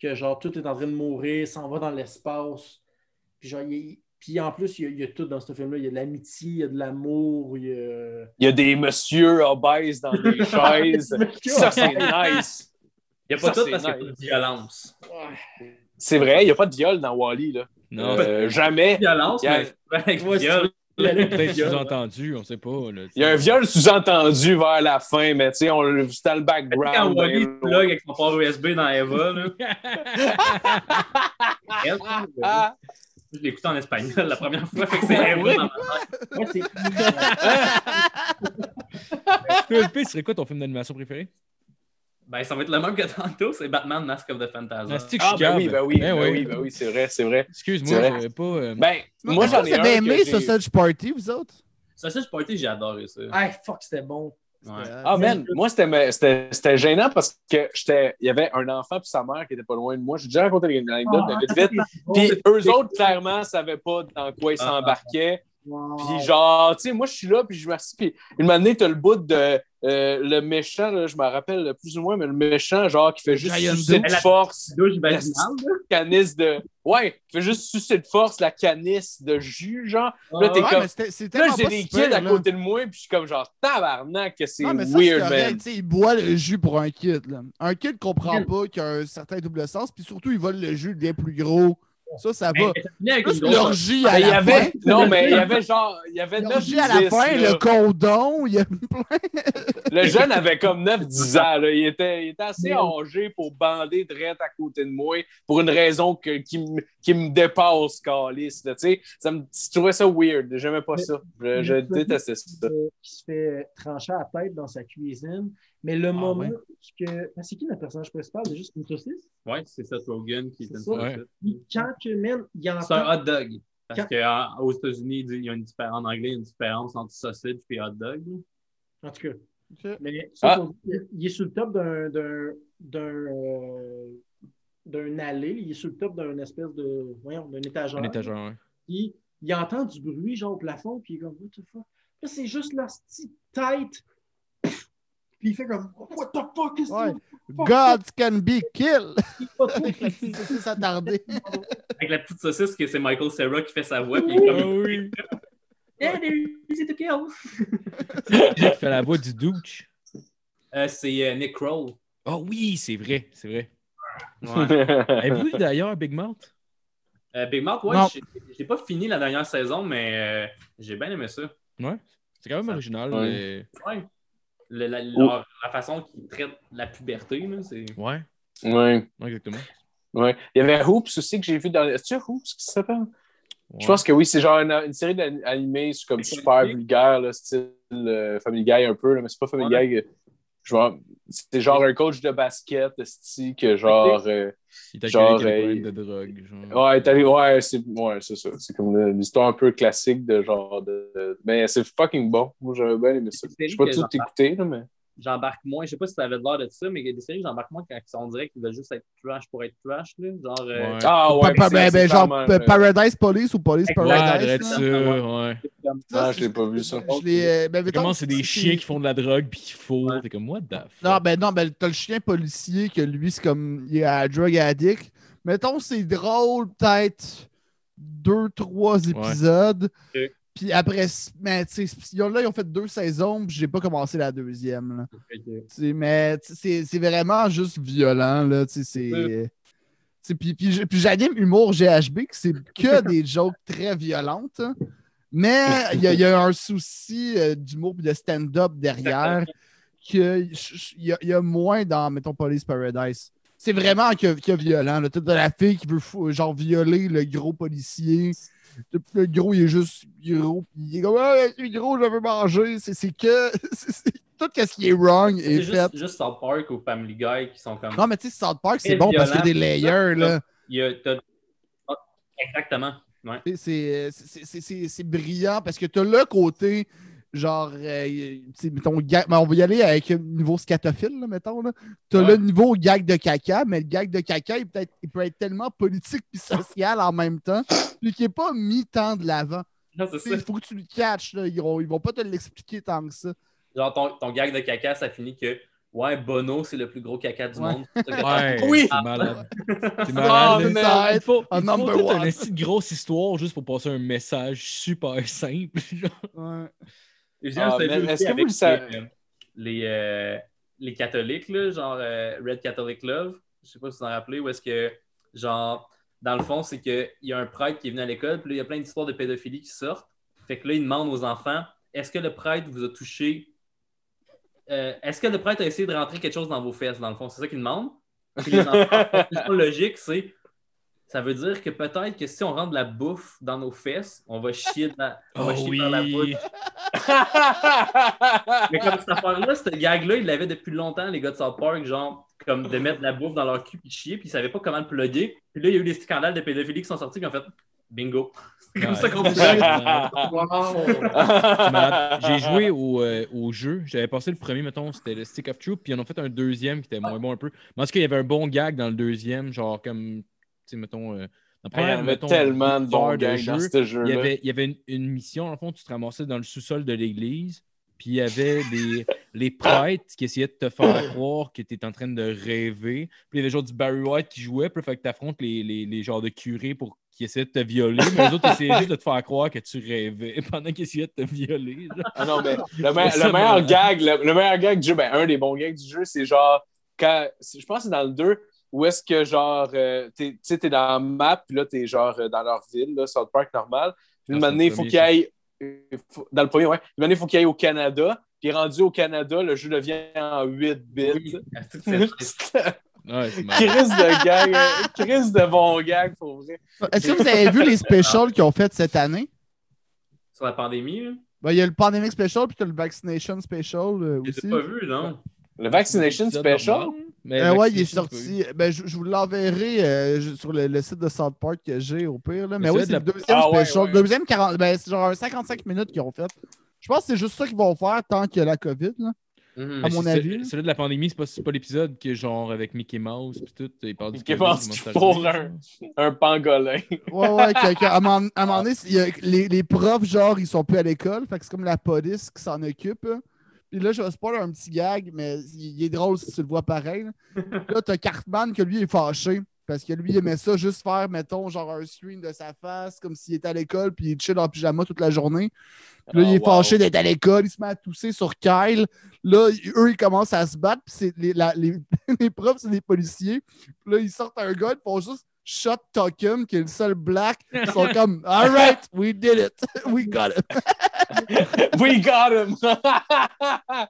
que genre tout est en train de mourir, s'en va dans l'espace. Puis genre, il y a- puis en plus, il y, a, il y a tout dans ce film-là. Il y a de l'amitié, il y a de l'amour, il y a... Il y a des messieurs obèses dans des chaises. Ça, c'est nice. Il n'y a pas Ça, tout parce qu'il n'y a pas de violence. C'est vrai, il n'y a pas de viol dans Wally. Là. Non, Euh, jamais. Violence, Il y a- mais avec Ouais, viol. peut-être sous-entendu, on sait pas. là, Il y a un viol sous-entendu vers la fin, mais tu sais, on le- c'est dans le Quand background. Wally ben, plug avec son port USB dans Eva, là. Je l'ai écouté en espagnol la première fois, fait que c'est Eva dans ma tête. Ouais, serait quoi ton film d'animation préféré? Ben, ça va être le même que tantôt, c'est Batman Mask of the Phantasm. Ah, c'est que je ah, suis ben oui, ben oui, Ben ben oui. oui, ben oui, c'est vrai, c'est vrai. Excuse-moi, j'avais pas. euh, Ben, moi, j'en ai Vous avez aimé Sausage Party, vous autres? Sausage Party, j'ai adoré ça. Ah, fuck, c'était bon. Ouais. Ah, man, moi, c'était me- c'était c'était gênant parce que j'étais il y avait un enfant et sa mère qui était pas loin de moi. J'ai déjà raconté l'anecdote, mais vite, vite. Puis eux autres, clairement, savaient pas dans quoi ils s'embarquaient. Puis genre, tu sais, moi, je suis là, puis je m'assis. Puis une manière, t'as le bout de euh, le méchant, là, je me rappelle plus ou moins, mais le méchant, genre, qui fait juste sucer de force la là. canisse de. Ouais, qui fait juste sucer de force la canisse de jus, genre. Là, t'es Ouais, comme. Là, j'ai des kids pire, à là. côté de moi, puis je suis comme genre, tabarnak, que c'est ça, weird, man. Tu sais, Il boit le jus pour un kid. Là. Un kid comprend pas qu'il y a un certain double sens, puis surtout, il vole le jus bien plus gros. Ça, ça va. Grosse- l'orgie à il y la avait. fin. Non, mais il y avait genre. Il y avait 9 L'orgie à la fin, le condom, il y a Le jeune avait comme 9-10 ans. Là. Il, était, il était assez âgé pour bander direct à côté de moi pour une raison que, qui, me- qui me dépasse, Calis. là, tu sais. Ça me, je trouvais ça weird. J'aimais pas ça. Je, je détestais ça. qui se fait trancher la tête dans sa cuisine. Mais le moment ouais. que. Ben, c'est qui notre personnage principal? C'est juste une saucisse? Ouais, c'est Seth Rogen qui est une C'est. Ouais. saucisse. Quand que, man, il C'est entend. un hot dog. Parce Quand- qu'aux États-Unis, il y a une différence, en anglais, il y a une différence entre sausage et hot dog. En tout cas. Mais Ah. il est sur le top d'un. d'un. d'un. euh, d'un allée. Il est sur le top d'un espèce de. Voyons, d'un étagère. Un étagère, ouais. Puis il entend du bruit, genre au plafond, puis il est comme, what the fuck? Là, c'est juste la petite tête. Puis il fait comme, what the fuck is Ouais. this? God can be killed. Trop. C'est ça tardé. Avec la petite saucisse, que c'est Michael Cera qui fait sa voix. Puis comme, oui. Yeah, they're easy to kill. Qui fait la voix du douche? Euh, c'est euh, Nick Kroll. Ah oui, c'est vrai, c'est vrai. Ouais. Avez-vous vu d'ailleurs Big Mouth? Euh, Big Mouth, ouais, j'ai j'ai pas fini la dernière saison, mais euh, j'ai bien aimé ça. Ouais. C'est quand même Ça- original, Ouais. mais. Ouais. Le- la, leur- la façon qu'ils traitent la puberté, là, c'est. Ouais, ouais, ouais, exactement. ouais. Il y avait Hoops aussi que j'ai vu dans. Est-ce que Hoops qui s'appelle? Ouais. Je pense que oui, c'est genre une, une série d'an- animée c'est comme super vulgaire, là, style euh, Family Guy un peu, là, mais c'est pas Family Ouais. Guy. Je vois, c'est genre un coach de basket, esti, que genre. euh, Il t'a genre, euh, de drogue. Genre. ouais, t'as- ouais, c'est ouais, c'est ça. C'est comme l'histoire un peu classique de genre. De, de- mais c'est fucking bon. Moi, j'avais bien aimé ça. Je sais pas tout écouté, là, mais. J'embarque moins. Je sais pas si ça avait l'air de ça, mais il y a des séries que j'embarque moins quand on dirait qu'ils veulent juste être trash pour être trash. Là. Genre. euh. Ah ouais, Pa- pa- c'est- ben, ben, genre euh, Paradise Police ou Police Paradise. ça, ouais. comme- Ça, Ah, je l'ai pas vu, ça. Je l'ai, euh, ben, mettons, Comment c'est des chiens qui font de la drogue puis qui. Ouais. T'es comme, what the fuck? Non, ben non, ben t'as le chien policier que lui, c'est comme. Il est à drug addict. Mettons, c'est drôle, peut-être deux, trois épisodes. Puis après, mais tu sais, ils ont- là, ils ont fait deux saisons, puis j'ai pas commencé la deuxième. Là. Mais c'est vraiment juste violent, là. Tu sais, c'est. Puis, puis, j'anime Humour GHB, que c'est que des jokes très violentes. Mais il y, a- il y a un souci euh, d'humour et de stand-up derrière que j- j- il y, y a moins dans, mettons, Police Paradise. C'est vraiment que, que violent. Là. De la fille qui veut genre violer le gros policier. Le gros, il est juste gros. Il est comme Ah, je suis gros, je veux manger. C'est que. Tout ce qui est wrong est C'est fait. juste, juste South Park ou Family Guy qui sont comme. Non, mais tu sais, South Park, c'est bon parce qu'il y a des layers. Là. Il y a, Exactement. Ouais. C'est brillant parce que tu as le côté, genre, euh, tu sais, mettons, gag- mais on va y aller avec un niveau scatophile, là, mettons. Tu as Ouais. le niveau gag de caca, mais le gag de caca, il peut être, il peut être tellement politique et social en même temps, puis qui n'est pas mis tant de l'avant. Il faut que tu le catches, là. Ils, vont, ils vont pas te l'expliquer tant que ça. Genre, ton, ton gag de caca, ça finit que. Ouais, Bono, c'est le plus gros caca du Ouais. monde. T'as- Ouais, Oui. c'est malade. C'est Oh, malade. man. là. Il faut, Un il faut toute one. une petite grosse histoire juste pour passer un message super simple. genre. Ouais. Ah, est-ce que vous le savez? Les, les, euh, les catholiques, là, genre euh, Red Catholic Love. Je sais pas si vous en rappelez, où est-ce que, genre, dans le fond, c'est qu'il y a un prêtre qui est venu à l'école, puis là, il y a plein d'histoires de pédophilie qui sortent. Fait que là, il demande aux enfants est-ce que le prêtre vous a touché? Euh, Est-ce que le prêtre a essayé de rentrer quelque chose dans vos fesses, dans le fond? C'est ça qu'il demande. Puis les enfants, la conclusion logique, c'est ça veut dire que peut-être que si on rentre de la bouffe dans nos fesses, on va chier, de la- on va Oh chier par la bouche. Mais comme cette affaire-là, cette gag-là, ils l'avaient depuis longtemps, les gars de South Park, genre, comme de mettre de la bouffe dans leur cul puis de chier, puis ils savaient pas comment le plugger. Puis là, il y a eu des scandales de pédophilie qui sont sortis, puis en fait, bingo. C'est comme Ouais. ça qu'on. Wow! J'ai joué au, euh, au jeu. J'avais passé le premier, mettons, c'était le Stick of Truth, puis ils en ont fait un deuxième qui était moins bon un peu. Mais en tout cas, il y avait un bon gag dans le deuxième, genre comme, mettons, euh, Il y avait mettons, tellement de bons heures gags dans jeu, ce il y jeu-là. avait, il y avait une, une mission, en fond, tu te ramassais dans le sous-sol de l'église, puis il y avait les, les prêtres qui essayaient de te faire croire que tu étais en train de rêver. Puis il y avait genre du Barry White qui jouait, puis il fallait que tu affrontes les, les, les genres de curés pour qui essayaient de te violer, mais les autres essayaient juste de te faire croire que tu rêvais pendant qu'ils essayaient de te violer. Ah non, mais le, me- Ça le meilleur gag, le, le meilleur gag du jeu, ben, un des bons gags du jeu, c'est genre, quand, je pense que c'est dans le 2, où est-ce que genre, euh, t'es- tu sais, t'es dans la map, puis là, t'es genre euh, dans leur ville, là, South Park normal. Puis une Ah, c'est année, il faut qu'il aille, dans le premier, ouais, une année, il faut qu'il aille au Canada. Puis rendu au Canada, le jeu devient en 8 bits. Oui, c'est- Ouais. Crise de gag, euh, crise de bon gag, pour vrai. Est-ce que vous avez vu les specials qu'ils ont fait cette année? Sur la pandémie, là? Ben, il y a le Pandemic Special puis tu as le Vaccination Special euh, je aussi. l'ai pas vu, non? Le Vaccination Special? mais Euh, ouais, il est sorti. Ben, je, je vous l'enverrai euh, sur le, le site de South Park que j'ai au pire. Là. Mais Mais oui, c'est le la- deuxième Ah special. ouais. Deuxième 40. Ben, c'est genre un 55 minutes qu'ils ont fait. Je pense que c'est juste ça qu'ils vont faire tant qu'il y a la COVID. Là. Mhm. À mon avis. Celui de la pandémie, c'est pas, c'est pas l'épisode qui est genre avec Mickey Mouse puis tout. Il parle du Mickey COVID, Mouse arrive, un- Un pangolin. Ouais, ouais. que- que- à, un moment, à un moment donné, les, les profs, genre, ils sont plus à l'école. Fait que c'est comme la police qui s'en occupe. Puis là, je vais spoiler un petit gag, mais il, est drôle si tu le vois pareil. Là, là t'as Cartman que lui est fâché. Parce que lui, il aimait ça juste faire, mettons, genre un screen de sa face, comme s'il était à l'école, puis il chill en pyjama toute la journée. Puis là, Ah, il est wow. fâché d'être à l'école, il se met à tousser sur Kyle. Là, eux, ils commencent à se battre, puis les, la- les, les profs, c'est des policiers. Puis là, ils sortent un gars, ils font juste shot Tuckum, qui est le seul black. Sont comme, all right, we did it, we got it. We got him!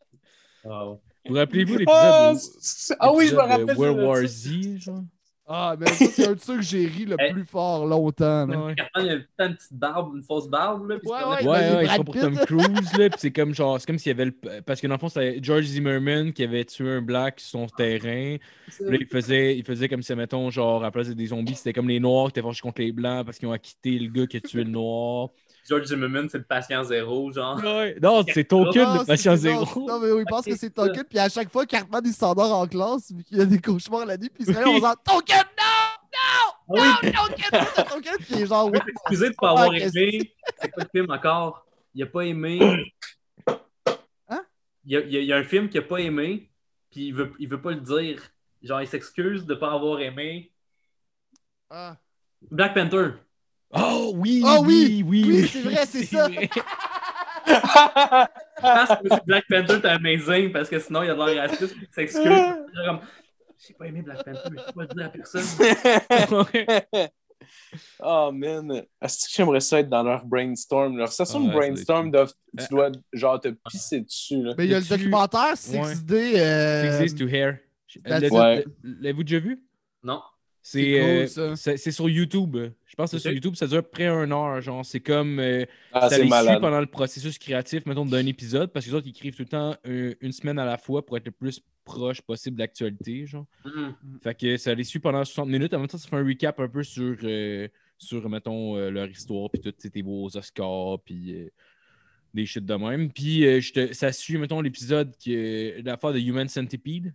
Wow. Vous rappelez-vous ah, l'épisode ah oui, je me rappelle. World War. Z, genre? Ah, mais ça, c'est un de ceux que j'ai ri le plus fort longtemps. là. Ouais. Il a le temps une petite barbe, une fausse barbe, là. puis Ouais, ouais. Ouais, ben, ouais, il Brad se prend pour Tom. Cruise, là, puis c'est comme genre, c'est comme s'il y avait le. Parce que dans le fond, c'était George Zimmerman qui avait tué un black sur son terrain. Puis là, il faisait, il faisait comme si, mettons, genre, à la place des zombies, c'était comme les noirs qui étaient fâchés contre les blancs parce qu'ils ont acquitté le gars qui a tué le noir. George Zimmerman, c'est le patient zéro, genre. Ouais. Non, c'est Token, Non, le patient non, zéro. Non, mais oui, il pense que c'est Token, puis à chaque fois, Cartman, il s'endort en classe, vu qu'il y a des cauchemars la nuit, puis il se réveille, Token, non! Ah oui, Non, Token, non, Token, puis il est genre, oui. excusez de pas avoir Ah, aimé. C'est? Quoi le film encore? Il a pas aimé. Hein? Il y a, il y a- il y a un film qu'il a pas aimé, puis il veut, il veut pas le dire. Genre, il s'excuse de pas avoir aimé. Ah. Black Panther. Oh oui, Ah oui, oui, oui, oui, c'est vrai, c'est ça. vrai. Je pense que Black Panther, t'es amazing parce que sinon, il y a de l'air raciste, il s'excuse. Comme, J'ai pas aimé Black Panther, mais je peux pas le dire à personne. Ouais. oh man. Est-ce que j'aimerais ça être dans leur brainstorm? Leur session de ouais, brainstorm, doivent- tu dois genre te pisser dessus. Là. Mais il y a le documentaire 6D. euh, Six Days to Hair. Ouais. L'avez-vous déjà vu? Non. C'est C'est cool, euh, c'est- sur YouTube. Je pense que c'est sur. YouTube, ça dure près une heure. Genre, c'est comme. euh, Ah, ça les suit pendant le processus créatif, mettons, d'un épisode, parce que les autres, ils écrivent tout le temps euh, une semaine à la fois pour être le plus proche possible de l'actualité. Genre. Mhm. Fait que ça les suit pendant 60 minutes. En même temps, ça fait un recap un peu sur, sur mettons, leur histoire, puis tout, tu sais, tes beaux Oscars, puis des shit de même. Puis je te- ça suit, mettons, l'épisode qui est l'affaire de Human Centipede.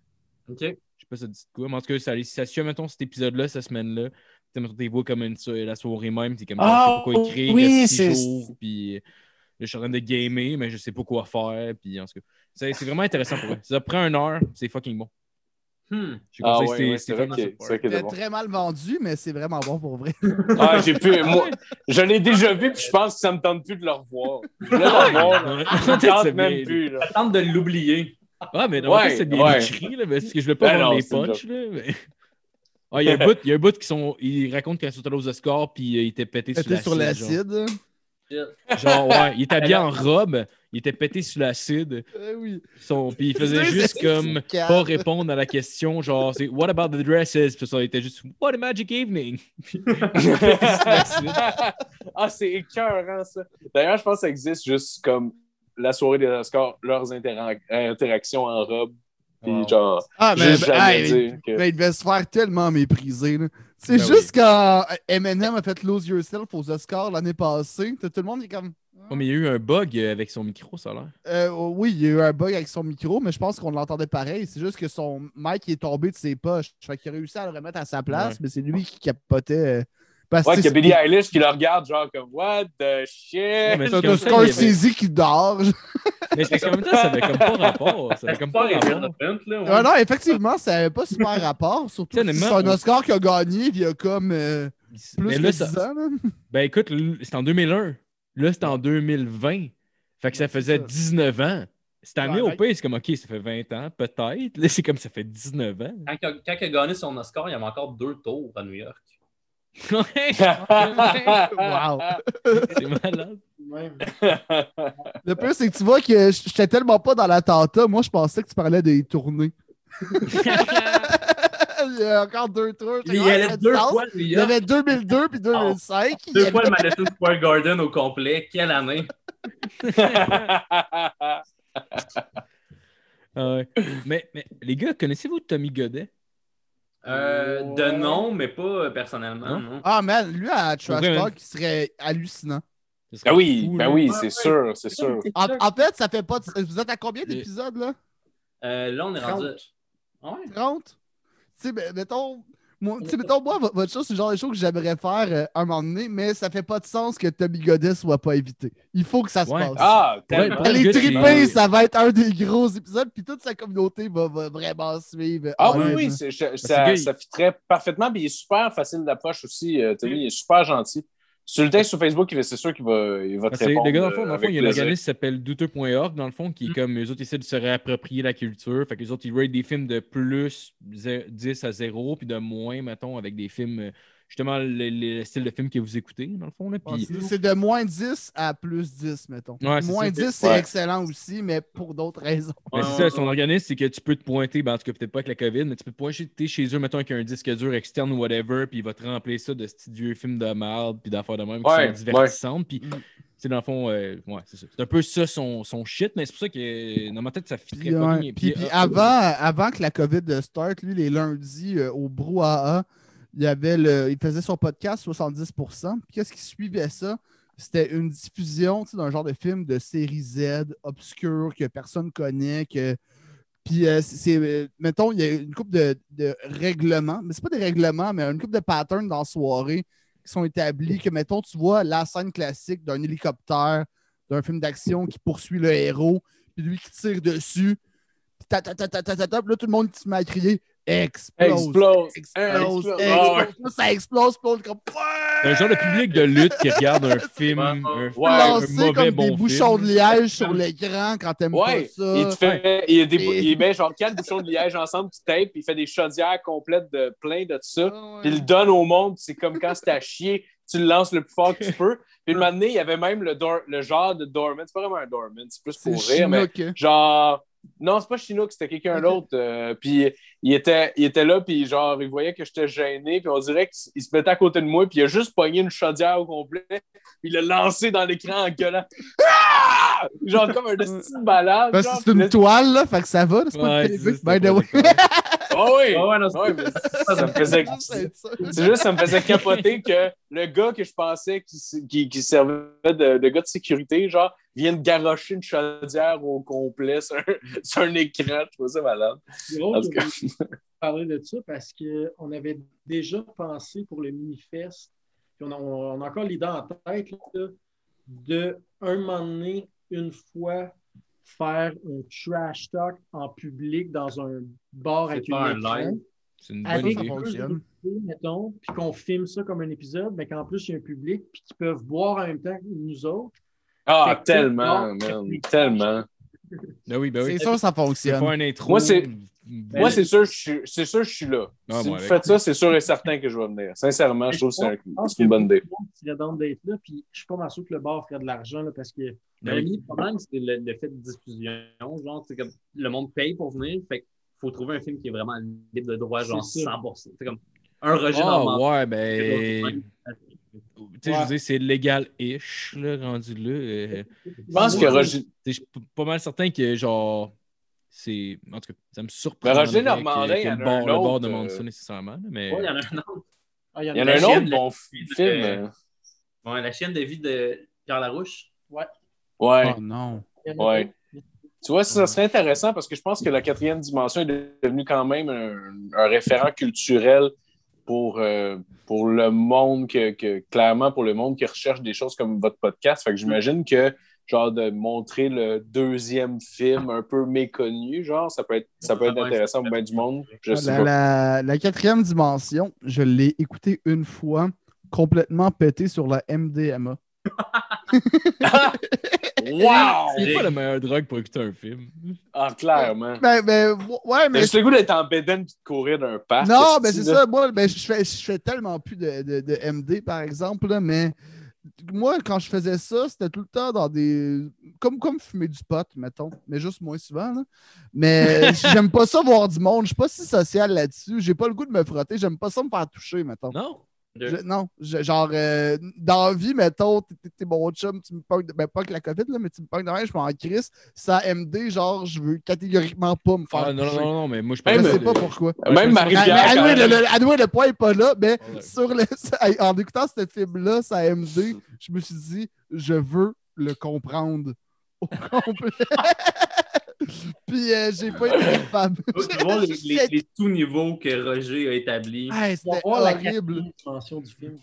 OK. Pas ça dit quoi, mais en tout cas, ça, ça suit, mettons, cet épisode-là, cette semaine-là. Tu sais, mettons, t'es vois comme une, la soirée même, t'es comme, Ah, je sais pas quoi écrire, oui, c'est- jours, puis euh, là, je suis en train de gamer, mais je sais pas quoi faire, puis en tout cas, c'est c'est vraiment intéressant pour eux. Ça prend une heure, c'est fucking bon. Hmm. Je Ah ouais, c'est- ouais, c'est c'est vrai c'est bon. très mal vendu, mais c'est vraiment bon pour vrai. Ah, j'ai pu. Moi, je l'ai déjà vu, puis je pense que ça me tente plus de le revoir. Je voulais le revoir, là. Ça me C'est tente même plus. Là. Tente de l'oublier. Ah, mais non, Ouais, c'est bien ouais. écrit, là, parce que je veux pas Ben avoir non, les punchs, là. Mais... Ah, il y a un bout, il y a un bout qui sont. Il raconte quand ils sont allés aux Oscars, puis euh, il était pété sur l'acide. genre. ouais, il était habillé en robe, il était pété sur l'acide. Eh oui. Son... Puis il faisait juste comme pas répondre à la question, genre, c'est What about the dresses? Puis ça, il était juste What a magic evening! Puis il était pété sur l'acide. ah, c'est écœurant, ça. D'ailleurs, je pense que ça existe juste comme la soirée des Oscars, leurs intera- interactions en robe. Puis Wow. genre, Ah, mais, ben, jamais hey, dire que. mais il devait se faire tellement mépriser. C'est Ben juste quand Eminem a fait Lose Yourself aux Oscars l'année passée. Tout le monde est comme. Oh, mais il y a eu un bug euh, avec son micro, ça a l'air. Euh, oui, il y a eu un bug avec son micro, mais je pense qu'on l'entendait pareil. C'est juste que son mic est tombé de ses poches. Fait qu'il a réussi à le remettre à sa place, Ouais. mais c'est lui qui capotait. Parce Ouais, que qu'il y a c'est- Billie Eilish qui le regarde, genre comme What the shit? mais c'est comme un ça, il y avait- Scorsese qui dort. Mais c'est qu'en même temps, ça avait comme pas rapport. Ça avait comme pas Pas rapport. là. ouais. Ah non, effectivement, ça n'avait pas super rapport. Surtout si c'est un Oscar qui a gagné il y a comme euh, plus Mais que là, 10 ça- ans. là. Ben écoute, c'est en 2001. Là, c'est en 2020. Fait que ça Ouais, faisait ça. 19 ans. Cette année, Ouais, au pays, c'est comme, OK, ça fait 20 ans, peut-être. Là, c'est comme, ça fait 19 ans. Quand, il a- quand il a gagné son Oscar, il y avait encore deux tours à New York. Ouais, Wow. c'est malade. Même. Le pire, c'est que tu vois que j'étais tellement pas dans l'attentat. Moi, je pensais que tu parlais des tournées. il y a encore deux tours. Il y allait deux fois New Il y avait 2002 puis 2005. Il y Deux avait- fois le Madison Square Garden au complet. Quelle année? Ah ouais. mais, mais les gars, connaissez-vous Tommy Godet? Euh, de nom, mais pas euh, personnellement. Non? non. Ah, man, lui, à Trash vrai, man. Talk, il serait hallucinant. Ce serait Ben oui, fou, ben oui, c'est ouais. sûr, c'est sûr. En, en fait, ça fait pas. de- Vous êtes à combien d'épisodes, là? Euh, là, on est rendu. 30. Ah ouais? 30 Tu sais, ben, mettons. Moi, tu sais, mettons, moi, vo- votre chose, c'est le genre de choses que j'aimerais faire euh, un moment donné, mais ça fait pas de sens que Tommy Godet soit pas évité. Il faut que ça se Ouais. passe. Ah, Ouais, tellement. Allez triper, ça va être un des gros épisodes, puis toute sa communauté va, va vraiment suivre. Ah all oui, oui, je- ça, ça fitterait parfaitement. Puis il est super facile d'approche aussi. euh, Tommy, il est super gentil. Sur le texte sur Facebook, c'est sûr qu'il va, il va te répondre. le gars, dans le fond, dans le fond, avec il y a un organisme qui s'appelle douteux.org, dans le fond, qui est Mm. comme eux autres essaient de se réapproprier la culture. Fait que les autres, ils rate des films de plus zé- 10 à 0, puis de moins, mettons, avec des films, euh, justement, le, le style de film que vous écoutez, dans le fond. Là. Puis, c'est- de moins 10 à plus 10, mettons. Ouais, moins ça. 10, c'est Ouais. excellent aussi, mais pour d'autres raisons. ben, c'est ça, son organisme, c'est que tu peux te pointer, ben, en tout cas, peut-être pas avec la COVID, mais tu peux te pointer chez eux, mettons, avec un disque dur externe ou whatever, puis il va te remplir ça de petits vieux films de merde, puis d'affaires de même qui Ouais, sont divertissantes. Puis, Mm. c'est dans le fond, euh, ouais, c'est ça. C'est un peu ça son, son shit, mais c'est pour ça que euh, dans ma tête, ça fit très pas bien. puis- puis euh, avant, avant que la COVID start, lui, les lundis euh, au Brouhaha, il, avait le, il faisait son podcast 70%. Puis qu'est-ce qui suivait ça? c'était une diffusion d'un genre de film de série Z, obscur, que personne connaît, que. Puis, euh, c'est- mettons, il y a une couple de, de règlements, mais c'est pas des règlements, mais une couple de patterns dans la soirée qui sont établis. Que, mettons, tu vois la scène classique d'un hélicoptère, d'un film d'action qui poursuit le héros, puis lui qui tire dessus. Puis là, tout le monde qui se met à crier Explose! Explose! Explose! Explose. explose. Ah ouais. Ça explose, est comme. C'est un genre de public de lutte qui regarde un film, un, ouais. un mauvais comme bon des film. bouchons de liège sur l'écran quand t'aimes Ouais, pas ça. il, te fait, il, y a des, bou- Et- il met genre quatre bouchons de liège ensemble, tu tapes, puis il fait des chaudières complètes de plein de ça. Ah ouais. Puis il le donne au monde, c'est comme quand c'est à chier, tu le lances le plus fort que tu peux. Puis le moment donné, il y avait même le, le genre de Dorman. C'est pas vraiment un Dorman, c'est plus pour rire, mais hein. genre. Non, c'est pas Chinook, c'était quelqu'un d'autre. euh, puis il était, il était là, puis genre, il voyait que j'étais gêné, puis on dirait qu'il se mettait à côté de moi, puis il a juste pogné une chaudière au complet, puis il l'a lancé dans l'écran en gueulant. Ah! Genre comme un destin de balade. Parce que genre, c'est une toile, là, fait que ça va, c'est pas Ouais, une télé, Oh oui! Ouais, non, Ouais, mais ça, ça me faisait. C'est juste, ça me faisait capoter que le gars que je pensais qui, qui, qui servait de, de gars de sécurité, genre, vient de garrocher une chaudière au complet sur un, sur un écran. Je trouve ça malade. Drôle que parlez de ça parce qu'on avait déjà pensé pour le mini-fest, puis on a, on a encore l'idée en tête là, de un moment donné, une fois, faire un trash talk en public dans un bar avec un une écran. live. C'est une bonne Avec ça idée. fonctionne. mettons, puis qu'on filme ça comme un épisode, mais qu'en plus, il y a un public, puis qu'ils peuvent boire en même temps que nous autres. Ah, tellement, man. Tellement. Ben oui, ben oui. C'est sûr, ça fonctionne. faire un intro. Moi, c'est- Moi, c'est sûr, je suis, c'est sûr, je suis là. Ah, si moi, vous faites ça, c'est sûr et certain que je vais venir. Sincèrement, je trouve que c'est un- Je pense c'est une bonne idée. dans d'être là, puis je suis pas mal sûr que le bar ferait de l'argent, là, parce que Mais le problème, c'est le, le fait de diffusion. Genre, c'est comme le monde paye pour venir, fait qu'il faut trouver un film qui est vraiment libre de droit, genre C'est ça. 100%. C'est comme un Ah, Normand. ouais, ben. Tu sais, je veux dire, c'est légal-ish, là, rendu là. euh, Je pense que Roger, Je suis pas mal certain que, genre. C'est. En tout cas, ça me surprend. Mais Roger Normandin, il y en le a bord, un le bord autre, demande euh, ça nécessairement. Mais. Ouais, il y en a un autre. Ah, il y en a un autre de- bon de- film. euh, Ouais, la chienne de vie de Pierre Larouche. Ouais. Oh non. Ouais. Tu vois, ça serait intéressant parce que je pense que la quatrième dimension est devenue quand même un, un référent culturel pour, euh, pour le monde, que, que- clairement pour le monde qui recherche des choses comme votre podcast. Fait que j'imagine que, genre, de montrer le deuxième film un peu méconnu, genre, ça peut être, ça peut être Ouais, intéressant pour ça- bien du monde. Je sais La, pas. la- la quatrième dimension, je l'ai écouté une fois, complètement pété sur la MDMA. wow! C'est pas la meilleure drogue pour écouter un film. Ah, clairement. Ben, ben, ouais, mais. juste le goût d'être en bédaine et de courir d'un parc. Non, ben esti, c'est ça. Moi, ben, je, fais, je fais tellement plus de, de- de MD, par exemple, là, mais moi, quand je faisais ça, c'était tout le temps dans des. Comme, comme fumer du pot, mettons, mais juste moins souvent. là. Mais j'aime pas ça voir du monde. Je suis pas si social là-dessus. J'ai pas le goût de me frotter. J'aime pas ça me faire toucher, mettons. Non? Je- non, je- genre, euh, dans la vie, mettons, t'es- mon chum, tu me pognes, ben pas que la COVID, là, mais tu me pognes de rien, je m'en crisse. Ça MD, genre, je veux catégoriquement pas me faire Ah, non, non, non, non, mais moi, je Je sais pas pourquoi. Même Ouais, Marie-Pierre. Anoué, même. le, point n'est pas là, mais sur le, en écoutant ce film-là, ça MD, je me suis dit, je veux le comprendre au complet. Puis euh, j'ai pas été capable. Tu les, les- les sous-niveaux que Roger a établis. Hey, C'était la horrible. du film.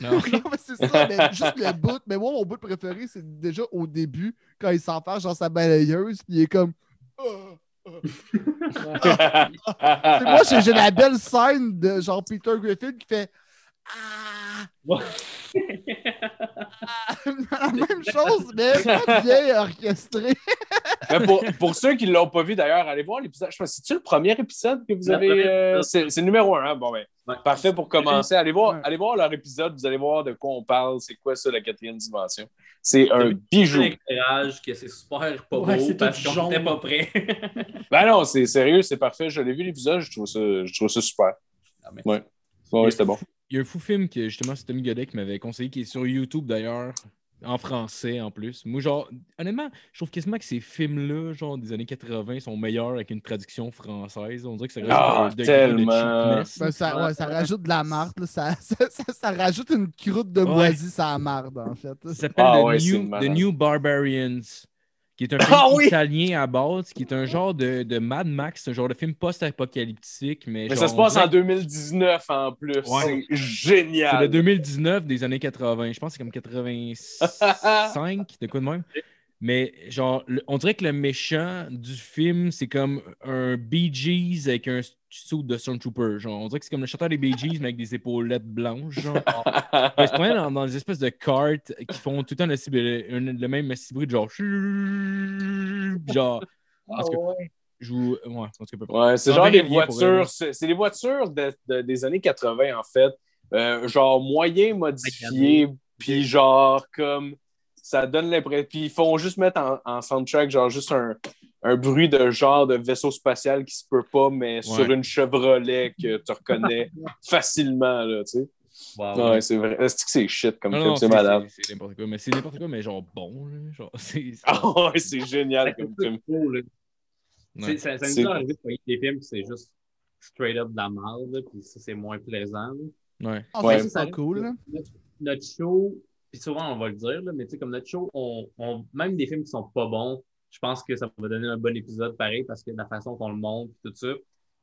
Non. Non, mais c'est ça, mais juste le bout. Mais moi, mon bout préféré, c'est déjà au début, quand il s'en fait genre sa balayeuse, puis il est comme. Ah. Et moi, j'ai j'ai la belle scène de genre Peter Griffin qui fait. Ah! Ah! la même chose, mais pas bien orchestré. Mais pour, pour ceux qui ne l'ont pas vu d'ailleurs, allez voir l'épisode. Je pense c'est-tu le premier épisode que vous avez. euh, c'est c'est le numéro un, hein? Bon, ben, Ouais. parfait pour commencer. Allez voir, Ouais. allez voir leur épisode, vous allez voir de quoi on parle. C'est quoi ça, la quatrième dimension? C'est un Un bijou. éclairage que c'est super pas Ouais, beau c'est parce qu'on n'était pas prêt. Ben non, c'est sérieux, c'est parfait. Je l'ai vu l'épisode, je trouve ça, je trouve ça super. Ah, mais- ouais, c'était bon. Il y a un fou film que justement c'est Tommy Godet qui m'avait conseillé, qui est sur YouTube d'ailleurs. En français, en plus. Moi, genre, honnêtement, je trouve quasiment que ces films-là, genre, des années 80, sont meilleurs avec une traduction française. On dirait que ça rajoute Ah, tellement. de cheapness. Ben, ça, ouais, ça rajoute de la marde. Ça, ça, ça- ça rajoute une croûte de Ouais. moisi ça marde, en fait. Ça s'appelle Ah The, ouais, c'est New. The New Barbarians, qui est un film Ah oui! italien à base, qui est un genre de, de Mad Max, un genre de film post-apocalyptique. Mais, Mais genre, ça se passe dirait en 2019 en plus. Ouais. C'est C'est de génial. 2019 des années 80. Je pense que c'est comme 85, de quoi de même? Mais genre, on dirait que le méchant du film, c'est comme un Bee Gees avec un suit de Stormtrooper. Genre, on dirait que c'est comme le chanteur des Bee Gees, mais avec des épaulettes blanches. Genre. Promène dans, dans des espèces de cartes qui font tout le temps le, le- le même bruit de genre. Genre, Ah, que- je vous. Ouais, en tout cas, à peu près. Ouais, c'est genre des voitures, c'est c'est des voitures de- de- des années 80 en fait, Euh, genre moyen modifié, puis genre comme ça donne l'impression, puis ils font juste mettre en, en soundtrack genre juste un, un bruit de genre de vaisseau spatial qui se peut pas, mais sur une Chevrolet que tu reconnais facilement là, tu sais. Wow. Ouais, c'est vrai. Est-ce que c'est shit comme Non, film, c'est malade. c'est- n'importe quoi. Mais c'est n'importe quoi, mais genre bon. là. Genre, c'est. Ouais, c'est génial comme film. C'est- Ça, ça est arrivé de faire des films c'est juste straight up de la merde, puis ça, c'est moins plaisant. là. Ouais. Ah, Ouais. ça, c'est pas cool. là. Notre, notre show, puis souvent on va le dire, là, mais tu sais, comme notre show, on, on- même des films qui sont pas bons, je pense que ça va donner un bon épisode pareil parce que de la façon qu'on le montre, tout ça,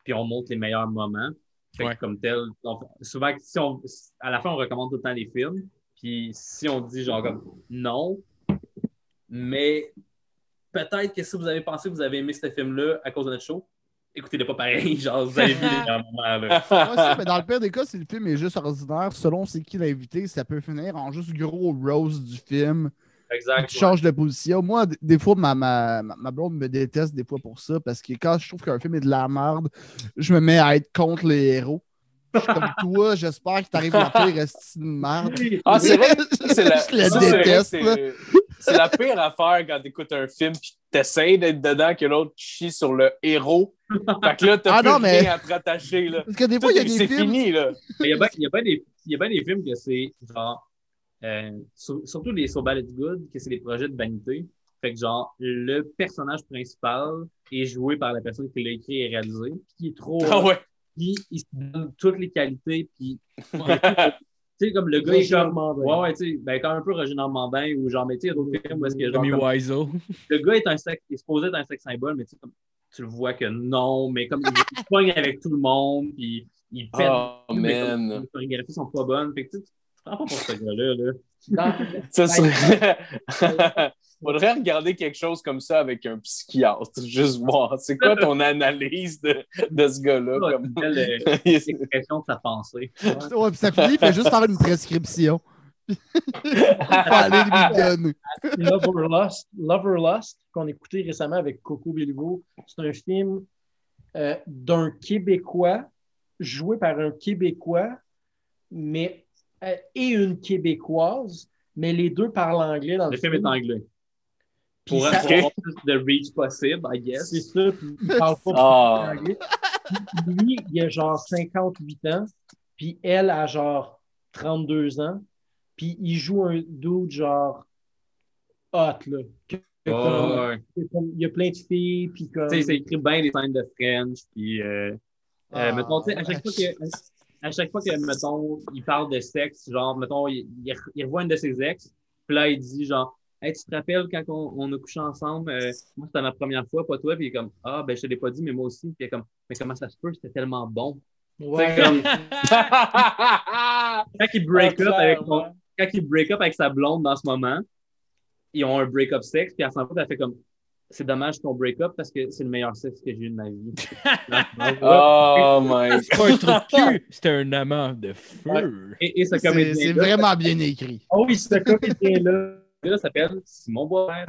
puis on montre les meilleurs moments. Fait que comme tel, on- souvent, si on, à la fin, on recommande tout le temps les films, puis si on dit genre comme non, mais peut-être que si vous avez pensé que vous avez aimé ce film-là à cause de notre show, écoutez-le pas pareil, genre vous avez vu les moments. Là. Ouais, ça, mais dans le pire des cas, si le film est juste ordinaire, selon c'est qui l'invité, ça peut finir en juste gros rose du film. Exact. Tu changes de position. Moi, des fois, ma, ma, ma blonde me déteste des fois pour ça, parce que quand je trouve qu'un film est de la merde, je me mets à être contre les héros. Je suis comme toi, j'espère qu'il t'arrive la pire de merde. Ah, c'est vrai, la, Je que déteste, c'est- la pire affaire quand tu écoutes un film puis t'essayes d'être dedans que l'autre chie sur le héros. Fait que là, t'as Ah plus non, mais- rien à te rattacher. Là. Parce que des fois, il y a des C'est films. fini, là. Il y a bien il y a bien des, il y a bien des films que c'est genre, euh, sur- surtout les So Bad It's Good, que c'est des projets de vanité. Fait que genre, le personnage principal est joué par la personne qui l'a écrit et réalisé, puis qui est trop. Ah ouais. Puis il se donne toutes les qualités, puis. Tu sais, comme le gars est Roger comme. Normandin. Ouais, ouais, tu sais, ben, comme un peu Roger Normandin ou genre, mais tu sais, il y a d'autres films où est-ce que genre. Tommy comme- Wiseau. le gars est un sexe, il est supposé être un sexe symbole, mais tu sais, comme, tu le vois que non, mais comme il, pogne avec tout le monde, puis il pète. Oh, man. les chorégraphies sont pas bonnes. Fait que tu prends pas pour ce gars-là. Là. Ça serait... Faudrait regarder quelque chose comme ça avec un psychiatre. Juste voir. C'est quoi ton analyse de, de ce gars-là? C'est Comme... une belle euh, expression de sa pensée. Ouais, puis ça finit, il fait juste faire une prescription. Faut aller lui donner. Lover Lust, Lover Lust, qu'on a écouté récemment avec Coco Béliveau. C'est un film euh, d'un Québécois, joué par un Québécois, mais euh, et une Québécoise, mais les deux parlent anglais dans le, Le film est anglais. Pour ça- avoir plus de reach possible, I guess. C'est ça, puis il parle pas Ah. anglais. Puis Lui, il a genre 58 ans, puis elle a genre 32 ans, puis il joue un dude genre hot, là. Que- comme- ouais, comme- il y a plein de filles, puis comme... Tu sais, écrit bien des scènes de French, puis euh, Ah, euh, mettons, tu sais, à chaque fois que, à chaque fois que, mettons, il parle de sexe, genre, mettons, il, il, il revoit une de ses ex, puis là, il dit, genre, hey, tu te rappelles quand on, on a couché ensemble, euh, moi, c'était ma première fois, pas toi, puis il est comme, ah, ben, je te l'ai pas dit, mais moi aussi, puis il est comme, mais comment ça se peut, c'était tellement bon. Ouais. Comme, quand il break up avec son- clairement. quand il break up avec sa blonde dans ce moment, ils ont un break-up sexe, puis elle s'en va, elle fait comme c'est dommage qu'on break up parce que c'est le meilleur sexe que j'ai eu de ma vie. Oh my C'est pas un trou de cul, c'était un amant de feu. et, et ce C'est comédien c'est vraiment bien écrit. Oh oui, ce comédien-là. S'appelle Simon Boisvert.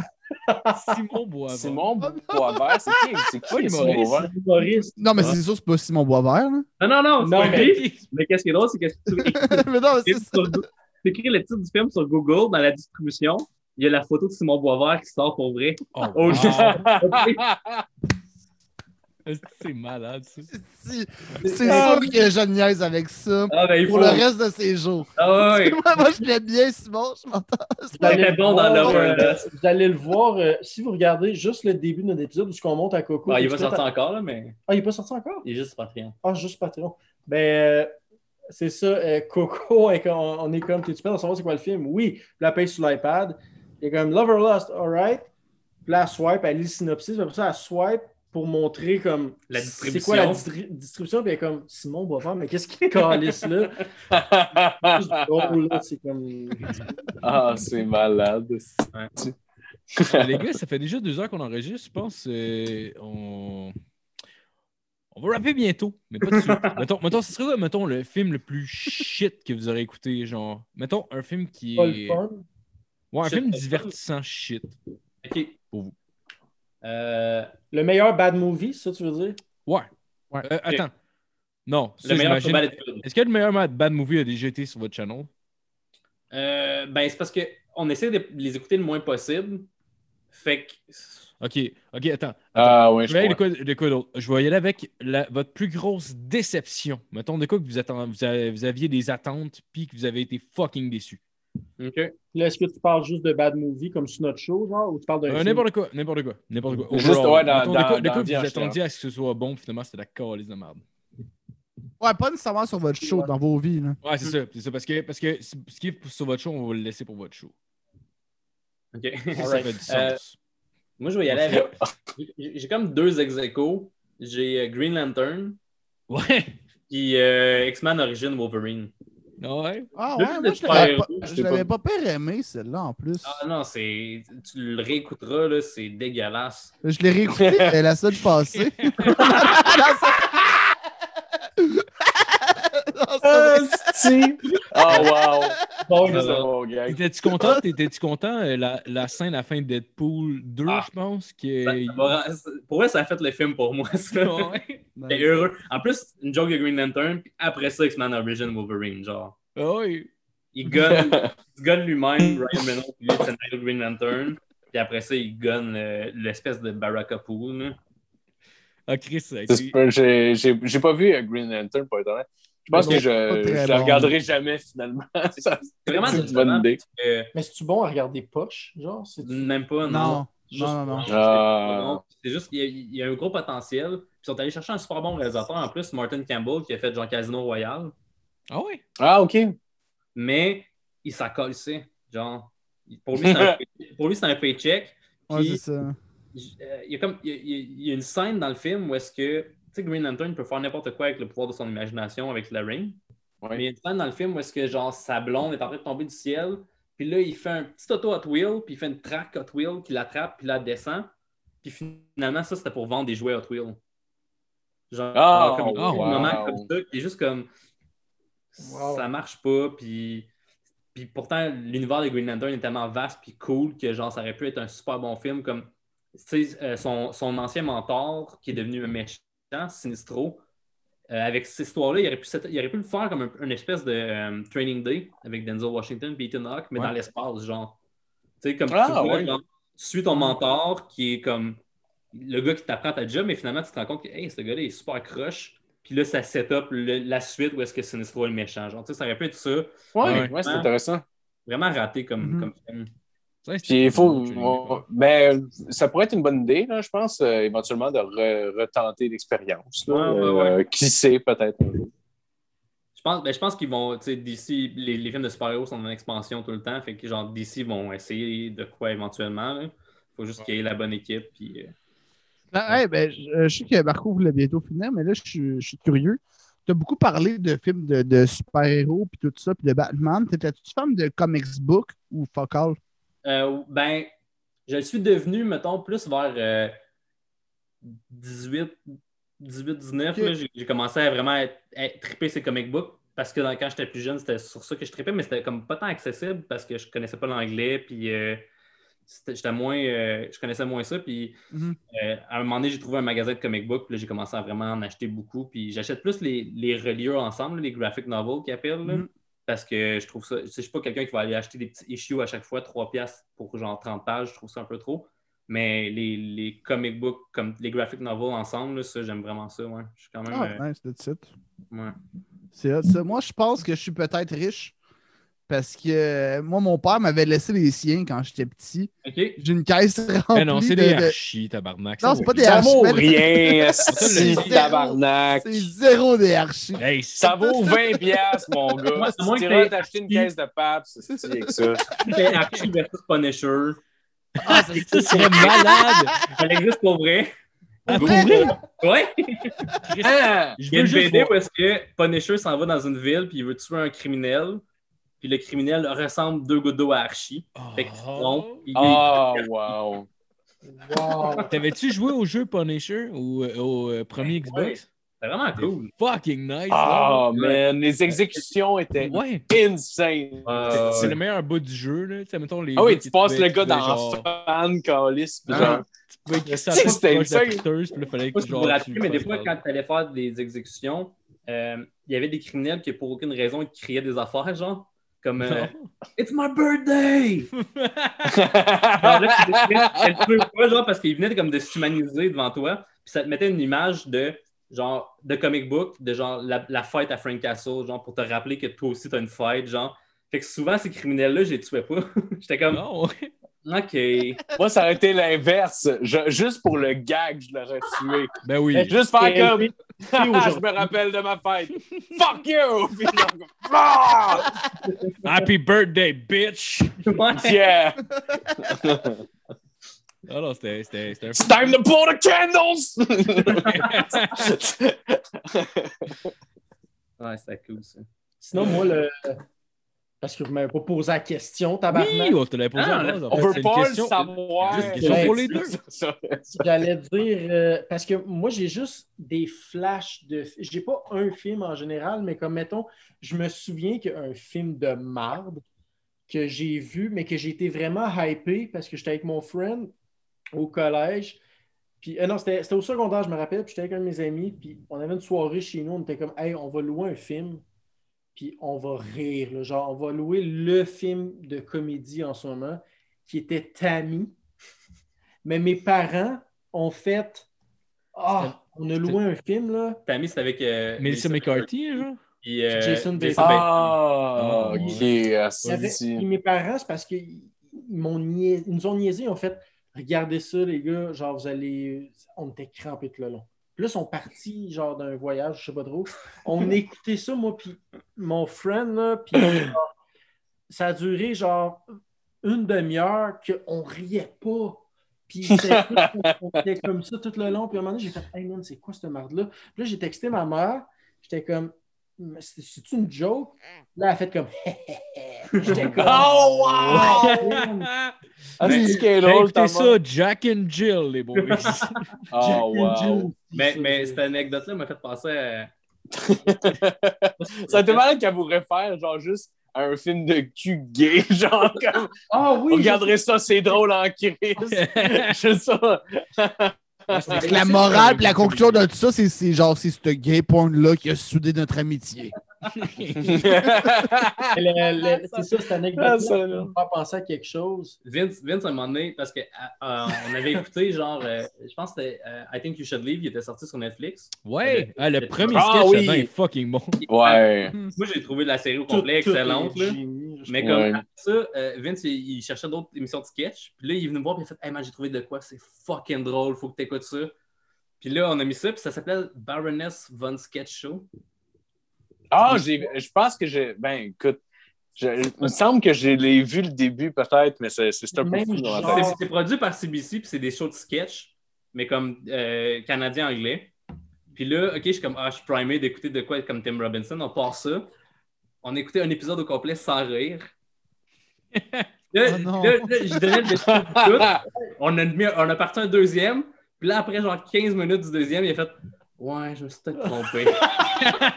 Simon Boisvert. Simon Boisvert, c'est qui? C'est qui, Simon. Boisvert? Non, mais c'est sûr, c'est pas Simon Boisvert. Là. Non, non, non, c'est pas mais- lui. Mais qu'est-ce qui est drôle, c'est que si tu mais non, c'est écris ça. sur Go- tu écris le titre du film sur Google dans la distribution, il y a la photo de Simon Boisvert qui sort pour vrai. Oh, Oh. C'est malade, ça? C'est sûr que je niaise avec ça Ah, ben, pour faut. le reste de ses jours. Ah, ouais. moi, moi, je l'aime bien, Simon, je m'entends. Le bon dans euh, vous allez le voir euh, si vous regardez juste le début de notre épisode où on monte à Coco. Ah, il suite sortir à- encore, là, mais Ah, il n'est pas sorti encore? il est juste Patreon. Ah, juste Patreon. Ben, euh, c'est ça. euh, Coco, est comme- on est comme, t'es-tu prêt à savoir c'est quoi le film? Oui. Elle paye sur l'iPad. Il est comme Lover Lost, alright. Puis là, elle swipe, elle lit le synopsis. Puis après ça, elle swipe pour montrer comme La c'est quoi la distribution. distri- distribution. Puis comme Simon Boisvert, mais qu'est-ce qu'il calisse là? C'est comme. ah, c'est malade. Les gars, ça fait déjà deux heures qu'on enregistre. Je pense euh, on... on va rapper bientôt, mais pas tout de suite. mettons, mettons, ce serait quoi, mettons, le film le plus shit que vous aurez écouté? Genre, mettons, un film qui est. fun. Ouais, un Shit, film divertissant shit. Ok. Pour vous. Euh, Le meilleur bad movie, ça, tu veux dire? Ouais. Euh, attends. Non, ça, le meilleur Bad. Est-ce que le meilleur bad- movie a déjà été sur votre channel? Euh, ben, c'est parce qu'on essaie de les écouter le moins possible. Fait que. Ok, ok, attends. Ah, ouais, Je je vais aller de quoi, de quoi d'autre? Je vais y aller avec la- votre plus grosse déception. Mettons de quoi que vous, atten- vous, avez- vous aviez des attentes puis que vous avez été fucking déçu. Ok. Là, est-ce que tu parles juste de bad movie comme sur notre show, genre, ou tu parles d'un Euh, n'importe quoi, n'importe quoi, n'importe quoi. Juste, ouais, dans- Mettons, de dans- de quoi vous attendiez à ce que ce soit bon, finalement c'était la calice de merde. Ouais, pas nécessairement sur votre show, dans vos vies. Là. Ouais, c'est ça, c'est ça, parce que, parce que ce qui est sur votre show, on va le laisser pour votre show. Ok. Ça, fait du Euh, sens. Moi, je vais y aller avec. J'ai comme deux ex aequo. J'ai euh, Green Lantern Ouais. puis euh, X-Men Origin Wolverine. Ouais. Ah ouais, moi je l'avais pas, pas pire aimé, celle-là, en plus. Ah non, c'est. Tu le réécouteras, là, c'est dégueulasse. Je l'ai réécouté la semaine passée. Non, c'est Ah, wow. Bon, bon. T'étais-tu content? T'étais-tu content? euh, La, la scène à la fin de Deadpool 2, Ah. je pense. Que... M'a- Pour vrai, ça a fait le film pour moi, ça. Ouais. Heureux. En plus, une joke de Green Lantern, puis après ça, X-Men Origin Wolverine, genre. Ah oui. Il gunne, il gunne lui-même, Ryan Reynolds, puis lui, Green Lantern. Puis après ça, il gunne euh, l'espèce de Baraka Pool. là. Ah, Chris, j'ai pas vu euh, Green Lantern, pour être honnête. Je pense que je bon. le regarderai jamais, finalement. C'est vraiment C'est une bonne idée. que Mais c'est-tu bon à regarder poche, genre? C'est Même pas, non. Non, non, non. Ah. C'est juste qu'il y, a- il y a un gros potentiel. Puis Ils sont allés chercher un super bon réalisateur en plus, Martin Campbell, qui a fait Jean Casino Royal. Ah oui? Ah, OK. Mais il colissait. Genre, pour lui, c'est un, pour lui, c'est un paycheck. Ouais, c'est ça. euh, il y a comme il y a- une scène dans le film où est-ce que sais Green Lantern peut faire n'importe quoi avec le pouvoir de son imagination avec le ring. Ouais. Mais il y a une scène dans le film où est-ce que genre sa blonde est en train de tomber du ciel, puis là il fait un petit auto Hot Wheel, puis il fait une track Hot Wheel qui l'attrape, puis la descend. Puis finalement ça c'était pour vendre des jouets Hot Wheel. Genre Ah, comme oh, un moment comme ça qui est juste comme Wow. ça marche pas puis puis pourtant l'univers de Green Lantern est tellement vaste puis cool que genre ça aurait pu être un super bon film comme tu sais, euh, son, son ancien mentor qui est devenu un méchant Sinistro euh, avec cette histoire-là, il aurait, pu, set- il aurait pu le faire comme un, une espèce de euh, training day avec Denzel Washington et Ethan Hawke, mais Ouais. dans l'espace, genre. Tu sais, comme Ah, tu vois, ouais. genre, tu suis ton mentor qui est comme le gars qui t'apprend ta job, mais finalement, tu te rends compte que hey, ce gars-là est super crush. Puis là, ça set up le- la suite où est-ce que Sinistro est le méchant. Genre, tu sais, ça aurait pu être ça. Ouais, Ouais. ouais, c'est intéressant. Vraiment raté comme, Mhm. comme film. Puis il faut. on- ben, ça pourrait être une bonne idée, là, je pense, euh, éventuellement, de re- retenter l'expérience. là. Ouais, ouais, ouais. Euh, qui sait, peut-être un jour. Je pense, ben, je pense qu'ils vont, tu sais, DC, les, les films de super-héros sont en expansion tout le temps, fait que genre DC vont essayer de quoi éventuellement. Il faut juste qu'il y ait la bonne équipe. Puis, euh, Ah, hey, ben, je, je sais que Marco voulait bientôt finir, mais là, je suis, je suis curieux. Tu as beaucoup parlé de films de, de super-héros, puis tout ça, puis de Batman. T'étais-tu fan de comics book ou fuck all? Euh, ben, je le suis devenu, mettons, plus vers euh, 18, 18, 19. Ok. là, J'ai commencé à vraiment être, être- triper ces comic books parce que dans- quand j'étais plus jeune, c'était sur ça que je tripais, mais c'était comme pas tant accessible parce que je connaissais pas l'anglais, puis euh, j'étais moins, euh, je connaissais moins ça. Puis Mhm. à un moment donné, j'ai trouvé un magasin de comic book, puis là, j'ai commencé à vraiment en acheter beaucoup. Puis j'achète plus les, les reliures ensemble, les graphic novels qu'ils appellent. là. Mhm. Parce que je trouve ça. Je suis pas quelqu'un qui va aller acheter des petits issues à chaque fois, 3 piastres pour genre 30 pages, je trouve ça un peu trop. Mais les, les comic books, comme les graphic novels ensemble, là, ça, j'aime vraiment ça. Ouais. Je suis quand même. Ah, euh, nice, ouais. C'est ça. Moi, je pense que je suis peut-être riche parce que euh, moi, mon père m'avait laissé les siens quand j'étais petit. J'ai une caisse remplie Eh non, c'est de, des de- archis, tabarnak. Non, ça c'est pas vaut des Ça archis, vaut mais- rien, C'est tabarnak. C'est zéro des archis. Hey, Ça vaut 20 piastres, mon gars. Moi, c'est moins tu que iras t'acheter une caisse de papes, c'est avec ça. Archie versus Punisher. Ah, c'est ça serait malade. Ça existe pour vrai. pour vrai? Ouais. Ah! Je Il y a veux une juste BD voir. où est-ce que Punisher s'en va dans une ville puis il veut tuer un criminel. Puis le criminel ressemble deux gouttes d'eau à Archie. Fait que non, il est- Oh, wow. Wow. T'avais-tu joué au jeu Punisher ou euh, au euh, premier Xbox? c'est vraiment cool. Fucking nice. Oh, là. man, les exécutions étaient Ouais. insane. Euh, C'est le meilleur bout du jeu. Là. Mettons, les Ah oui, tu passes le gars dans genre- fan, calice, pis Ah, genre. Tu pouvais écrire ça c'était insane. puis fallait que genre. mais des fois, quand tu allais faire des exécutions, euh, il y avait des criminels qui, pour aucune raison, criaient des affaires, genre, comme euh, It's my birthday! Genre, là, tu décidais, elle te peut pas, genre, parce qu'il venait comme de s'humaniser devant toi, puis ça te mettait une image de, genre, de comic book, de genre, la, la fête à Frank Castle, genre, pour te rappeler que toi aussi, t'as une fête, genre. Fait que souvent, ces criminels-là, je les tuais pas. J'étais comme, Non. OK. Moi, ça aurait été l'inverse. Juste pour le gag, je l'aurais tué. Ben oui. Juste faire comme. je me rappelle de ma fête. Fuck you! Puis Ah! Happy birthday, bitch! Ouais. Yeah! Ah non, c'était c'était- It's time to blow the candles! Ouais, c'était cool, ça. Sinon, moi, le. Parce que vous m'avez pas posé la question, tabarnak. Oui, on te l'a posé Ah, en On fait. veut pas le savoir. Juste une question pour les deux. Ça- J'allais dire, euh, parce que moi, j'ai juste des flashs de. J'ai pas un film en général, mais comme mettons, je me souviens qu'un film de marde que j'ai vu, mais que j'ai été vraiment hypé parce que j'étais avec mon friend au collège. Puis, euh, non, c'était c'était au secondaire, je me rappelle. Puis, j'étais avec un de mes amis. Puis, on avait une soirée chez nous. On était comme, hey, on va louer un film. Puis, on va rire. là. Genre, on va louer le film de comédie en ce moment qui était Tammy. Mais mes parents ont fait, ah, on a loué un film, là. Tammy, c'était avec. euh, Melissa McCarthy, genre? Puis, euh, Jason Bateman. Ah, ok. Avait- asti. puis mes parents, c'est parce qu'ils ils m'ont niais- ils nous ont niaisé, ils ont fait Regardez ça, les gars, genre vous allez. On était crampés tout le long. Puis là, ils sont partis, genre d'un voyage, je sais pas trop. On écoutait ça, moi, puis mon friend, là, puis ça a duré genre une demi-heure qu'on riait pas. Puis c'était- on était comme ça tout le long. Puis à un moment donné, j'ai fait Hey man, c'est quoi cette marde-là? Puis là, j'ai texté ma mère. J'étais comme c'est- C'est-tu une joke? Là, elle a fait comme J'étais comme Oh, wow! Ah, c'est drôle, ta écouté ça, Jack and Jill, les boys. Jack Oh, and wow. Jill. Mais, mais cette anecdote-là m'a fait penser à. Ça a été malade qu'elle voudrait faire, genre, juste un film de cul gay, genre, comme, Ah oui! regarderez ça, c'est drôle en crise. Je sais ça. La morale et la conclusion de tout ça, c'est- c'est genre, c'est ce gay porn-là qui a soudé notre amitié. Le- le- C'est ça, cette Ah, anecdote-là. ça, Ça là. me fait penser à quelque chose. Vince, Vince, à un moment donné, parce qu'on avait écouté, genre, euh, je pense que c'était euh, I Think You Should Leave, il était sorti sur Netflix. Ouais, ah, le premier Ah, sketch oui. là-dedans est fucking bon. Ouais. Moi, j'ai trouvé la série au complet excellente. là. Mais comme Ouais. après ça, euh, Vince, il, il cherchait d'autres émissions de sketch. Puis là, il est venu me voir et il a fait Hey man, j'ai trouvé de quoi, c'est fucking drôle, faut que tu écoutes ça. Puis là, on a mis ça, puis ça s'appelait Baroness Von Sketch Show. Ah, j'ai, je pense que j'ai. Ben, écoute, je- il me semble que je l'ai vu le début, peut-être, mais c'est, c'est un peu fou. C'est c'est produit par CBC, puis c'est des shows de sketch, mais comme euh, canadien-anglais. Puis là, OK, je suis comme, ah, je suis primé d'écouter de quoi comme Tim Robinson. On part ça. On a écouté un épisode au complet sans rire. Là, Oh non. là, là, je donnais le tout. On a, mis- on a parti un deuxième. Puis là, après genre 15 minutes du deuxième, il a fait Ouais, je me suis peut-être trompé.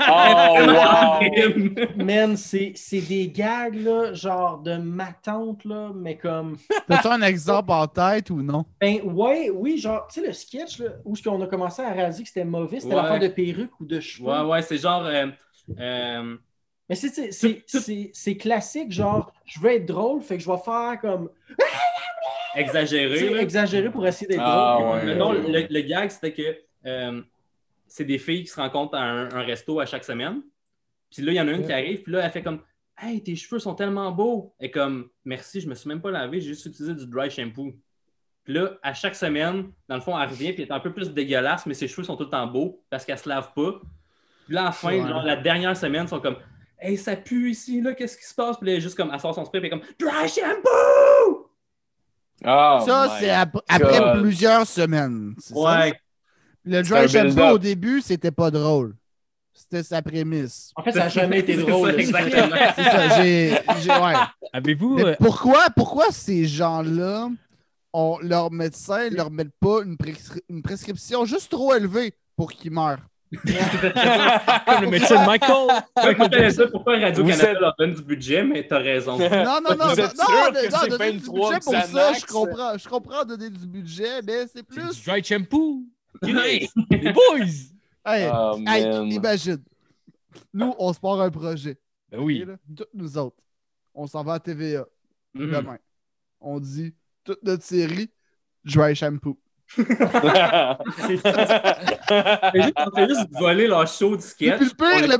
Oh, wow! Man, c'est c'est des gags, là, genre de ma tante, là, mais comme. T'as-tu un exemple en tête ou non? Ben, ouais, oui, genre, tu sais, le sketch, là, où est-ce qu'on a commencé à réaliser que c'était mauvais, c'était Ouais. l'affaire de perruque ou de cheveux. ouais, ouais, c'est genre. euh, euh, Mais c'est- c'est- c'est c'est- c'est classique, genre, je veux être drôle, fait que je vais faire comme. exagéré. Exagéré pour essayer d'être Ah, drôle. ouais. Mettons, le, le gag, c'était que euh, c'est des filles qui se rencontrent à un, un resto à chaque semaine. Puis là, il y en a une qui arrive, puis là, elle fait comme Hey, tes cheveux sont tellement beaux. Et comme Merci, je me suis même pas lavé, j'ai juste utilisé du dry shampoo. Puis là, à chaque semaine, dans le fond, elle revient, puis elle est un peu plus dégueulasse, mais ses cheveux sont tout le temps beaux parce qu'elle se lave pas. Puis là, à la fin, Ouais. genre, la dernière semaine, ils sont comme Hey, ça pue ici, là, qu'est-ce qui se passe? Puis là, juste comme, elle sort son spray, puis comme Dry shampoo! Ah, Ça, c'est ap- après plusieurs semaines. c'est ça? Ouais. Le dry shampoo au début, c'était pas drôle. C'était sa prémisse. En fait, ça n'a jamais été C'est drôle. ça, exactement. C'est ça, j'ai. j'ai- ouais. Avez-vous. Mais euh, pourquoi, pourquoi ces gens-là, on, leur médecin ne leur met pas une, prescri- une prescription juste trop élevée pour qu'ils meurent? Comme le médecin de Michael. Dire pourquoi Radio-Canada leur donne du budget, mais t'as raison. Non, non, non, Vous non, non, donner du 23 budget pour ça, je comprends. Je comprends donner du budget, mais c'est plus. du dry shampoo. Les boys. Hey, Oh, imagine. Nous, on se part un projet. Ben oui. Toutes nous autres. On s'en va à TVA Mhm. demain. On dit toute notre série, dry shampoo. Juste, on fait juste voler leur show du sketch. Puis le pire, le-.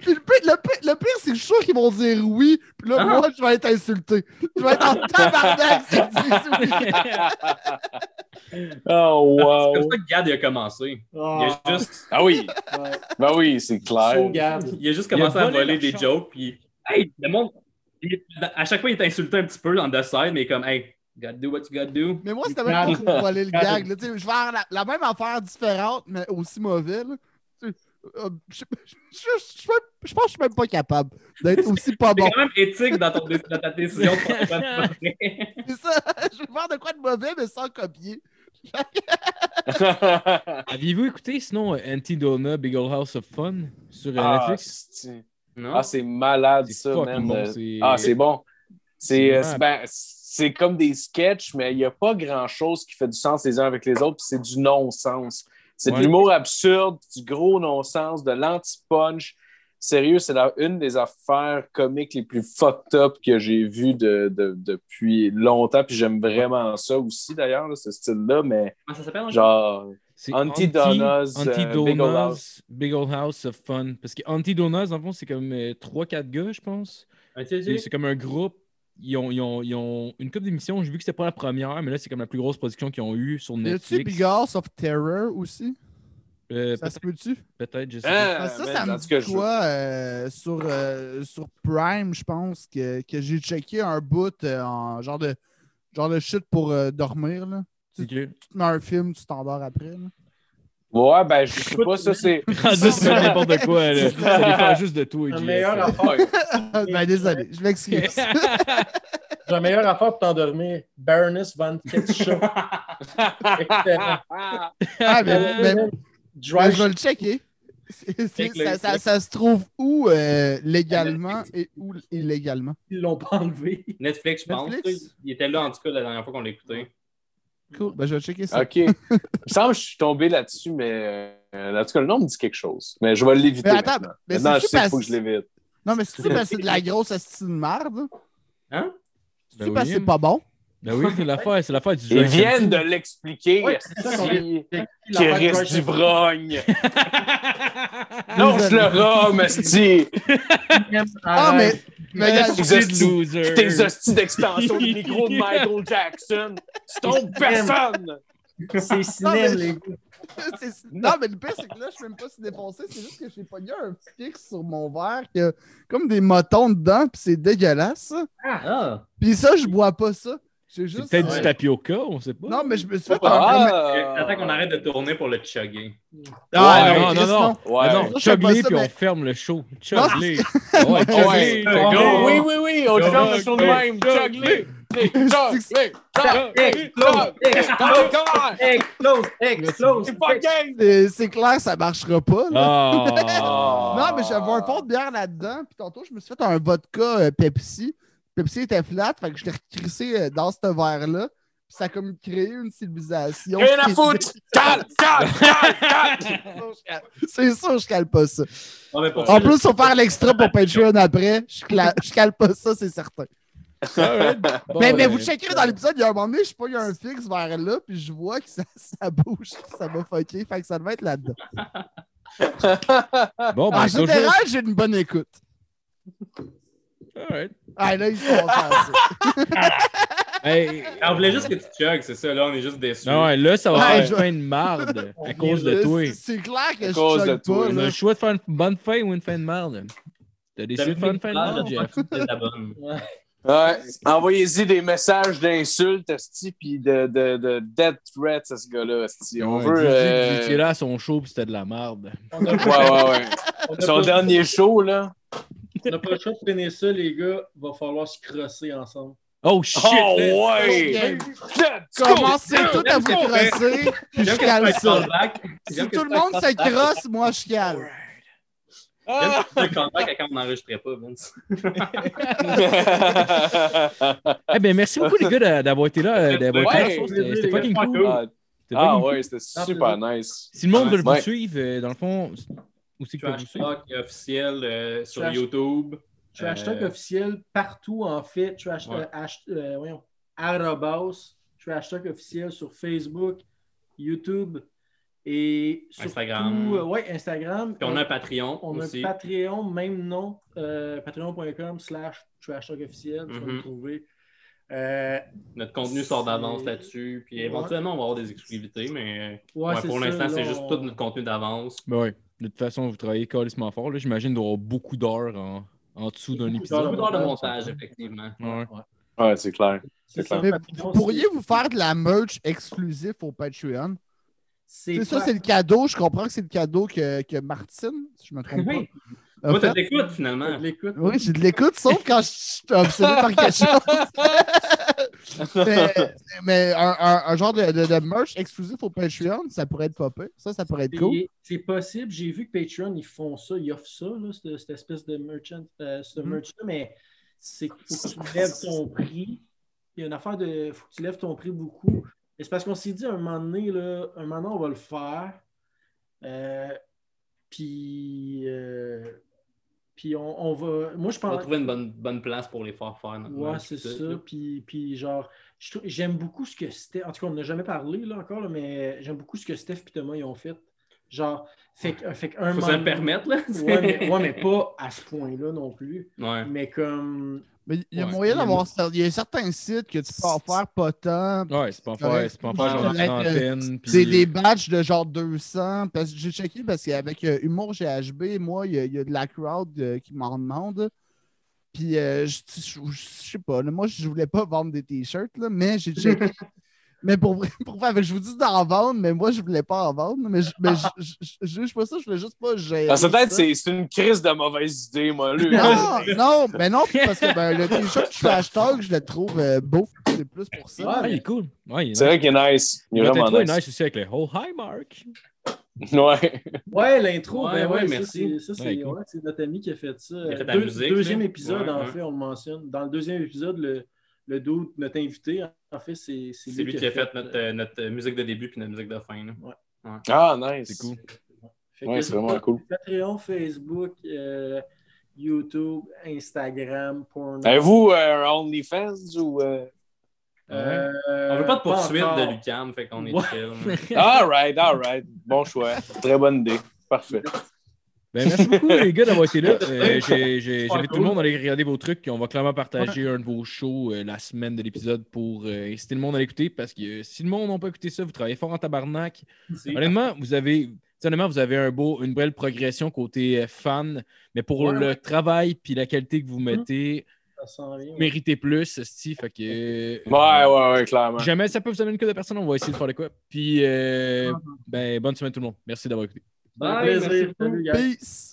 Puis le pire, le pire, le pire, c'est que je suis sûr qu'ils vont dire oui. Puis là, Ah. moi, je vais être insulté. Je vais être en tabarnak. c'est- c'est- c'est- oh, C'est wow. comme ça que Gad il a commencé. Il a Ah, juste, Ah oui, ouais. ben oui, c'est clair. Gad. il a juste a commencé à voler des jokes. Puis, hey, le monde, il- à chaque fois, il est insulté un petit peu on the side, mais comme, hey, gotta do what you gotta do. Mais moi, c'était même pas pour voler le gag. là. Je vais faire la, la même affaire différente, mais aussi mauvais. là. Tu sais, euh, Je je- je- je- je pense que je suis même pas capable d'être aussi pas C'est bon. quand même éthique dans, ton, dans ta décision. C'est ça. Je vais faire de quoi de mauvais, mais sans copier. Aviez-vous écouté sinon Anti-Donna, Big Old House of Fun sur ah, Netflix? c'est- Non? ah, c'est malade, C'est ça, man. bon, c'est- Ah, c'est bon. C'est C'est euh, c'est- ben, c'est comme des sketchs, mais il n'y a pas grand-chose qui fait du sens les uns avec les autres, puis c'est du non-sens. C'est de l'humour absurde, du gros non-sens, de l'anti-punch. Sérieux, c'est la- une des affaires comiques les plus fucked up que j'ai vues de, de- depuis longtemps, puis j'aime vraiment ça aussi, d'ailleurs, ce style-là, mais ça s'appelle? genre... C'est Anti-Donna's, Anti- euh, Big Old House. Big Old House of Fun. Parce que Anti-Donna's, en fond, c'est comme 3-4 gars, je pense. C'est comme un groupe. Ils ont, ils ont, ils ont une couple d'émissions. J'ai vu que c'était pas la première, mais là, c'est comme la plus grosse production qu'ils ont eue sur Y a-tu Netflix. Big House of Terror aussi? Euh, Ça se peut-tu? Peut-être, je sais pas. Ah, ça, man, ça en me dit je- quoi euh, sur, euh, sur Prime, je pense, que, que j'ai checké un bout euh, en genre de genre de shit pour euh, dormir. Là. Tu te mets un film, tu t'endors après. Là. Ouais, ben, je sais pas, ça, c'est... Rendu sur n'importe quoi, là. Ça dépend juste de toi, La meilleure affaire, ben désolé, je m'excuse. la meilleure affaire pour t'endormir, Baroness Van Ketchup. Excellent. ah, Dry je vais le checker. C'est- c'est- ça, ça- check. ça se trouve où euh, légalement et où illégalement? Ils l'ont pas enlevé. Netflix, je pense. Netflix? Il était là, en tout cas, la dernière fois qu'on l'a écouté. Cool, ben je vais checker ça. OK. Il me semble que je suis tombé là-dessus, mais euh, en tout cas, le nom me dit quelque chose. Mais je vais l'éviter. Mais attends, maintenant. mais Maintenant, je c'est-tu sais qu'il faut que je l'évite. Non, mais c'est parce que c'est de la grosse astuce de merde. Hein? C'est Ben parce que oui. c'est pas bon? Ben oui, c'est l'affaire, c'est l'affaire du Ils jeu. viennent de l'expliquer. Ouais, Qui de reste d'ivrogne. Lâche le rhum, esti. Ah, mais, mais regarde, de. Tes hosties d'extension de micro de Michael Jackson. Tu trompes personne. C'est cinéma, les gars. c'est- Non, mais le pire, c'est que là, je suis même pas si défoncé. C'est juste que j'ai pogné un fixe sur mon verre qui a comme des motons dedans, puis c'est dégueulasse. ça. Ah! Puis ça, je bois pas ça. Juste. peut-être Ouais. du tapioca, on sait pas. Non, mais je me suis fait un. Ah, Attends qu'on arrête de tourner pour le chugger. Ah, Ouais, non, non, non, non. Ouais. Non, puis mais- on ferme le show. Ouais. Oh, Go. oui, oui, oui, on le Go, fait le show de go, même. go, explose. C'est clair, ça marchera pas. là. Ah. Non, mais j'avais un fond de bière là-dedans. Puis tantôt, je me suis fait un vodka euh, Pepsi. Pepsi était flat, fait que je l'ai recrissé euh, dans ce verre-là. Puis ça a comme créé une civilisation. Rien à foutre. Calme, calme, calme, calme. C'est sûr, je cale pas ça. En plus, faut faire l'extra pour Patreon après. Je, cla- je cale pas ça, c'est certain. Bon, mais, mais ben, vous checkerez dans l'épisode, il y a un moment donné, je sais pas, il y a un fixe vers là, puis je vois que ça, ça bouge, ça m'a fucké, fait que ça devait être là-dedans. Bon, ben, en général, j'ai une bonne écoute. Alright. Ah, là, ils sont ça. Hey, Ah, On voulait juste que tu chugs, c'est ça. Là, on est juste déçus. non, ouais, là, ça va Ouais, faire je- une fin de marde à cause de toi. c'est- C'est clair que À je cause de toi, pas, On a le choix de faire une bonne fin ou une fin de marde. T'as décidé de faire une fin de marde, Jeff? Ouais. Envoyez-y des messages d'insultes, esti, puis de, de, de death threats à ce gars-là, esti. On Ouais, veut. euh, Vous étiez là à son show pis c'était de la marde. Ouais, ouais, ouais. Son dernier show, là. On a pas le choix de finir ça, les gars. Va falloir se crosser ensemble. Oh shit! Oh, ouais! Commencez tout à vous crosser, puis je cale ça. Si tout le monde se crosse, moi, je cale. Ah! le comeback quand on n'enregistrait pas, Vince. Eh ben, merci beaucoup, les gars, d'a- d'avoir été là. euh, d'avoir été là. C'était fucking cool. Ah, ah ouais, c'était super nice. Si le monde veut vous suivre, euh, dans le fond, où c'est que? Talk officiel euh, sur Trash- YouTube. Trash Euh, Talk officiel partout, en fait. Trash, Ouais. euh, hash- euh, voyons, arrobas, Trash Talk officiel sur Facebook, YouTube et surtout, Instagram. euh, ouais, Instagram. Puis on a un Patreon On a un Patreon, même nom, euh, patreon.com slash trash talk officiel, tu vas le trouver. Euh, Notre contenu sort d'avance là-dessus. Puis Ouais. éventuellement, on va avoir des exclusivités, mais euh, ouais, ouais, c'est pour l'instant, c'est juste tout notre contenu d'avance. Ben ouais. De toute façon, vous travaillez carrément fort. là. J'imagine d'avoir beaucoup d'heures en, en dessous d'un épisode. Beaucoup d'heures de montage. effectivement. Ouais. Ouais, c'est clair. C'est Mais Patreon, pourriez-vous faire de la merch exclusive au Patreon? c'est ça, c'est le cadeau. Je comprends que c'est le cadeau que, que Martine, si je me trompe Oui. pas. Moi, t'as de l'écoute, finalement. l'écoute. Oui, j'ai de l'écoute, sauf quand je suis obsédé par quelque chose. mais mais un, un- un genre de, de, de merch exclusif au Patreon, ça pourrait être popé. Ça, ça pourrait être cool. C'est- possible. J'ai vu que Patreon, ils font ça, ils offrent ça, là, cette, cette espèce de merchant, euh, ce Mhm. merch-là, mais c'est qu'il faut que tu lèves ton prix. Il y a une affaire de. faut que tu lèves ton prix beaucoup. Et c'est parce qu'on s'est dit un moment donné, là, un moment donné, on va le faire. Euh, puis. euh, puis on, on va. Moi, je On va pense. trouver une bonne, bonne place pour les faire faire. Ouais, c'est ça. Puis, puis genre, j'aime beaucoup ce que Steph. En tout cas, on n'a jamais parlé là encore, là, mais j'aime beaucoup ce que Steph et Thomas ils ont fait. Genre, fait, fait qu'un Faut se le permettre, là. Ouais mais, ouais, mais pas à ce point-là non plus. Ouais. Mais comme. Mais il y a Ouais. moyen d'avoir. Il y a certains sites que tu peux en faire pas tant. Ouais, c'est pas en faire, c'est pas en faire genre une puis- C'est des badges de genre 200. Parce que j'ai checké parce qu'avec euh, Humour GHB, moi, il y, a- il y a de la crowd euh, qui m'en demande. Puis, euh, je je- je sais pas, là, moi, je voulais pas vendre des t-shirts, là, mais j'ai checké. Mais pour vrai, pour vrai, je vous dis d'en vendre, mais moi, je voulais pas en vendre. Mais je, mais je, je, je- je juge pas ça, je voulais juste pas gérer. Sa tête, ça. c'est c'est une crise de mauvaise idée, moi. Lui. Non, non, mais non, parce que ben, le t-shirt Trash Talk, je le trouve euh, beau. C'est plus pour ça. Ah, il est cool. Ouais, il est C'est nice. vrai qu'il est nice. Il est vraiment nice. nice aussi avec le Oh, hi Mark? Ouais. Ouais, l'intro, Ouais, ben ouais, ouais, merci. Ça, c'est ça, Ouais, c'est cool. ouais, c'est notre ami qui a fait ça. Il a fait la Deux- musique, Deuxième épisode, Ouais, en ouais. fait, on le mentionne. Dans le deuxième épisode, le, le dude, notre invité, en fait, c'est c'est C'est lui qui a fait notre, euh, notre musique de début puis notre musique de fin. là. Ah, nice. C'est cool. Fait Ouais, que c'est vraiment cool. Patreon, Facebook, euh, YouTube, Instagram, Pornhub. Avez-vous euh, OnlyFans ou. euh? Euh, On veut pas de poursuite de Lucam, fait qu'on est chill. Alright, alright. Bon choix. Très bonne idée. Parfait. Ben, merci beaucoup, les gars, d'avoir été là. Euh, j'invite tout le monde à aller regarder vos trucs. On va clairement partager un de vos shows euh, la semaine de l'épisode pour euh, inciter le monde à l'écouter. Parce que si le monde n'a pas écouté ça, vous travaillez fort en tabarnak. Honnêtement, vous avez, honnêtement, vous avez un beau, une belle progression côté fan. Mais pour Ouais, le travail puis la qualité que vous mettez, s'en vient. vous méritez plus, Steve. Fait que. Ouais, ouais, ouais, clairement. Jamais ça peut vous amener une queue de personnes, on va essayer de faire de quoi. Puis, euh, ben, bonne semaine tout le monde. Merci d'avoir écouté. Un Bye, plaisir. merci beaucoup. Salut, gars. Peace!